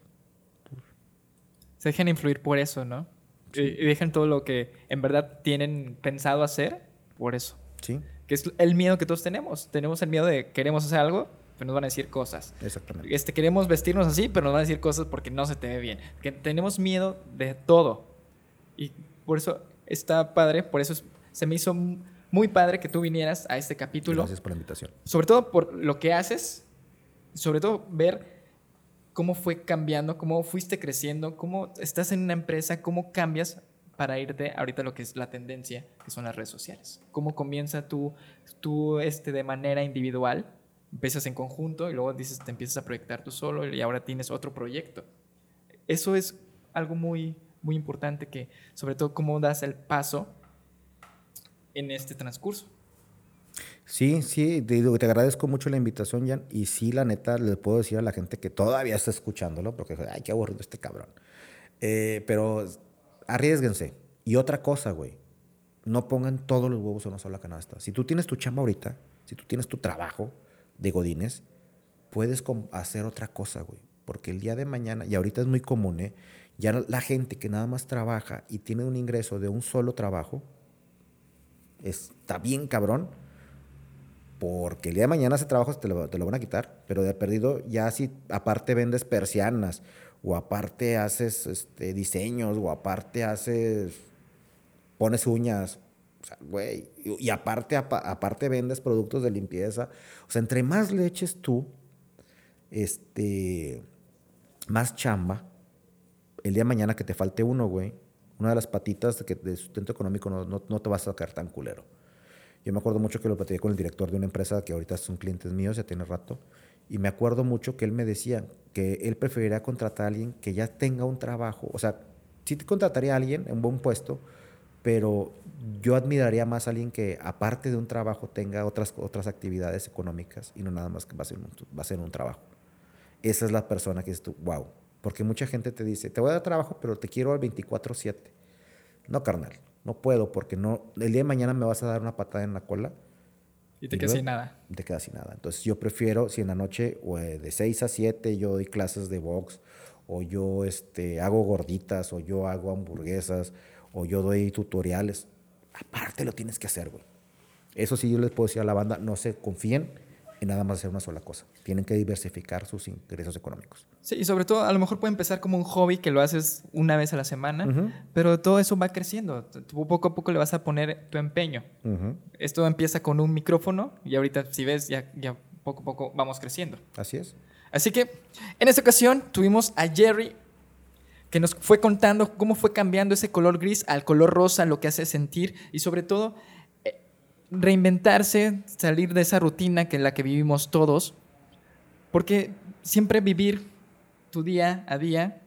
Se dejen influir por eso, ¿no? Y, y dejen todo lo que en verdad tienen pensado hacer por eso. Sí, Que es el miedo que todos tenemos. Tenemos el miedo de queremos hacer algo, pero nos van a decir cosas. exactamente. Este, queremos vestirnos así, pero nos van a decir cosas porque no se te ve bien. Que tenemos miedo de todo. Y por eso está padre, por eso es- se me hizo muy padre que tú vinieras a este capítulo. Gracias por la invitación. Sobre todo por lo que haces, sobre todo ver cómo fue cambiando, cómo fuiste creciendo, cómo estás en una empresa, cómo cambias para irte ahorita lo que es la tendencia, que son las redes sociales. Cómo comienza tú, tú este, de manera individual, empiezas en conjunto y luego dices, te empiezas a proyectar tú solo y ahora tienes otro proyecto. Eso es algo muy, muy importante que, sobre todo, cómo das el paso en este transcurso. Sí, sí, te, digo, te agradezco mucho la invitación, Jan. Y sí, la neta, le puedo decir a la gente que todavía está escuchándolo, porque, ay, qué aburrido este cabrón. Eh, pero arriesguense. Y otra cosa, güey, no pongan todos los huevos en una sola canasta. Si tú tienes tu chamba ahorita, si tú tienes tu trabajo de godines, puedes hacer otra cosa, güey. Porque el día de mañana, y ahorita es muy común, ¿eh? Ya la gente que nada más trabaja y tiene un ingreso de un solo trabajo, está bien cabrón, porque el día de mañana ese trabajo te lo, te lo van a quitar, pero de perdido ya si aparte vendes persianas, o aparte haces este, diseños, o aparte haces, pones uñas, o sea, güey, y, aparte, apa- aparte vendes productos de limpieza, o sea, entre más le eches tú, este, más chamba, el día de mañana que te falte uno, güey, una de las patitas que, de sustento económico no, no, no te vas a sacar tan culero. Yo me acuerdo mucho que lo platiqué con el director de una empresa que ahorita son clientes míos, ya tiene rato, y me acuerdo mucho que él me decía que él preferiría contratar a alguien que ya tenga un trabajo, o sea, sí te contrataría a alguien en buen puesto, pero yo admiraría más a alguien que aparte de un trabajo tenga otras, otras actividades económicas y no nada más que va a ser un, va a ser un trabajo. Esa es la persona que es tú, wow. Porque mucha gente te dice, te voy a dar trabajo, pero te quiero al 24/7. No, carnal, no puedo porque no, el día de mañana me vas a dar una patada en la cola Y te quedas sin nada. te quedas sin nada. Entonces yo prefiero, si en la noche o, eh, de 6 a 7 yo doy clases de box, o yo este, hago gorditas, o yo hago hamburguesas, o yo doy tutoriales, aparte lo tienes que hacer, güey. Eso sí yo les puedo decir a la banda, no se confíen en nada más hacer una sola cosa. Tienen que diversificar sus ingresos económicos. Sí, y sobre todo, a lo mejor puede empezar como un hobby que lo haces una vez a la semana, pero todo eso va creciendo. Tú poco a poco le vas a poner tu empeño. Esto empieza con un micrófono y ahorita, si ves, ya, ya poco a poco vamos creciendo. Así es. Así que en esta ocasión tuvimos a Jerry que nos fue contando cómo fue cambiando ese color gris al color rosa, lo que hace sentir y sobre todo eh, reinventarse, salir de esa rutina que en la que vivimos todos, porque siempre vivir tu día a día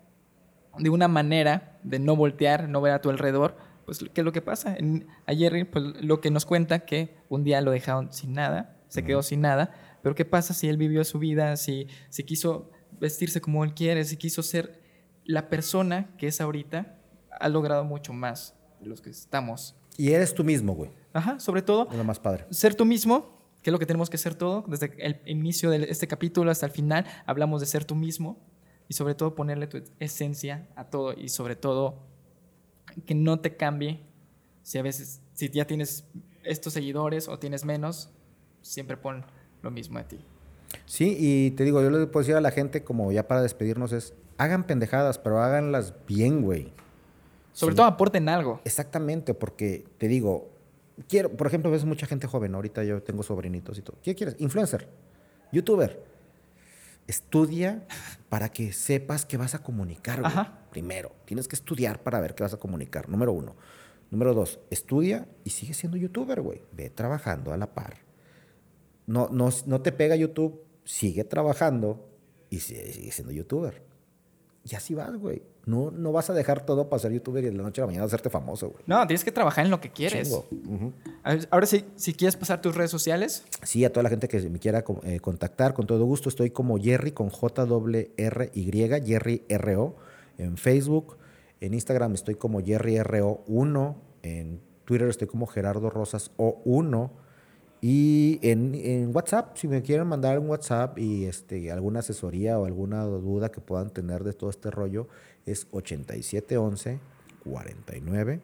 de una manera de no voltear, no ver a tu alrededor, pues ¿qué es lo que pasa? En- a Jerry pues, lo que nos cuenta que un día lo dejaron sin nada, se quedó sin nada, pero ¿qué pasa si él vivió su vida, si, si quiso vestirse como él quiere, si quiso ser la persona que es ahorita, ha logrado mucho más de los que estamos. Y eres tú mismo, güey. Ajá, sobre todo Es lo más padre. ser tú mismo, que es lo que tenemos que ser todo, desde el inicio de este capítulo hasta el final, hablamos de ser tú mismo y sobre todo ponerle tu esencia a todo y sobre todo que no te cambie si a veces, si ya tienes estos seguidores o tienes menos, siempre pon lo mismo de ti. Sí, y te digo, yo le puedo decir a la gente, como ya para despedirnos, es hagan pendejadas, pero háganlas bien, güey. Sobre Sí. todo aporten algo. Exactamente, porque te digo, quiero, por ejemplo, ves mucha gente joven, ahorita yo tengo sobrinitos y todo. ¿Qué quieres? Influencer, youtuber. Estudia para que sepas qué vas a comunicar, güey. Ajá. Primero, tienes que estudiar para ver qué vas a comunicar, número uno. Número dos, estudia y sigue siendo youtuber, güey. Ve trabajando a la par. no, no, no te pega YouTube, sigue trabajando y sigue, sigue siendo youtuber. Y así vas, güey. No, no vas a dejar todo para ser youtuber y de la noche a la mañana hacerte famoso, güey. No, tienes que trabajar en lo que quieres. Ahora sí, si quieres pasar tus redes sociales. Sí, a toda la gente que me quiera eh, contactar, con todo gusto, estoy como Jerry con J-R-Y, Jerry R-O, en Facebook. En Instagram estoy como Jerry R-O1. En Twitter estoy como Gerardo Rosas O1. Y en, en WhatsApp, si me quieren mandar un WhatsApp y este, alguna asesoría o alguna duda que puedan tener de todo este rollo, es 8711 49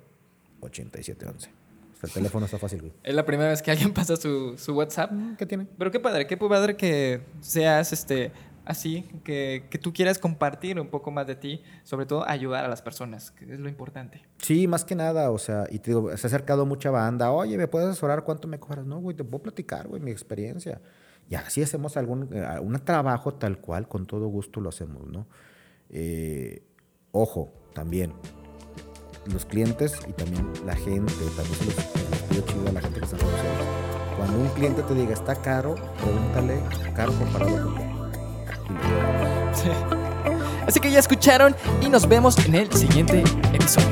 8711. O sea, el teléfono está fácil, güey. Es la primera vez que alguien pasa su, su WhatsApp. ¿Qué tiene? Pero qué padre, qué padre que seas este así, que, que tú quieras compartir un poco más de ti, sobre todo ayudar a las personas, que es lo importante. Sí, más que nada, o sea, y te digo, se ha acercado mucha banda. Oye, ¿me puedes asesorar cuánto me cobras? No, güey, te puedo platicar, güey, mi experiencia. Y así hacemos algún eh, trabajo tal cual, con todo gusto lo hacemos, ¿no? Eh, ojo, también, los clientes y también la gente, también se chido a la gente que está redes sociales. Cuando un cliente te diga, está caro, pregúntale, caro comparado con qué. Así que ya escucharon y nos vemos en el siguiente episodio.